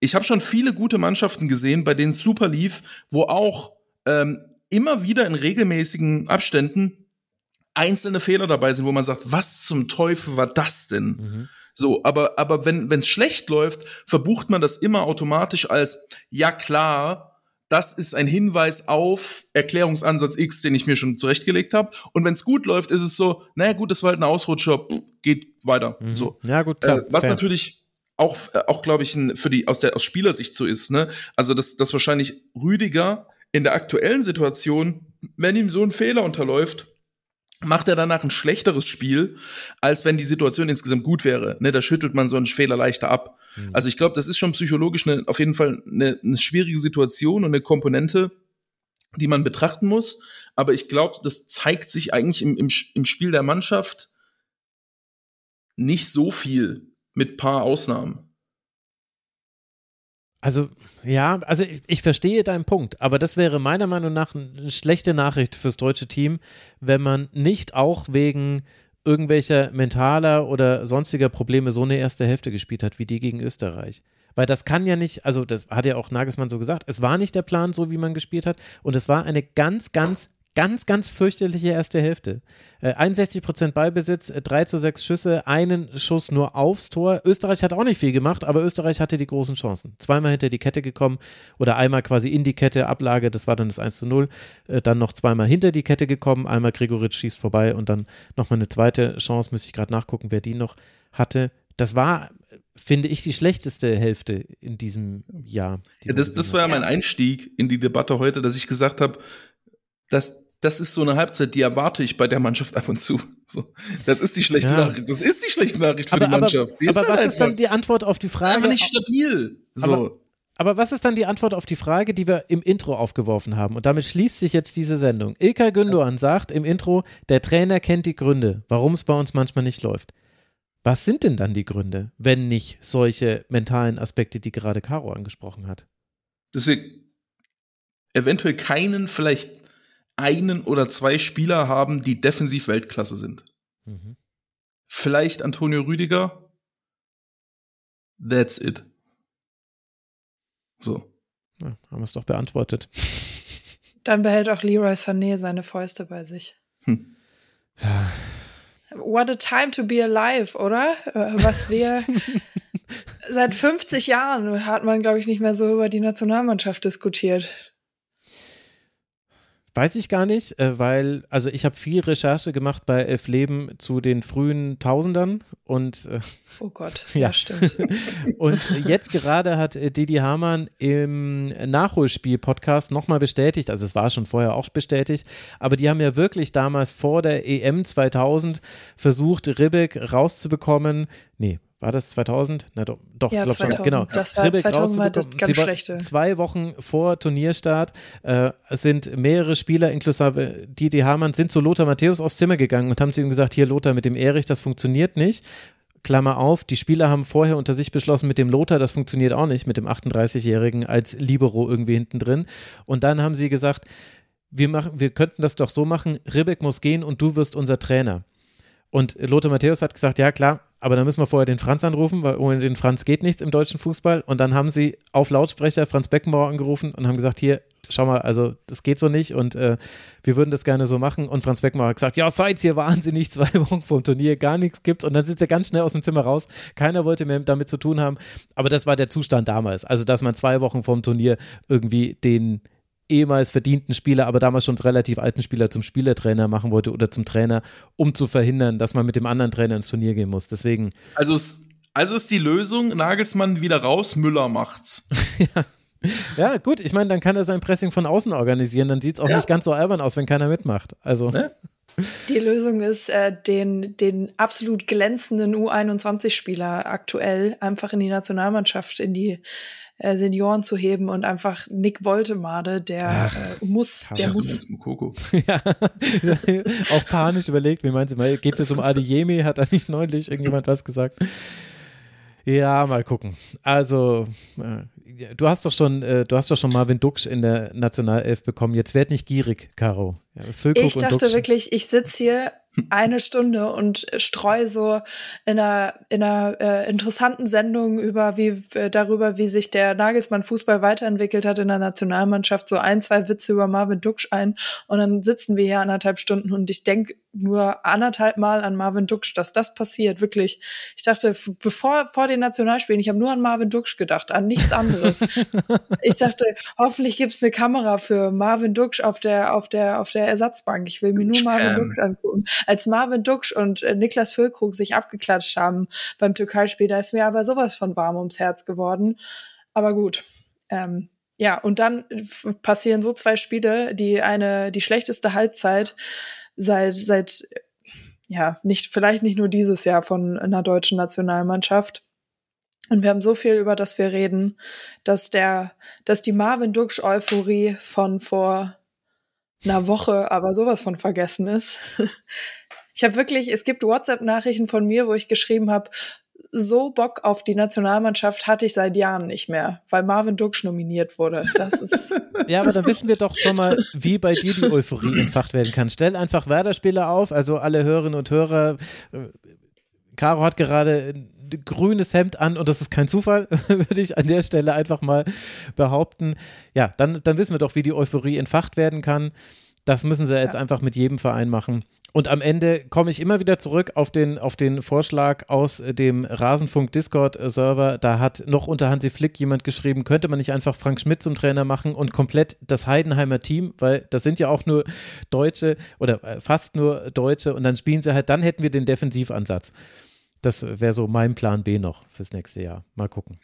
Ich habe schon viele gute Mannschaften gesehen, bei denen es super lief, wo auch ähm, immer wieder in regelmäßigen Abständen einzelne Fehler dabei sind, wo man sagt, was zum Teufel war das denn? Mhm. So, aber, aber wenn es schlecht läuft, verbucht man das immer automatisch als, ja klar, das ist ein Hinweis auf Erklärungsansatz X, den ich mir schon zurechtgelegt habe. Und wenn es gut läuft, ist es so, naja gut, das war halt ein Ausrutscher, pff, geht weiter. Mhm. So. Ja, gut, klar. Äh, was fair. natürlich auch, äh, auch glaube ich, ein, für die aus der aus Spielersicht so ist, ne? Also dass, dass wahrscheinlich Rüdiger in der aktuellen Situation, wenn ihm so ein Fehler unterläuft, macht er danach ein schlechteres Spiel, als wenn die Situation insgesamt gut wäre. Ne, da schüttelt man so einen Fehler leichter ab. Mhm. Also ich glaube, das ist schon psychologisch eine, auf jeden Fall eine, eine schwierige Situation und eine Komponente, die man betrachten muss. Aber ich glaube, das zeigt sich eigentlich im, im, im Spiel der Mannschaft nicht so viel mit paar Ausnahmen. Also, ja, also ich, verstehe deinen Punkt, aber das wäre meiner Meinung nach eine schlechte Nachricht fürs deutsche Team, wenn man nicht auch wegen irgendwelcher mentaler oder sonstiger Probleme so eine erste Hälfte gespielt hat, wie die gegen Österreich. Weil das kann ja nicht, also das hat ja auch Nagelsmann so gesagt, es war nicht der Plan, so wie man gespielt hat und es war eine ganz, ganz, ganz, ganz fürchterliche erste Hälfte. Äh, 61% Ballbesitz, äh, 3 zu 6 Schüsse, einen Schuss nur aufs Tor. Österreich hat auch nicht viel gemacht, aber Österreich hatte die großen Chancen. Zweimal hinter die Kette gekommen oder einmal quasi in die Kette, Ablage, das war dann das 1 zu 0. Äh, dann noch zweimal hinter die Kette gekommen, einmal Gregoritsch schießt vorbei und dann nochmal eine zweite Chance, müsste ich gerade nachgucken, wer die noch hatte. Das war, finde ich, die schlechteste Hälfte in diesem Jahr. die Ja, das, das war ja mein Einstieg in die Debatte heute, dass ich gesagt habe, dass das ist so eine Halbzeit, die erwarte ich bei der Mannschaft ab und zu. So, das ist die schlechte Ja. Nachricht. Das ist die schlechte Nachricht für aber, die Mannschaft. Die aber, aber halt was ist dann die Antwort auf die Frage? einfach nicht stabil. So. Aber- Aber was ist dann die Antwort auf die Frage, die wir im Intro aufgeworfen haben? Und damit schließt sich jetzt diese Sendung. Ilkay Gündoğan sagt im Intro, der Trainer kennt die Gründe, warum es bei uns manchmal nicht läuft. Was sind denn dann die Gründe, wenn nicht solche mentalen Aspekte, die gerade Caro angesprochen hat? Deswegen eventuell keinen, vielleicht einen oder zwei Spieler haben, die defensiv Weltklasse sind. Mhm. Vielleicht Antonio Rüdiger. That's it. So. Ja, haben wir es doch beantwortet. Dann behält auch Leroy Sané seine Fäuste bei sich. Hm. Ja. What a time to be alive, oder? Äh, Was wir seit 50 Jahren hat man, glaube ich, nicht mehr so über die Nationalmannschaft diskutiert. Weiß ich gar nicht, äh, weil, also ich habe viel Recherche gemacht bei Elf Leben zu den frühen Tausendern und äh, Oh Gott, Ja. ja, stimmt. und jetzt gerade hat äh, Didi Hamann im Nachholspiel-Podcast nochmal bestätigt, also es war schon vorher auch bestätigt, aber die haben ja wirklich damals vor der EM 2000 versucht, Ribbeck rauszubekommen. Nee, war das 2000? Na doch, doch Ja, glaub schon. 2000. Genau. Das war- Ribbeck 2000 war das ganz schlechte. Zwei Wochen vor Turnierstart äh, sind mehrere Spieler, inklusive Didi Hamann, sind zu Lothar Matthäus aufs Zimmer gegangen und haben zu ihm gesagt, hier Lothar mit dem Erich, das funktioniert nicht. Klammer auf, die Spieler haben vorher unter sich beschlossen, mit dem Lothar, das funktioniert auch nicht, mit dem 38-Jährigen als Libero irgendwie hinten drin. Und dann haben sie gesagt, wir, machen, wir könnten das doch so machen, Ribbeck muss gehen und du wirst unser Trainer. Und Lothar Matthäus hat gesagt, ja klar, aber dann müssen wir vorher den Franz anrufen, weil ohne den Franz geht nichts im deutschen Fußball. Und dann haben sie auf Lautsprecher Franz Beckenbauer angerufen und haben gesagt, hier, schau mal, also das geht so nicht und äh, wir würden das gerne so machen. Und Franz Beckenbauer hat gesagt, ja, seid ihr wahnsinnig, zwei Wochen vom Turnier, gar nichts gibt's. Und dann sind sie ganz schnell aus dem Zimmer raus. Keiner wollte mehr damit zu tun haben. Aber das war der Zustand damals. Also, dass man zwei Wochen vom Turnier irgendwie den ehemals verdienten Spieler, aber damals schon relativ alten Spieler zum Spielertrainer machen wollte oder zum Trainer, um zu verhindern, dass man mit dem anderen Trainer ins Turnier gehen muss. Deswegen, Also, ist, also ist die Lösung, Nagelsmann wieder raus, Müller macht's. ja gut, ich meine, dann kann er sein Pressing von außen organisieren, dann sieht es auch Ja. nicht ganz so albern aus, wenn keiner mitmacht. Also, Ne? Die Lösung ist, äh, den, den absolut glänzenden U21-Spieler aktuell einfach in die Nationalmannschaft, in die äh, Senioren zu heben und einfach Nick Woltemade, der Ach, äh, muss, der muss. ja, auch panisch überlegt, wie meinen Sie mal, geht es jetzt um Adeyemi, hat da nicht neulich irgendjemand was gesagt? Ja, mal gucken. Also, äh, du hast doch schon, äh, du hast doch schon Marvin Duksch in der Nationalelf bekommen. Jetzt werd nicht gierig, Caro. Ja, Ich dachte Duksch. wirklich, ich sitze hier eine Stunde und streue so in einer, in einer äh, interessanten Sendung über wie äh, darüber, wie sich der Nagelsmann Fußball weiterentwickelt hat in der Nationalmannschaft, so ein, zwei Witze über Marvin Duksch ein und dann sitzen wir hier anderthalb Stunden und ich denke nur anderthalb Mal an Marvin Duksch, dass das passiert, wirklich. Ich dachte, bevor vor den Nationalspielen, ich habe nur an Marvin Duksch gedacht, an nichts anderes. ich dachte, hoffentlich gibt's eine Kamera für Marvin Duksch auf der, auf der, auf der Ersatzbank. Ich will mir nur Marvin Spam. Duksch angucken. Als Marvin Duksch und äh, Niklas Füllkrug sich abgeklatscht haben beim Türkeispiel, da ist mir aber sowas von warm ums Herz geworden. Aber gut. Ähm, ja, und dann f- passieren so zwei Spiele, die eine, die schlechteste Halbzeit seit, seit, ja, nicht, vielleicht nicht nur dieses Jahr von einer deutschen Nationalmannschaft. Und wir haben so viel, über das wir reden, dass der, dass die Marvin Duksch Euphorie von vor einer Woche aber sowas von vergessen ist. Ich habe wirklich, es gibt WhatsApp-Nachrichten von mir, wo ich geschrieben habe, so Bock auf die Nationalmannschaft hatte ich seit Jahren nicht mehr, weil Marvin Duksch nominiert wurde. Das ist Ja, aber dann wissen wir doch schon mal, wie bei dir die Euphorie entfacht werden kann. Stell einfach Werder-Spieler auf, also alle Hörerinnen und Hörer. Caro hat gerade ein grünes Hemd an und das ist kein Zufall, würde ich an der Stelle einfach mal behaupten. Ja, dann, dann wissen wir doch, wie die Euphorie entfacht werden kann. Das müssen sie jetzt Ja. einfach mit jedem Verein machen. Und am Ende komme ich immer wieder zurück auf den, auf den Vorschlag aus dem Rasenfunk-Discord-Server. Da hat noch unter Hansi Flick jemand geschrieben, könnte man nicht einfach Frank Schmidt zum Trainer machen und komplett das Heidenheimer Team, weil das sind ja auch nur Deutsche oder äh, fast nur Deutsche und dann spielen sie halt, dann hätten wir den Defensivansatz. Das wäre so mein Plan B noch fürs nächste Jahr. Mal gucken.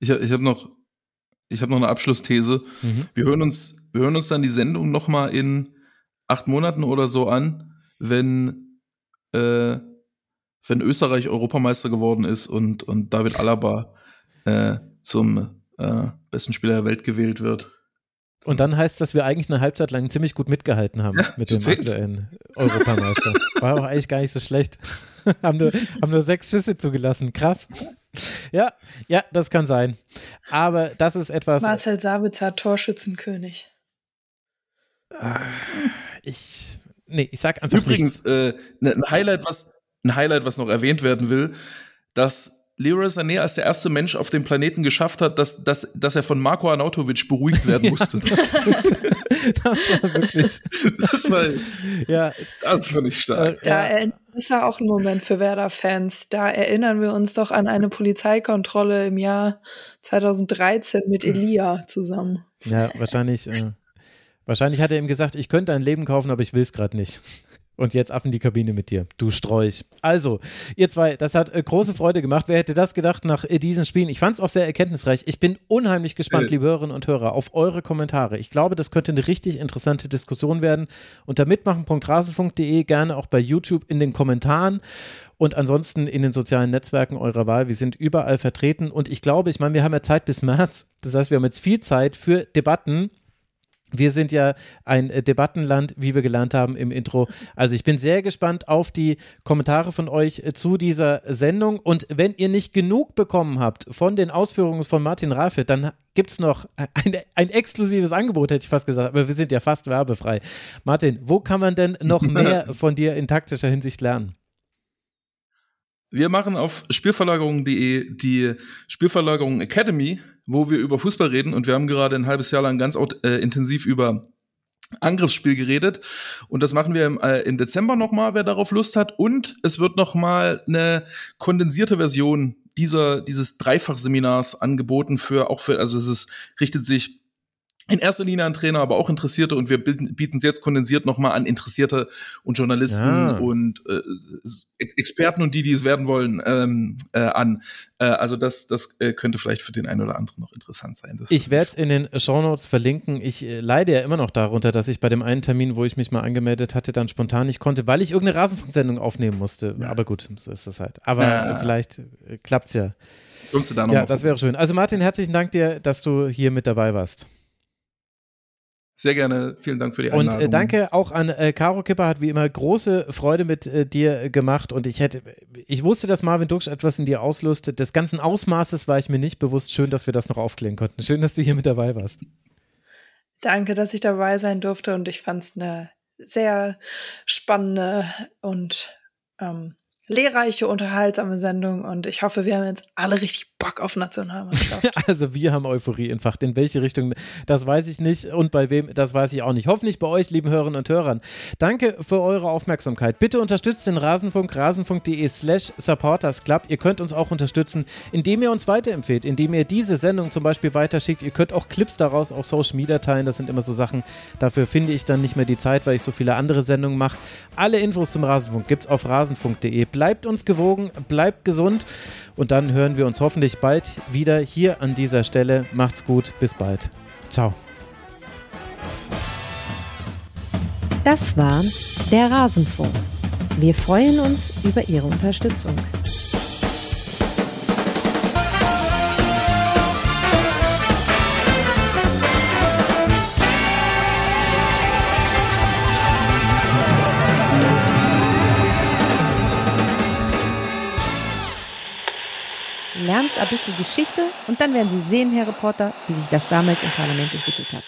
Ich, hab- ich habe noch, ich hab noch eine Abschlussthese. Mhm. Wir hören uns, wir hören uns dann die Sendung noch mal in acht Monaten oder so an, wenn, äh, wenn Österreich Europameister geworden ist und, und David Alaba äh, zum äh, besten Spieler der Welt gewählt wird. Und dann heißt das, dass wir eigentlich eine Halbzeit lang ziemlich gut mitgehalten haben mit zu dem zehnt. aktuellen Europameister. War auch eigentlich gar nicht so schlecht. haben, nur, haben nur sechs Schüsse zugelassen. Krass. Ja, ja, das kann sein. Aber das ist etwas. Marcel Sabitzer, Torschützenkönig. Ich, nee, ich sag einfach. Übrigens, äh, ne- ein Highlight, was ein Highlight, was noch erwähnt werden will, dass Leroy Sané als der erste Mensch auf dem Planeten geschafft hat, dass, dass, dass er von Marco Arnautovic beruhigt werden musste. Das war wirklich. das, war, Ja, das fand ich stark. Da ja, das war auch ein Moment für Werder-Fans. Da erinnern wir uns doch an eine Polizeikontrolle im Jahr 2013 mit Elia zusammen. ja, wahrscheinlich. Äh, Wahrscheinlich hat er ihm gesagt, ich könnte ein Leben kaufen, aber ich will es gerade nicht. Und jetzt ab in die Kabine mit dir, du Strolch. Also, ihr zwei, das hat äh, große Freude gemacht. Wer hätte das gedacht nach äh, diesen Spielen? Ich fand es auch sehr erkenntnisreich. Ich bin unheimlich gespannt, liebe Hörerinnen und Hörer, auf eure Kommentare. Ich glaube, das könnte eine richtig interessante Diskussion werden. Unter mitmachen.rasenfunk.de gerne auch bei YouTube in den Kommentaren und ansonsten in den sozialen Netzwerken eurer Wahl. Wir sind überall vertreten und ich glaube, ich meine, wir haben ja Zeit bis März. Das heißt, wir haben jetzt viel Zeit für Debatten wir sind ja ein äh, Debattenland, wie wir gelernt haben im Intro. Also ich bin sehr gespannt auf die Kommentare von euch äh, zu dieser Sendung. Und wenn ihr nicht genug bekommen habt von den Ausführungen von Martin Rafe, dann gibt es noch ein, ein exklusives Angebot, hätte ich fast gesagt. Aber wir sind ja fast werbefrei. Martin, wo kann man denn noch mehr von dir in taktischer Hinsicht lernen? Wir machen auf spielverlagerung.de die Spielverlagerung Academy, wo wir über Fußball reden und wir haben gerade ein halbes Jahr lang ganz äh, intensiv über Angriffsspiel geredet. Und das machen wir im, äh, im Dezember nochmal, wer darauf Lust hat. Und es wird nochmal eine kondensierte Version dieser dieses Dreifachseminars angeboten für auch für also es ist, richtet sich in erster Linie an Trainer, aber auch Interessierte und wir bieten es jetzt kondensiert nochmal an Interessierte und Journalisten ja. und äh, Experten und die, die es werden wollen, ähm, äh, an. Äh, also das, das äh, könnte vielleicht für den einen oder anderen noch interessant sein. Das ich werde es in den Shownotes verlinken. Ich äh, leide ja immer noch darunter, dass ich bei dem einen Termin, wo ich mich mal angemeldet hatte, dann spontan nicht konnte, weil ich irgendeine Rasenfunksendung aufnehmen musste. Ja. Aber gut, so ist das halt. Aber ja. vielleicht äh, klappt's ja. Kommst du da noch ja, das wäre schön. Also Martin, herzlichen Dank dir, dass du hier mit dabei warst. Sehr gerne. Vielen Dank für die Einladung. Und äh, danke auch an äh, Caro Kipper, hat wie immer große Freude mit äh, dir gemacht. Und ich hätte, ich wusste, dass Marvin Duksch etwas in dir auslöst. Des ganzen Ausmaßes war ich mir nicht bewusst. Schön, dass wir das noch aufklären konnten. Schön, dass du hier mit dabei warst. Danke, dass ich dabei sein durfte. Und ich fand es eine sehr spannende und ähm, lehrreiche, unterhaltsame Sendung und ich hoffe, wir haben jetzt alle richtig Bock auf Nationalmannschaft. also wir haben Euphorie entfacht. In welche Richtung, das weiß ich nicht und bei wem, das weiß ich auch nicht. Hoffentlich bei euch, lieben Hörerinnen und Hörern. Danke für eure Aufmerksamkeit. Bitte unterstützt den Rasenfunk, rasenfunk.de slash supportersclub. Ihr könnt uns auch unterstützen, indem ihr uns weiterempfehlt, indem ihr diese Sendung zum Beispiel weiterschickt. Ihr könnt auch Clips daraus auf Social Media teilen. Das sind immer so Sachen, dafür finde ich dann nicht mehr die Zeit, weil ich so viele andere Sendungen mache. Alle Infos zum Rasenfunk gibt es auf rasenfunk.de. Bleibt uns gewogen, bleibt gesund und dann hören wir uns hoffentlich bald wieder hier an dieser Stelle. Macht's gut, bis bald. Ciao. Das war der Rasenfunk. Wir freuen uns über Ihre Unterstützung. Lernst ein bisschen Geschichte und dann werden Sie sehen, Herr Reporter, wie sich das damals im Parlament entwickelt hat.